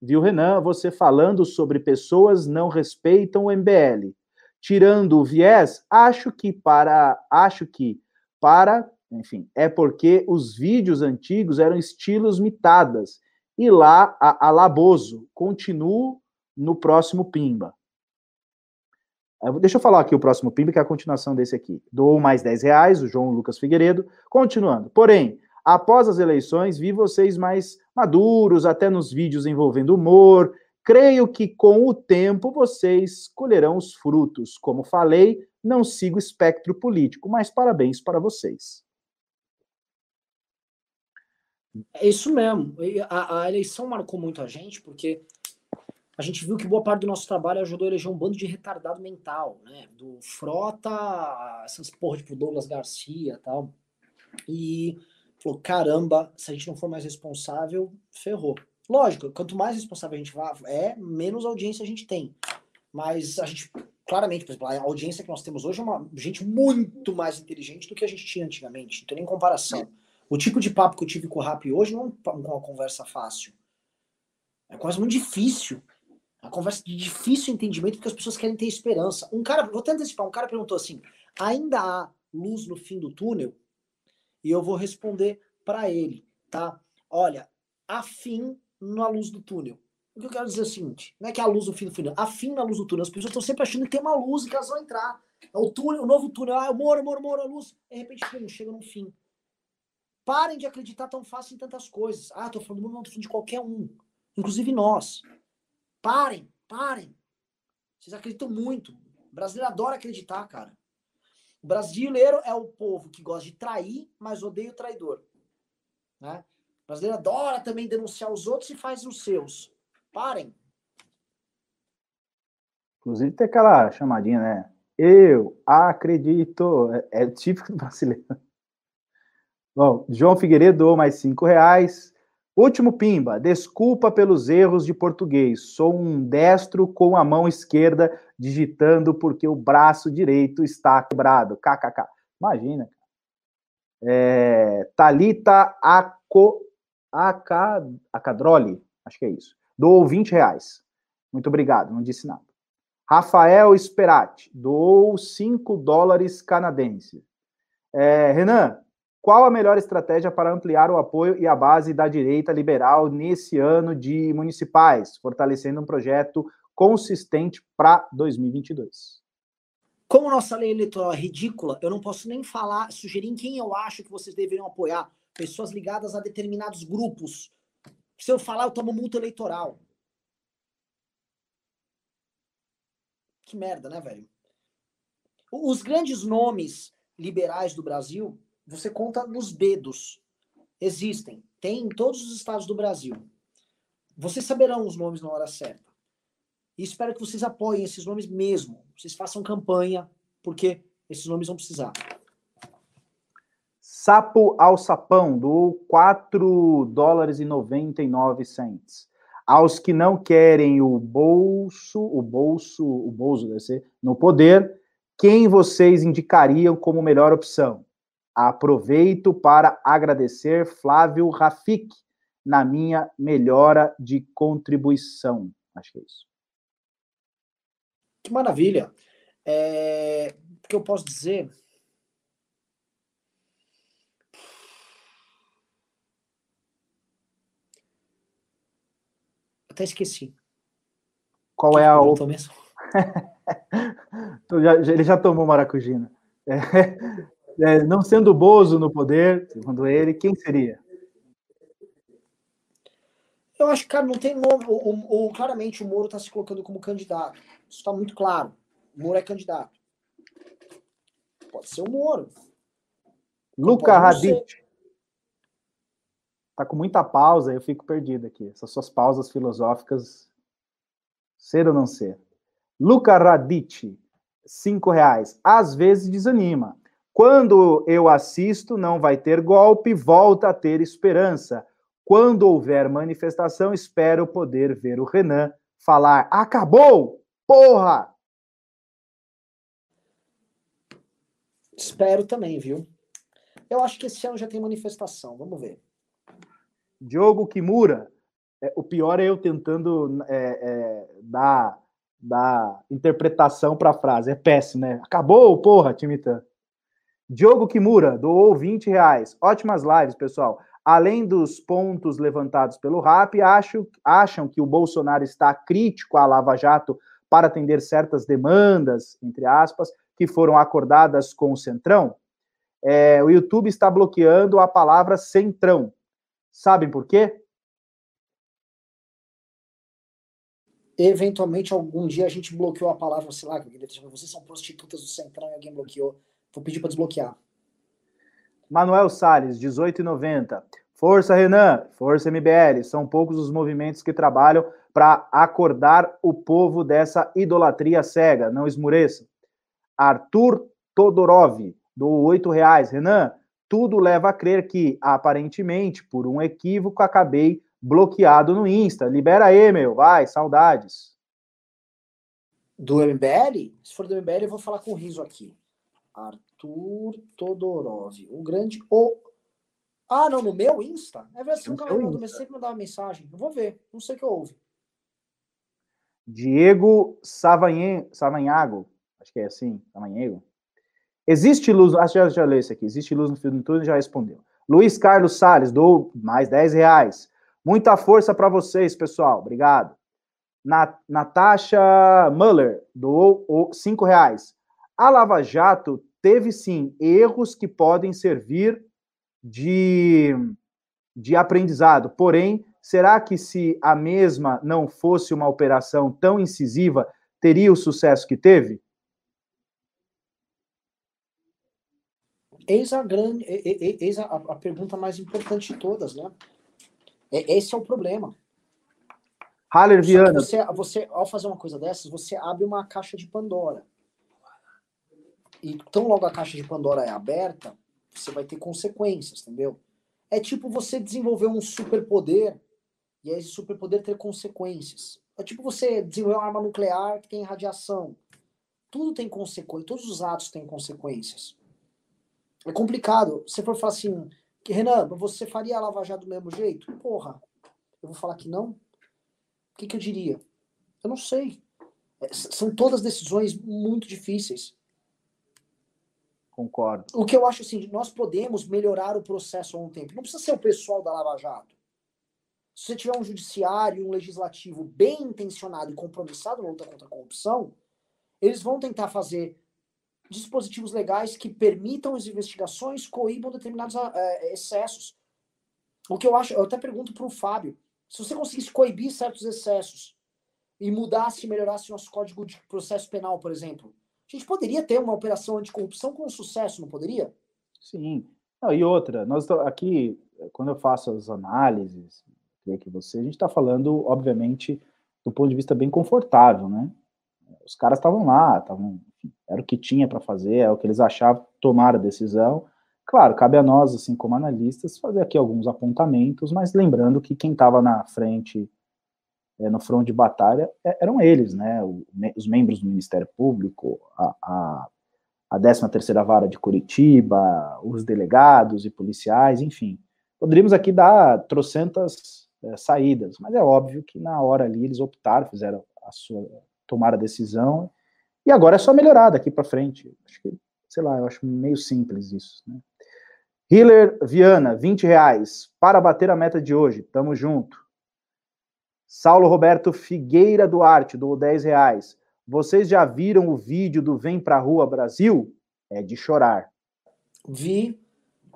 viu Renan, você falando sobre pessoas não respeitam o MBL. Tirando o viés, acho que para acho que para, enfim, é porque os vídeos antigos eram estilos mitadas. E lá a, a Laboso continuo no próximo Pimba. Deixa eu falar aqui o próximo PIB, que é a continuação desse aqui. Dou mais 10 reais, o João Lucas Figueiredo. Continuando. Porém, após as eleições, vi vocês mais maduros, até nos vídeos envolvendo humor. Creio que com o tempo vocês colherão os frutos. Como falei, não sigo espectro político, mas parabéns para vocês. É isso mesmo. A, a eleição marcou muito a gente, porque a gente viu que boa parte do nosso trabalho ajudou a eleger um bando de retardado mental, né? Do Frota, essas porra, tipo Douglas Garcia tal. E falou: caramba, se a gente não for mais responsável, ferrou. Lógico, quanto mais responsável a gente é, menos audiência a gente tem. Mas a gente, claramente, por exemplo, a audiência que nós temos hoje é uma gente muito mais inteligente do que a gente tinha antigamente. Não tem nem comparação. O tipo de papo que eu tive com o Rap hoje não é uma conversa fácil. É quase muito difícil. A conversa de difícil entendimento, porque as pessoas querem ter esperança. Um cara, vou até antecipar, um cara perguntou assim: ainda há luz no fim do túnel? E eu vou responder para ele, tá? Olha, há fim na luz do túnel. O que eu quero dizer é o seguinte: não é que há luz no fim do túnel, há fim na luz do túnel. As pessoas estão sempre achando que tem uma luz e que elas vão entrar. É o túnel, o novo túnel, ah, moro, moro, moro, a luz. De repente, pum, chega no fim. Parem de acreditar tão fácil em tantas coisas. Ah, tô falando do mundo, não tô falando de qualquer um. Inclusive nós. Parem, parem. Vocês acreditam muito. O brasileiro adora acreditar, cara. O brasileiro é o povo que gosta de trair, mas odeia o traidor. Né? O brasileiro adora também denunciar os outros e faz os seus. Parem. Inclusive tem aquela chamadinha, né? Eu acredito. É, é típico do brasileiro. Bom, João Figueiredo doou mais cinco reais. Último pimba, desculpa pelos erros de português. Sou um destro com a mão esquerda digitando porque o braço direito está quebrado. KKK. Imagina. É, Talita Aco, Acadroli, acho que é isso. Doou 20 reais. Muito obrigado, não disse nada. Rafael Esperati, doou 5 dólares canadenses. É, Renan, qual a melhor estratégia para ampliar o apoio e a base da direita liberal nesse ano de municipais, fortalecendo um projeto consistente para 2022? Como nossa lei eleitoral é ridícula, eu não posso nem falar, sugerir em quem eu acho que vocês deveriam apoiar. Pessoas ligadas a determinados grupos. Se eu falar, eu tomo multa eleitoral. Que merda, né, velho? Os grandes nomes liberais do Brasil você conta nos dedos. Existem. Tem em todos os estados do Brasil. Vocês saberão os nomes na hora certa. E espero que vocês apoiem esses nomes mesmo. Vocês façam campanha, porque esses nomes vão precisar. Sapo ao sapão, do 4 dólares e 99 cents. Aos que não querem o bolso, o bolso, o bolso deve ser, no poder, quem vocês indicariam como melhor opção? Aproveito para agradecer Flávio Rafik na minha melhora de contribuição. Acho que é isso. Que maravilha. É... O que eu posso dizer? Até esqueci. Qual é a outra? mesmo? Ele já tomou maracujina. É é, não sendo Bozo no poder, segundo ele, quem seria? Eu acho que, cara, não tem nome. O, o, claramente o Moro está se colocando como candidato. Isso está muito claro. O Moro é candidato. Pode ser o Moro. Luca Radit. Tá com muita pausa, eu fico perdido aqui. Essas suas pausas filosóficas. Ser ou não ser? Luca Radit, cinco reais. Às vezes desanima. Quando eu assisto, não vai ter golpe, volta a ter esperança. Quando houver manifestação, espero poder ver o Renan falar: acabou! Porra! Espero também, viu? Eu acho que esse ano já tem manifestação, vamos ver. Diogo Kimura, é, o pior é eu tentando é, é, dar, dar interpretação para a frase. É péssimo, né? Acabou, porra, Timitan. Diogo Kimura doou 20 reais. Ótimas lives, pessoal. Além dos pontos levantados pelo RAP, acho, acham que o Bolsonaro está crítico à Lava Jato para atender certas demandas, entre aspas, que foram acordadas com o Centrão? É, o YouTube está bloqueando a palavra Centrão. Sabem por quê? Eventualmente, algum dia a gente bloqueou a palavra, sei lá, vocês são prostitutas do Centrão e alguém bloqueou. Vou pedir para desbloquear. Manuel Salles, 18,90. Força, Renan. Força, MBL. São poucos os movimentos que trabalham para acordar o povo dessa idolatria cega. Não esmureça. Arthur Todorov, do oito reais. Renan, tudo leva a crer que, aparentemente, por um equívoco, acabei bloqueado no Insta. Libera aí, meu. Vai, saudades. Do MBL? Se for do MBL, eu vou falar com o Riso aqui. Arthur Todorov. Um grande. O... Ah, não, no meu Insta? É verdade, você nunca me mandou, mas sempre mandava mensagem. Eu vou ver, não sei o que houve. Diego. Savanhago, acho que é assim, Savanhago. Existe luz, acho que já, já li isso aqui, existe luz no fio do túnel, já respondeu. Luiz Carlos Salles, dou mais 10 reais. Muita força para vocês, pessoal, obrigado. Nat Natasha Muller, doou 5 reais. A Lava Jato teve sim erros que podem servir de, de aprendizado. Porém, será que se a mesma não fosse uma operação tão incisiva, teria o sucesso que teve? Eis a grande, eis a, a pergunta mais importante de todas, né? Esse é o problema. Haller Viana. Você, você, ao fazer uma coisa dessas, você abre uma caixa de Pandora. E tão logo a caixa de Pandora é aberta, você vai ter consequências, entendeu? É tipo você desenvolver um superpoder e esse superpoder ter consequências. É tipo você desenvolver uma arma nuclear que tem radiação. Tudo tem consequências, todos os atos têm consequências. É complicado. Se for falar assim, Renan, você faria a Lava Jato do mesmo jeito? Porra, eu vou falar que não? O que, que eu diria? Eu não sei. É, são todas decisões muito difíceis. Concordo. O que eu acho assim, nós podemos melhorar o processo há um tempo. Não precisa ser o pessoal da Lava Jato. Se você tiver um judiciário um legislativo bem intencionado e compromissado na luta contra a corrupção, eles vão tentar fazer dispositivos legais que permitam as investigações, coíbam determinados uh, excessos. O que eu acho, eu até pergunto para o Fábio, se você conseguisse coibir certos excessos e mudasse melhorasse nosso código de processo penal, por exemplo, a gente poderia ter uma operação anticorrupção com sucesso, não poderia? Sim. Não, e outra, nós aqui, quando eu faço as análises, que você, a gente está falando, obviamente, do ponto de vista bem confortável, né? Os caras estavam lá, estavam era o que tinha para fazer, é o que eles achavam, tomar a decisão. Claro, cabe a nós, assim como analistas, fazer aqui alguns apontamentos, mas lembrando que quem estava na frente, é, no front de batalha, é, eram eles, né? O, os membros do Ministério Público, a, a, a 13ª Vara de Curitiba, os delegados e policiais, enfim. Poderíamos aqui dar trocentas é, saídas, mas é óbvio que na hora ali eles optaram, fizeram a sua, tomar a decisão e agora é só melhorar daqui para frente. Acho que, sei lá, eu acho meio simples isso. Né? Hiller Viana, 20 reais. Para bater a meta de hoje. Tamo junto. Saulo Roberto Figueira Duarte, do 10 reais. Vocês já viram o vídeo do Vem Pra Rua Brasil? É de chorar. Vi,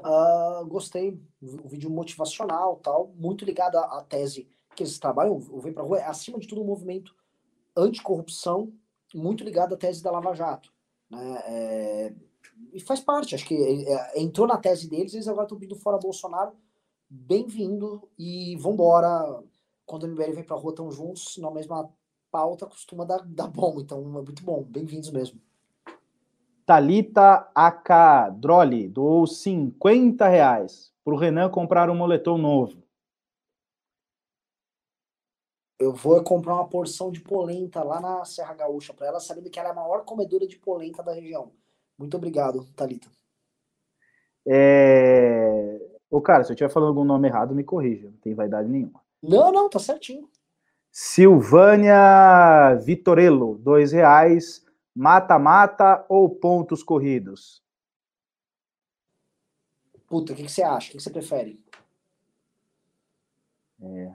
uh, gostei. O vídeo motivacional, tal, muito ligado à, à, tese que eles trabalham. O Vem Pra Rua é, acima de tudo, um movimento anticorrupção muito ligado à tese da Lava Jato. Né? É, e faz parte, acho que é, é entrou na tese deles, eles agora estão pedindo fora Bolsonaro. Bem-vindo e vambora. Quando o MBL vem pra rua, estão juntos, na mesma pauta, costuma dar, dar bom. Então é muito bom. Bem-vindos mesmo. Talita Akadroli doou 50 reais para o Renan comprar um moletom novo. eu vou comprar uma porção de polenta lá na Serra Gaúcha para ela, sabendo que ela é a maior comedora de polenta da região. Muito obrigado, Thalita. É... Ô, cara, se eu estiver falando algum nome errado, me corrija. Não tem vaidade nenhuma. Não, não, tá certinho. Silvânia Vitorello, dois reais. Mata-mata ou pontos corridos? Puta, o que, que você acha? O que, que você prefere? É,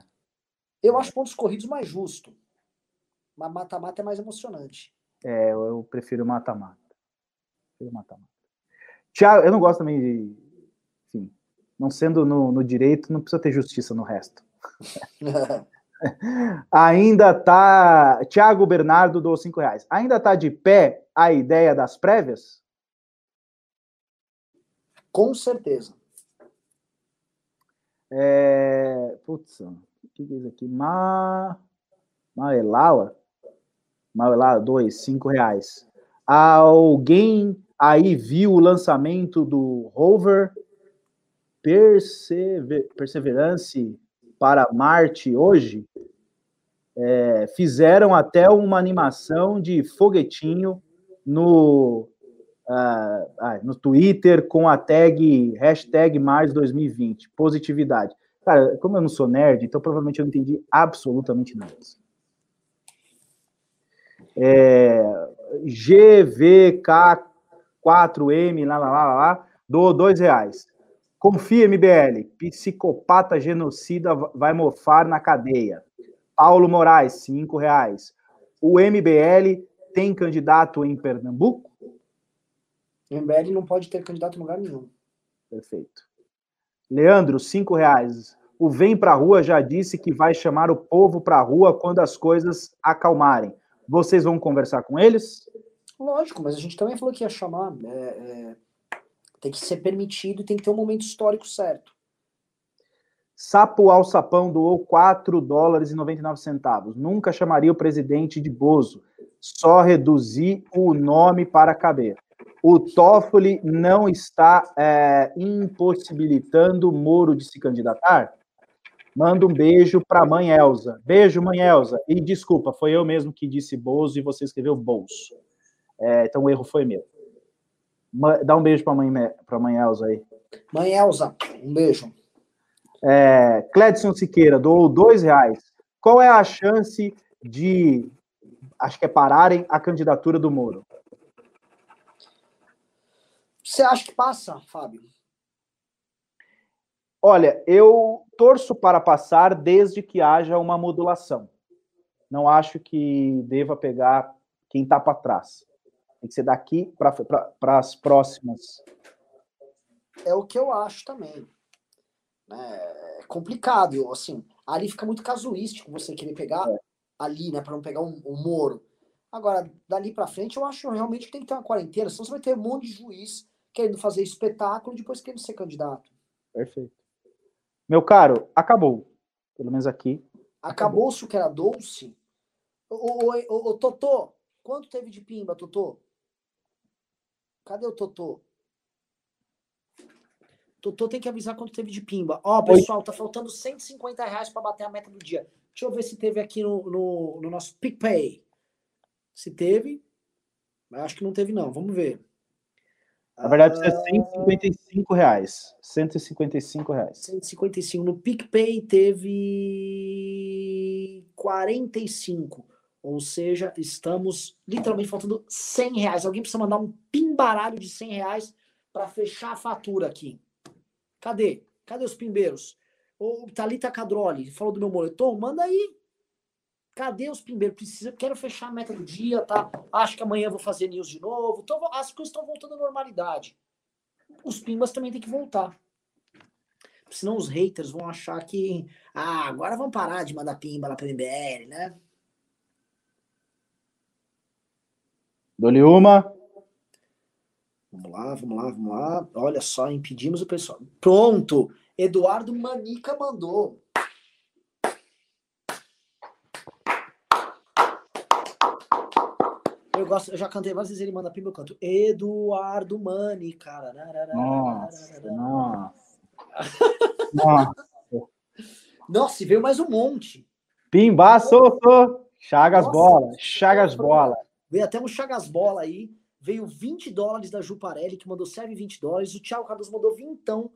eu acho pontos corridos mais justo. Mas mata-mata é mais emocionante. É, eu prefiro mata-mata. Prefiro mata-mata. Tiago, eu não gosto também de. Enfim, não sendo no, no direito, não precisa ter justiça no resto. Ainda tá. Tiago Bernardo do cinco reais. Ainda tá de pé a ideia das prévias? Com certeza. É... Putz, que diz aqui? Ma... Maelaua? Maelaua, dois, cinco reais. Alguém aí viu o lançamento do rover Persever... Perseverance para Marte hoje? É, fizeram até uma animação de foguetinho no, uh, no Twitter com a tag hashtag mais 2020, positividade. Cara, como eu não sou nerd, então provavelmente eu não entendi absolutamente nada. É, GVK4M, lá, lá, lá, lá, do dois reais. Confia, MBL, psicopata genocida vai mofar na cadeia. Paulo Moraes, cinco reais. O MBL tem candidato em Pernambuco? O MBL não pode ter candidato em lugar nenhum. Perfeito. Leandro, cinco reais. O Vem Pra Rua já disse que vai chamar o povo pra rua quando as coisas acalmarem. Vocês vão conversar com eles? Lógico, mas a gente também falou que ia chamar. É, é, tem que ser permitido, tem que ter um momento histórico certo. Sapo Alçapão doou 4 dólares e 99 centavos. Nunca chamaria o presidente de Bozo. Só reduzir o nome para caber. O Toffoli não está é, impossibilitando Moro de se candidatar? Manda um beijo para a mãe Elza. Beijo, mãe Elza. E desculpa, foi eu mesmo que disse Bozo e você escreveu Bolso. É, então o erro foi meu. Dá um beijo para a mãe, pra mãe Elza aí. Mãe Elza, um beijo. É, Cledson Siqueira doou dois reais. Qual é a chance de, acho que é pararem a candidatura do Moro? Você acha que passa, Fábio? Olha, eu torço para passar desde que haja uma modulação. Não acho que deva pegar quem está para trás. Tem que ser daqui para as próximas. É o que eu acho também. É complicado, assim. Ali fica muito casuístico você querer pegar é. ali, né, para não pegar um, um Moro. Agora, dali para frente, eu acho realmente que tem que ter uma quarentena, senão você vai ter um monte de juiz querendo fazer espetáculo e depois querendo ser candidato. Perfeito. Meu caro, acabou. Pelo menos aqui. Acabou-se o que era doce? Ô, ô, ô, ô, Totô, quanto teve de pimba, Totô? Cadê o Totô? Totô tem que avisar quanto teve de pimba. Ó, pessoal, Oi. tá faltando 150 reais para bater a meta do dia. Deixa eu ver se teve aqui no, no, no nosso PicPay. Se teve. Acho que não teve, não. Vamos ver. Na verdade, precisa 155 reais. 155 reais. 155. No PicPay teve 45. Ou seja, estamos literalmente faltando 100 reais. Alguém precisa mandar um pimbaralho de 100 reais para fechar a fatura aqui. Cadê? Cadê os pimbeiros? O Thalita Cadroli falou do meu moletom? Manda aí. Cadê os pimbeiros? Precisa, quero fechar a meta do dia, tá? Acho que amanhã vou fazer news de novo. Então, as coisas estão voltando à normalidade. Os pimbas também tem que voltar. Senão os haters vão achar que. Ah, agora vão parar de mandar pimba lá para MBL, né? Dole uma. Vamos lá, vamos lá, vamos lá. Olha só, impedimos o pessoal. Pronto! Eduardo Manica mandou. Eu gosto, eu já cantei várias vezes ele manda pimba, eu canto Eduardo Mani, cara. Nossa, nossa. nossa. Nossa, e veio mais um monte. Pimba, soltou. Chagas nossa, bola, Chagas bola. Veio até um Chagas bola aí. Veio 20 dólares da Juparelli, que mandou serve 20 dólares. O Thiago Cardoso mandou vintão.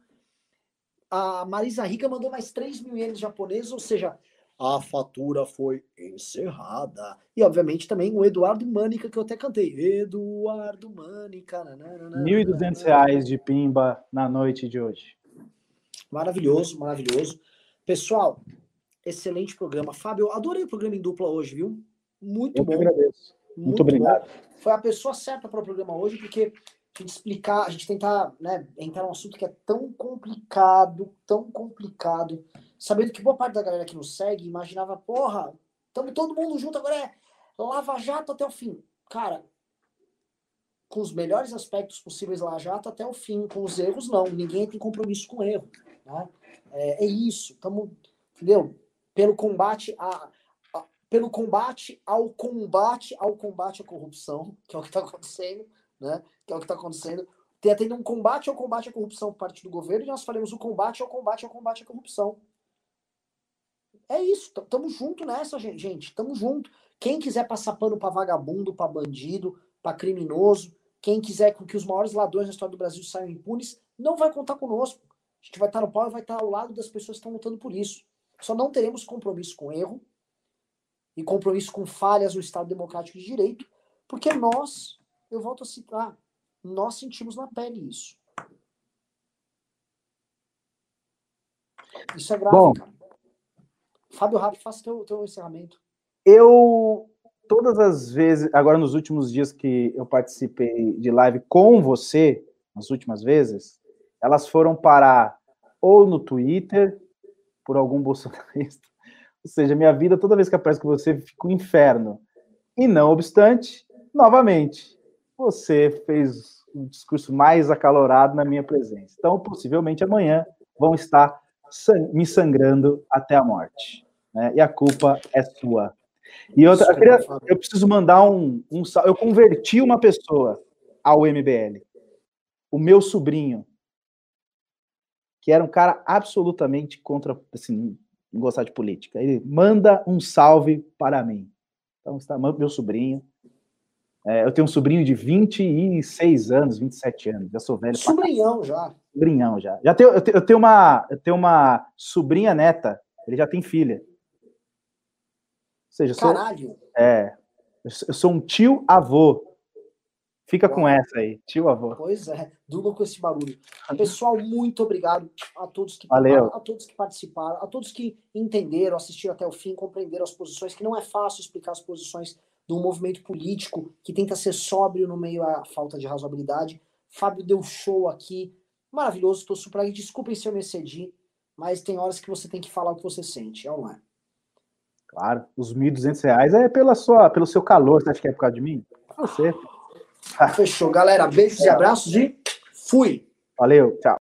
A Marisa Rica mandou mais 3 mil ienes japoneses, ou seja, a fatura foi encerrada. E, obviamente, também o Eduardo Mânica, que eu até cantei. Eduardo Mânica. R$ 1.200 de pimba na noite de hoje. Maravilhoso, maravilhoso. Pessoal, excelente programa. Fábio, adorei o programa em dupla hoje, viu? Muito eu bom. agradeço. Muito, Muito obrigado. Bom. Foi a pessoa certa para o programa hoje, porque a gente explicar, a gente tentar né, entrar num assunto que é tão complicado, tão complicado sabendo que boa parte da galera que nos segue imaginava, porra, estamos todo mundo junto, agora é Lava Jato até o fim. Cara, com os melhores aspectos possíveis Lava Jato até o fim, com os erros não, ninguém tem compromisso com erro. Né? É, é isso, estamos, entendeu? Pelo combate a, a, pelo combate ao combate ao combate à corrupção, que é o que está acontecendo, né? Que é o que está acontecendo. Tem um combate ao combate à corrupção por parte do governo, e nós faremos o combate ao combate ao combate à corrupção é isso, tamo junto nessa, gente. Tamo junto. Quem quiser passar pano para vagabundo, para bandido, para criminoso, quem quiser que os maiores ladrões da história do Brasil saiam impunes, não vai contar conosco. A gente vai estar no pau e vai estar ao lado das pessoas que estão lutando por isso. Só não teremos compromisso com erro e compromisso com falhas no Estado Democrático de Direito, porque nós, eu volto a citar, nós sentimos na pele isso. Isso é grave, Bom, cara. Fábio Rápido, faça o teu, teu encerramento. Eu, todas as vezes, agora nos últimos dias que eu participei de live com você, nas últimas vezes, elas foram parar ou no Twitter por algum bolsonarista. Ou seja, minha vida, toda vez que aparece com você, fica um inferno. E não obstante, novamente, você fez um discurso mais acalorado na minha presença. Então, possivelmente amanhã vão estar me sangrando até a morte. Né? E a culpa é sua. E outra, eu, queria, eu preciso mandar um, um. Eu converti uma pessoa ao MBL. O meu sobrinho, que era um cara absolutamente contra, assim, gostar de política. Ele manda um salve para mim. Então, está meu sobrinho. É, eu tenho um sobrinho de 26 anos, 27 anos. Já sou velho. Sobrinhão já. Sobrinhão já. já tenho, eu, tenho, eu, tenho uma, eu tenho uma sobrinha neta. Ele já tem filha. Ou seja, Caralho. Sou, é. Eu sou um tio avô. Fica com essa aí, tio avô. Pois é, duro com esse barulho. Pessoal, muito obrigado a todos que Valeu. a todos que participaram, a todos que entenderam, assistiram até o fim, compreenderam as posições, que não é fácil explicar as posições de um movimento político que tenta ser sóbrio no meio à falta de razoabilidade. Fábio deu show aqui, maravilhoso, estou super aí. Desculpem se eu me excedi, mas tem horas que você tem que falar o que você sente, é ou não é? Claro, os 1.200 reais é pela sua, pelo seu calor, você acha que é por causa de mim? Você. Fechou, galera. Beijos e abraços e fui. Valeu, tchau.